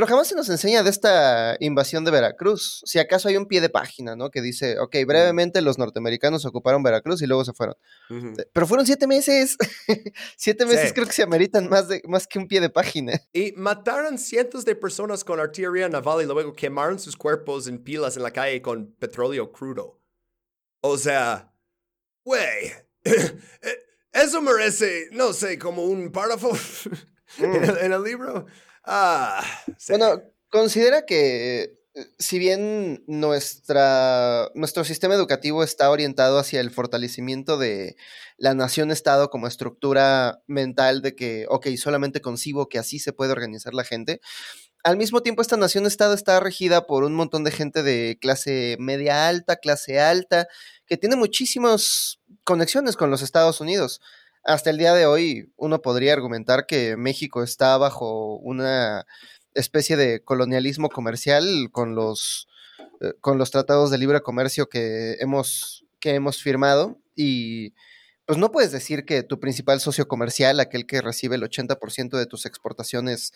Pero jamás se nos enseña de esta invasión de Veracruz. Si acaso hay un pie de página, ¿no? Que dice, ok, brevemente los norteamericanos ocuparon Veracruz y luego se fueron. Pero fueron siete meses. [LAUGHS] siete meses creo que se ameritan más, de, más que un pie de página. Y mataron cientos de personas con artillería naval y luego quemaron sus cuerpos en pilas en la calle con petróleo crudo. O sea, güey, [LAUGHS] eso merece, no sé, como un párrafo [LAUGHS] en el libro. Ah, bueno, considera que eh, si bien nuestra, nuestro sistema educativo está orientado hacia el fortalecimiento de la nación-estado como estructura mental de que, ok, solamente concibo que así se puede organizar la gente, al mismo tiempo esta nación-estado está regida por un montón de gente de clase media alta, clase alta, que tiene muchísimas conexiones con los Estados Unidos hasta el día de hoy uno podría argumentar que México está bajo una especie de colonialismo comercial con los, eh, con los tratados de libre comercio que hemos, que hemos firmado y pues no puedes decir que tu principal socio comercial, aquel que recibe el 80% de tus exportaciones,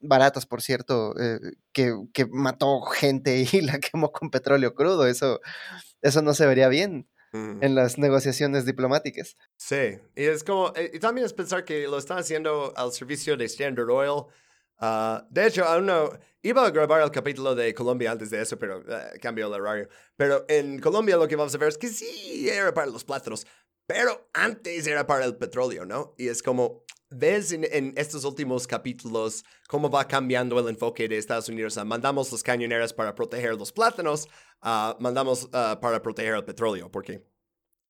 baratas, por cierto, eh, que, que, mató gente y [LAUGHS] la quemó con petróleo crudo. Eso, eso no se vería bien en las negociaciones diplomáticas. Sí, y es como, y también es pensar que lo están haciendo al servicio de Standard Oil. Uh, de hecho, aún no, iba a grabar el capítulo de Colombia antes de eso, pero uh, cambió el horario. Pero en Colombia lo que vamos a ver es que sí era para los plátanos, pero antes era para el petróleo, ¿no? Y es como, ves en, en, estos últimos capítulos cómo va cambiando el enfoque de Estados Unidos. Uh, mandamos los cañoneras para proteger los plátanos, mandamos para proteger el petróleo, porque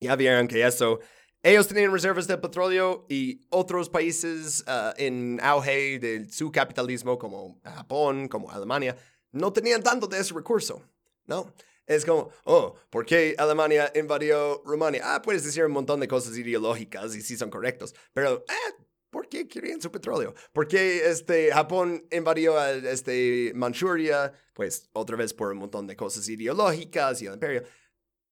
ya vieron que eso, ellos tenían reservas de petróleo y otros países en auge de su capitalismo, como Japón, como Alemania, no tenían tanto de ese recurso, ¿no? Es como, oh, ¿por qué Alemania invadió Rumania? Ah, puedes decir un montón de cosas ideológicas y sí son correctos, pero, eh, ¿por qué querían su petróleo? ¿Por qué este, Japón invadió a este, Manchuria? Pues otra vez por un montón de cosas ideológicas y el imperio.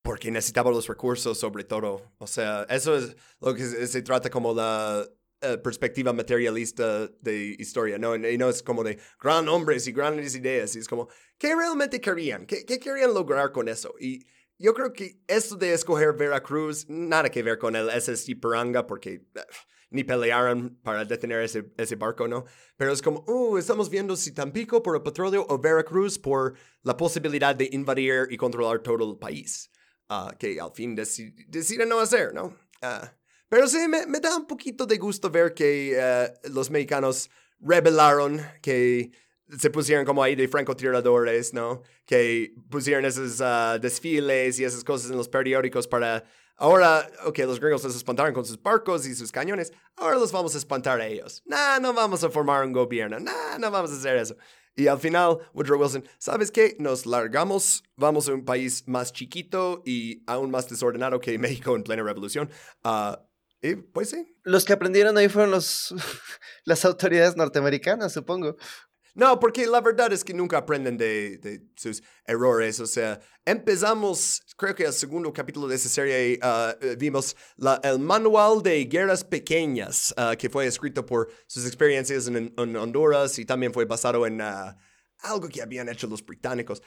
Porque necesitaba los recursos sobre todo. O sea, eso es lo que se, trata como la eh, perspectiva materialista de historia, ¿no? Y no es como de gran hombres y grandes ideas. Y es como, ¿qué realmente querían? ¿Qué, qué querían lograr con eso? Y yo creo que esto de escoger Veracruz, nada que ver con el SSI Peranga, porque eh, ni pelearon para detener ese, ese barco, ¿no? Pero es como, uh, estamos viendo si Tampico por el petróleo o Veracruz por la posibilidad de invadir y controlar todo el país. Ah, que al fin deciden no hacer, ¿no? Ah, pero sí, me, da un poquito de gusto ver que eh, los mexicanos rebelaron, que se pusieron como ahí de francotiradores, ¿no? Que pusieron esos ah, desfiles y esas cosas en los periódicos para... Ahora, ok, los gringos los espantaron con sus barcos y sus cañones, ahora los vamos a espantar a ellos. Nah, no vamos a formar un gobierno, nah, no vamos a hacer eso. Y al final, Woodrow Wilson, ¿sabes qué? Nos largamos, vamos a un país más chiquito y aún más desordenado que México en plena revolución. Ah, y pues sí. Los que aprendieron ahí fueron los, [LAUGHS] las autoridades norteamericanas, supongo. No, porque la verdad es que nunca aprenden de, de, sus errores. O sea, empezamos, creo que el segundo capítulo de esa serie uh, vimos la, el manual de guerras pequeñas, uh, que fue escrito por sus experiencias en, en Honduras y también fue basado en uh, algo que habían hecho los británicos.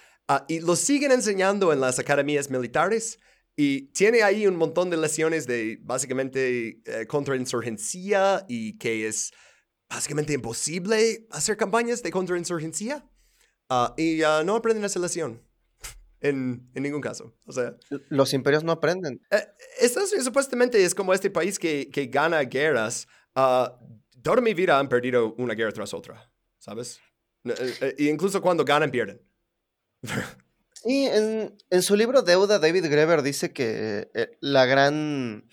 y lo siguen enseñando en las academias militares. Y tiene ahí un montón de lecciones de básicamente eh, contrainsurgencia y que es básicamente imposible hacer campañas de contrainsurgencia uh, y uh, no aprenden esa lección. [LAUGHS] En, en, ningún caso. O sea, los imperios no aprenden. Eh, Estados Unidos supuestamente es como este país que, que gana guerras. Uh, toda mi vida han perdido una guerra tras otra, ¿sabes? E incluso cuando ganan, pierden. [LAUGHS] sí, en, en, su libro Deuda, David Greber dice que eh, la gran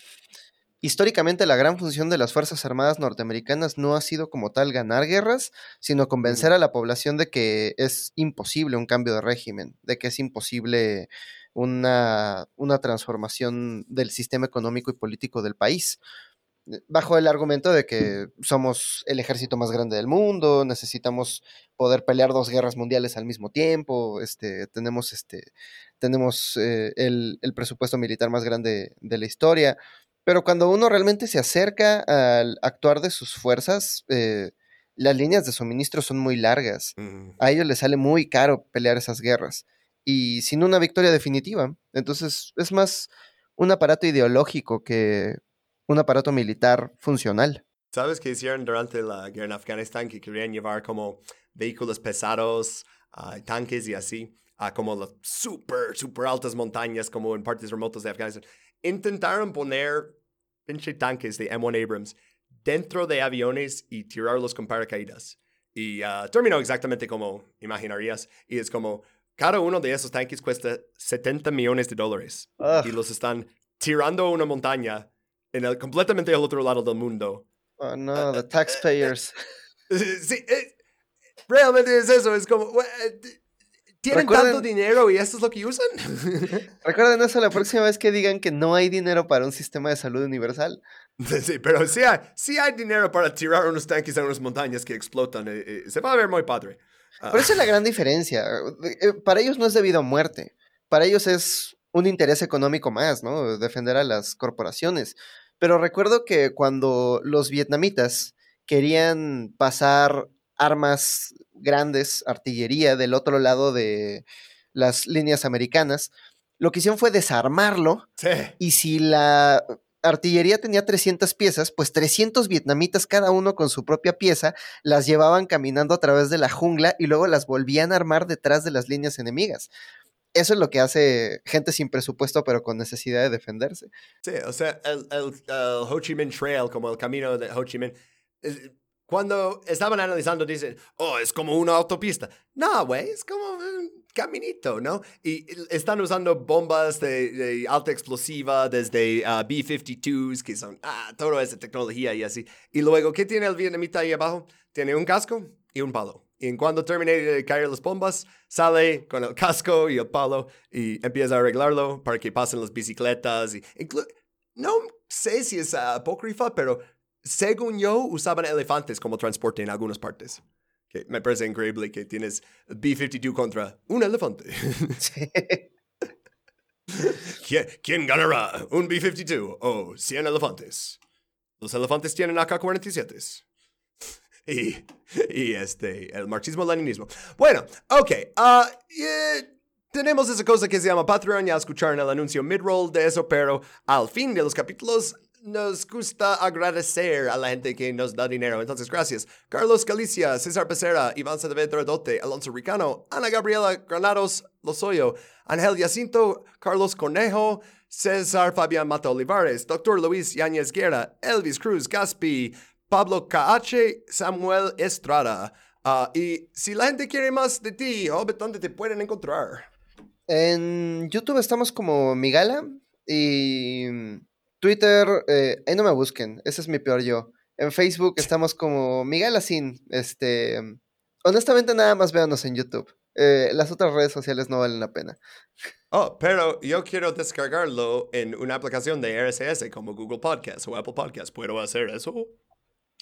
Históricamente la gran función de las Fuerzas Armadas norteamericanas no ha sido como tal ganar guerras, sino convencer a la población de que es imposible un cambio de régimen, de que es imposible una, una transformación del sistema económico y político del país eh, bajo el argumento de que somos el ejército más grande del mundo, necesitamos poder pelear dos guerras mundiales al mismo tiempo, este, tenemos, este, tenemos eh, el, el, presupuesto militar más grande de la historia. Pero cuando uno realmente se acerca al actuar de sus fuerzas, eh, las líneas de suministro son muy largas. Mm. A ellos les sale muy caro pelear esas guerras. Y sin una victoria definitiva. Entonces es más un aparato ideológico que un aparato militar funcional. ¿Sabes qué hicieron durante la guerra en Afganistán? Que querían llevar como vehículos pesados, uh, tanques y así, a como las súper, súper altas montañas, como en partes remotas de Afganistán intentaron poner pinche tanques de M1 Abrams dentro de aviones y tirarlos con paracaídas. Y uh, terminó exactamente como imaginarías. Y es como, cada uno de esos tanques cuesta 70 millones de dólares. Y los están tirando a una montaña en el, completamente al otro lado del mundo. Oh, no, the taxpayers. [LAUGHS] sí, eh, realmente es eso. Es como, ¿Tienen tanto dinero y esto es lo que usan? [LAUGHS] Recuerden eso la próxima vez que digan que no hay dinero para un sistema de salud universal. Sí, pero sí hay, sí hay dinero para tirar unos tanques a unas montañas que explotan. Eh, eh, se va a ver muy padre. Pero esa es la gran diferencia. Eh, para ellos no es debido a muerte. Para ellos es un interés económico más, ¿no? Defender a las corporaciones. Pero recuerdo que cuando los vietnamitas querían pasar armas grandes, artillería del otro lado de las líneas americanas. Lo que hicieron fue desarmarlo Sí. y si la artillería tenía 300 piezas, pues 300 vietnamitas cada uno con su propia pieza las llevaban caminando a través de la jungla y luego las volvían a armar detrás de las líneas enemigas. Eso es lo que hace gente sin presupuesto pero con necesidad de defenderse. Sí, o sea, el, el, el Ho Chi Minh Trail, como el camino de Ho Chi Minh, cuando estaban analizando, dicen, oh, es como una autopista. No, güey, es como un caminito, ¿no? Y están usando bombas de, de alta explosiva desde ah, B-52s, que son, ah, toda esa tecnología y así. Y luego, ¿qué tiene el vietnamita ahí abajo? Tiene un casco y un palo. Y en cuando termine de caer las bombas, sale con el casco y el palo y empieza a arreglarlo para que pasen las bicicletas. Y no sé si es apócrifa, pero según yo, usaban elefantes como transporte en algunas partes. Que me parece increíble que tienes B-52 contra un elefante. [LAUGHS] ¿Quién, quién ganará? ¿Un B-52 o 100 elefantes? Los elefantes tienen AK-47. Y, y este, el marxismo-leninismo. Bueno, ok. ah, eh, tenemos esa cosa que se llama Patreon. Ya escucharon el anuncio mid-roll de eso, pero al fin de los capítulos nos gusta agradecer a la gente que nos da dinero. Entonces, gracias. Carlos Galicia, César Becerra, Iván Saavedra Dote, Alonso Ricano, Ana Gabriela Granados Lozoyo, Ángel Jacinto, Carlos Conejo, César Fabián Mata Olivares, Dr. Luis Yáñez Guerra, Elvis Cruz Gaspi, Pablo KH, Samuel Estrada. Ah, y si la gente quiere más de ti, Hobbit, ¿dónde te pueden encontrar? En YouTube estamos como Migala y Twitter, eh, ahí no me busquen, ese es mi peor yo. En Facebook estamos como Migala Sin. Este, honestamente nada más véanos en YouTube. Eh, las otras redes sociales no valen la pena. Oh, pero yo quiero descargarlo en una aplicación de RSS como Google Podcast o Apple Podcast. ¿Puedo hacer eso?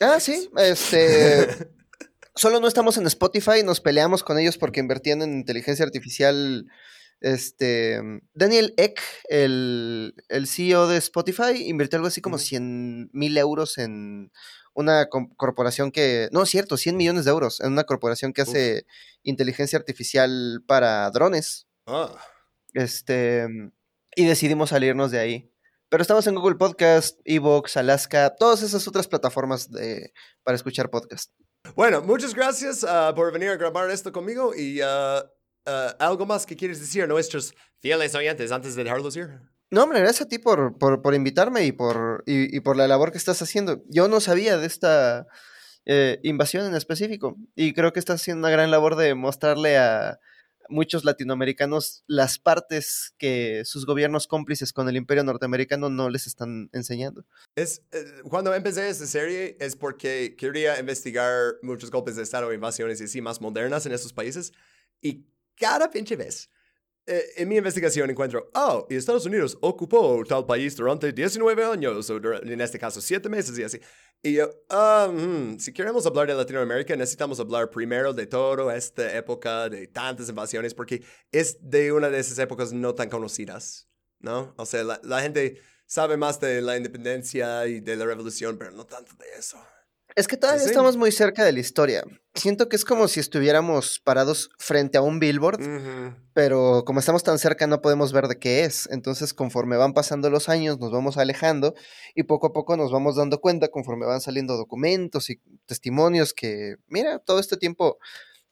Ah, sí, este... [LAUGHS] Solo no estamos en Spotify, nos peleamos con ellos porque invertían en inteligencia artificial. Este Daniel Eck, el, el CEO de Spotify, invirtió algo así como 100 mil euros en una corporación que. No, es cierto, 100 millones de euros en una corporación que hace inteligencia artificial para drones. Ah, Este. Y decidimos salirnos de ahí. Pero estamos en Google Podcast, Evox, Alaska, todas esas otras plataformas de, para escuchar podcast. Bueno, muchas gracias ah, por venir a grabar esto conmigo y ah, ah, algo más que quieres decir a nuestros fieles oyentes antes de dejarlos ir. No, hombre, gracias a ti por, por, por invitarme y por, y, y por la labor que estás haciendo. Yo no sabía de esta eh, invasión en específico y creo que estás haciendo una gran labor de mostrarle a muchos latinoamericanos las partes que sus gobiernos cómplices con el imperio norteamericano no les están enseñando. Es, eh, cuando empecé esta serie es porque quería investigar muchos golpes de Estado, invasiones y así más modernas en estos países. Y cada pinche vez eh, en mi investigación encuentro, oh, y Estados Unidos ocupó tal país durante 19 años, o en este caso 7 meses y así. Y yo, mm, si queremos hablar de Latinoamérica, necesitamos hablar primero de toda esta época de tantas invasiones, porque es de una de esas épocas no tan conocidas, ¿no? O sea, la, la gente sabe más de la independencia y de la revolución, pero no tanto de eso. Es que todavía Sí. estamos muy cerca de la historia. Siento que es como si estuviéramos parados frente a un billboard, pero como estamos tan cerca no podemos ver de qué es. Entonces, conforme van pasando los años, nos vamos alejando y poco a poco nos vamos dando cuenta, conforme van saliendo documentos y testimonios, que, mira, todo este tiempo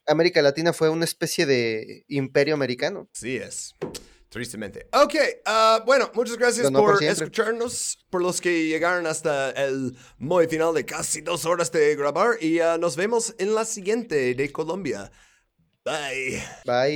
América Latina fue una especie de imperio americano. Sí es. Tristemente. Ok, ah, bueno, muchas gracias no por escucharnos, por los que llegaron hasta el muy final de casi dos horas de grabar y ah, nos vemos en la siguiente de Colombia. Bye. Bye.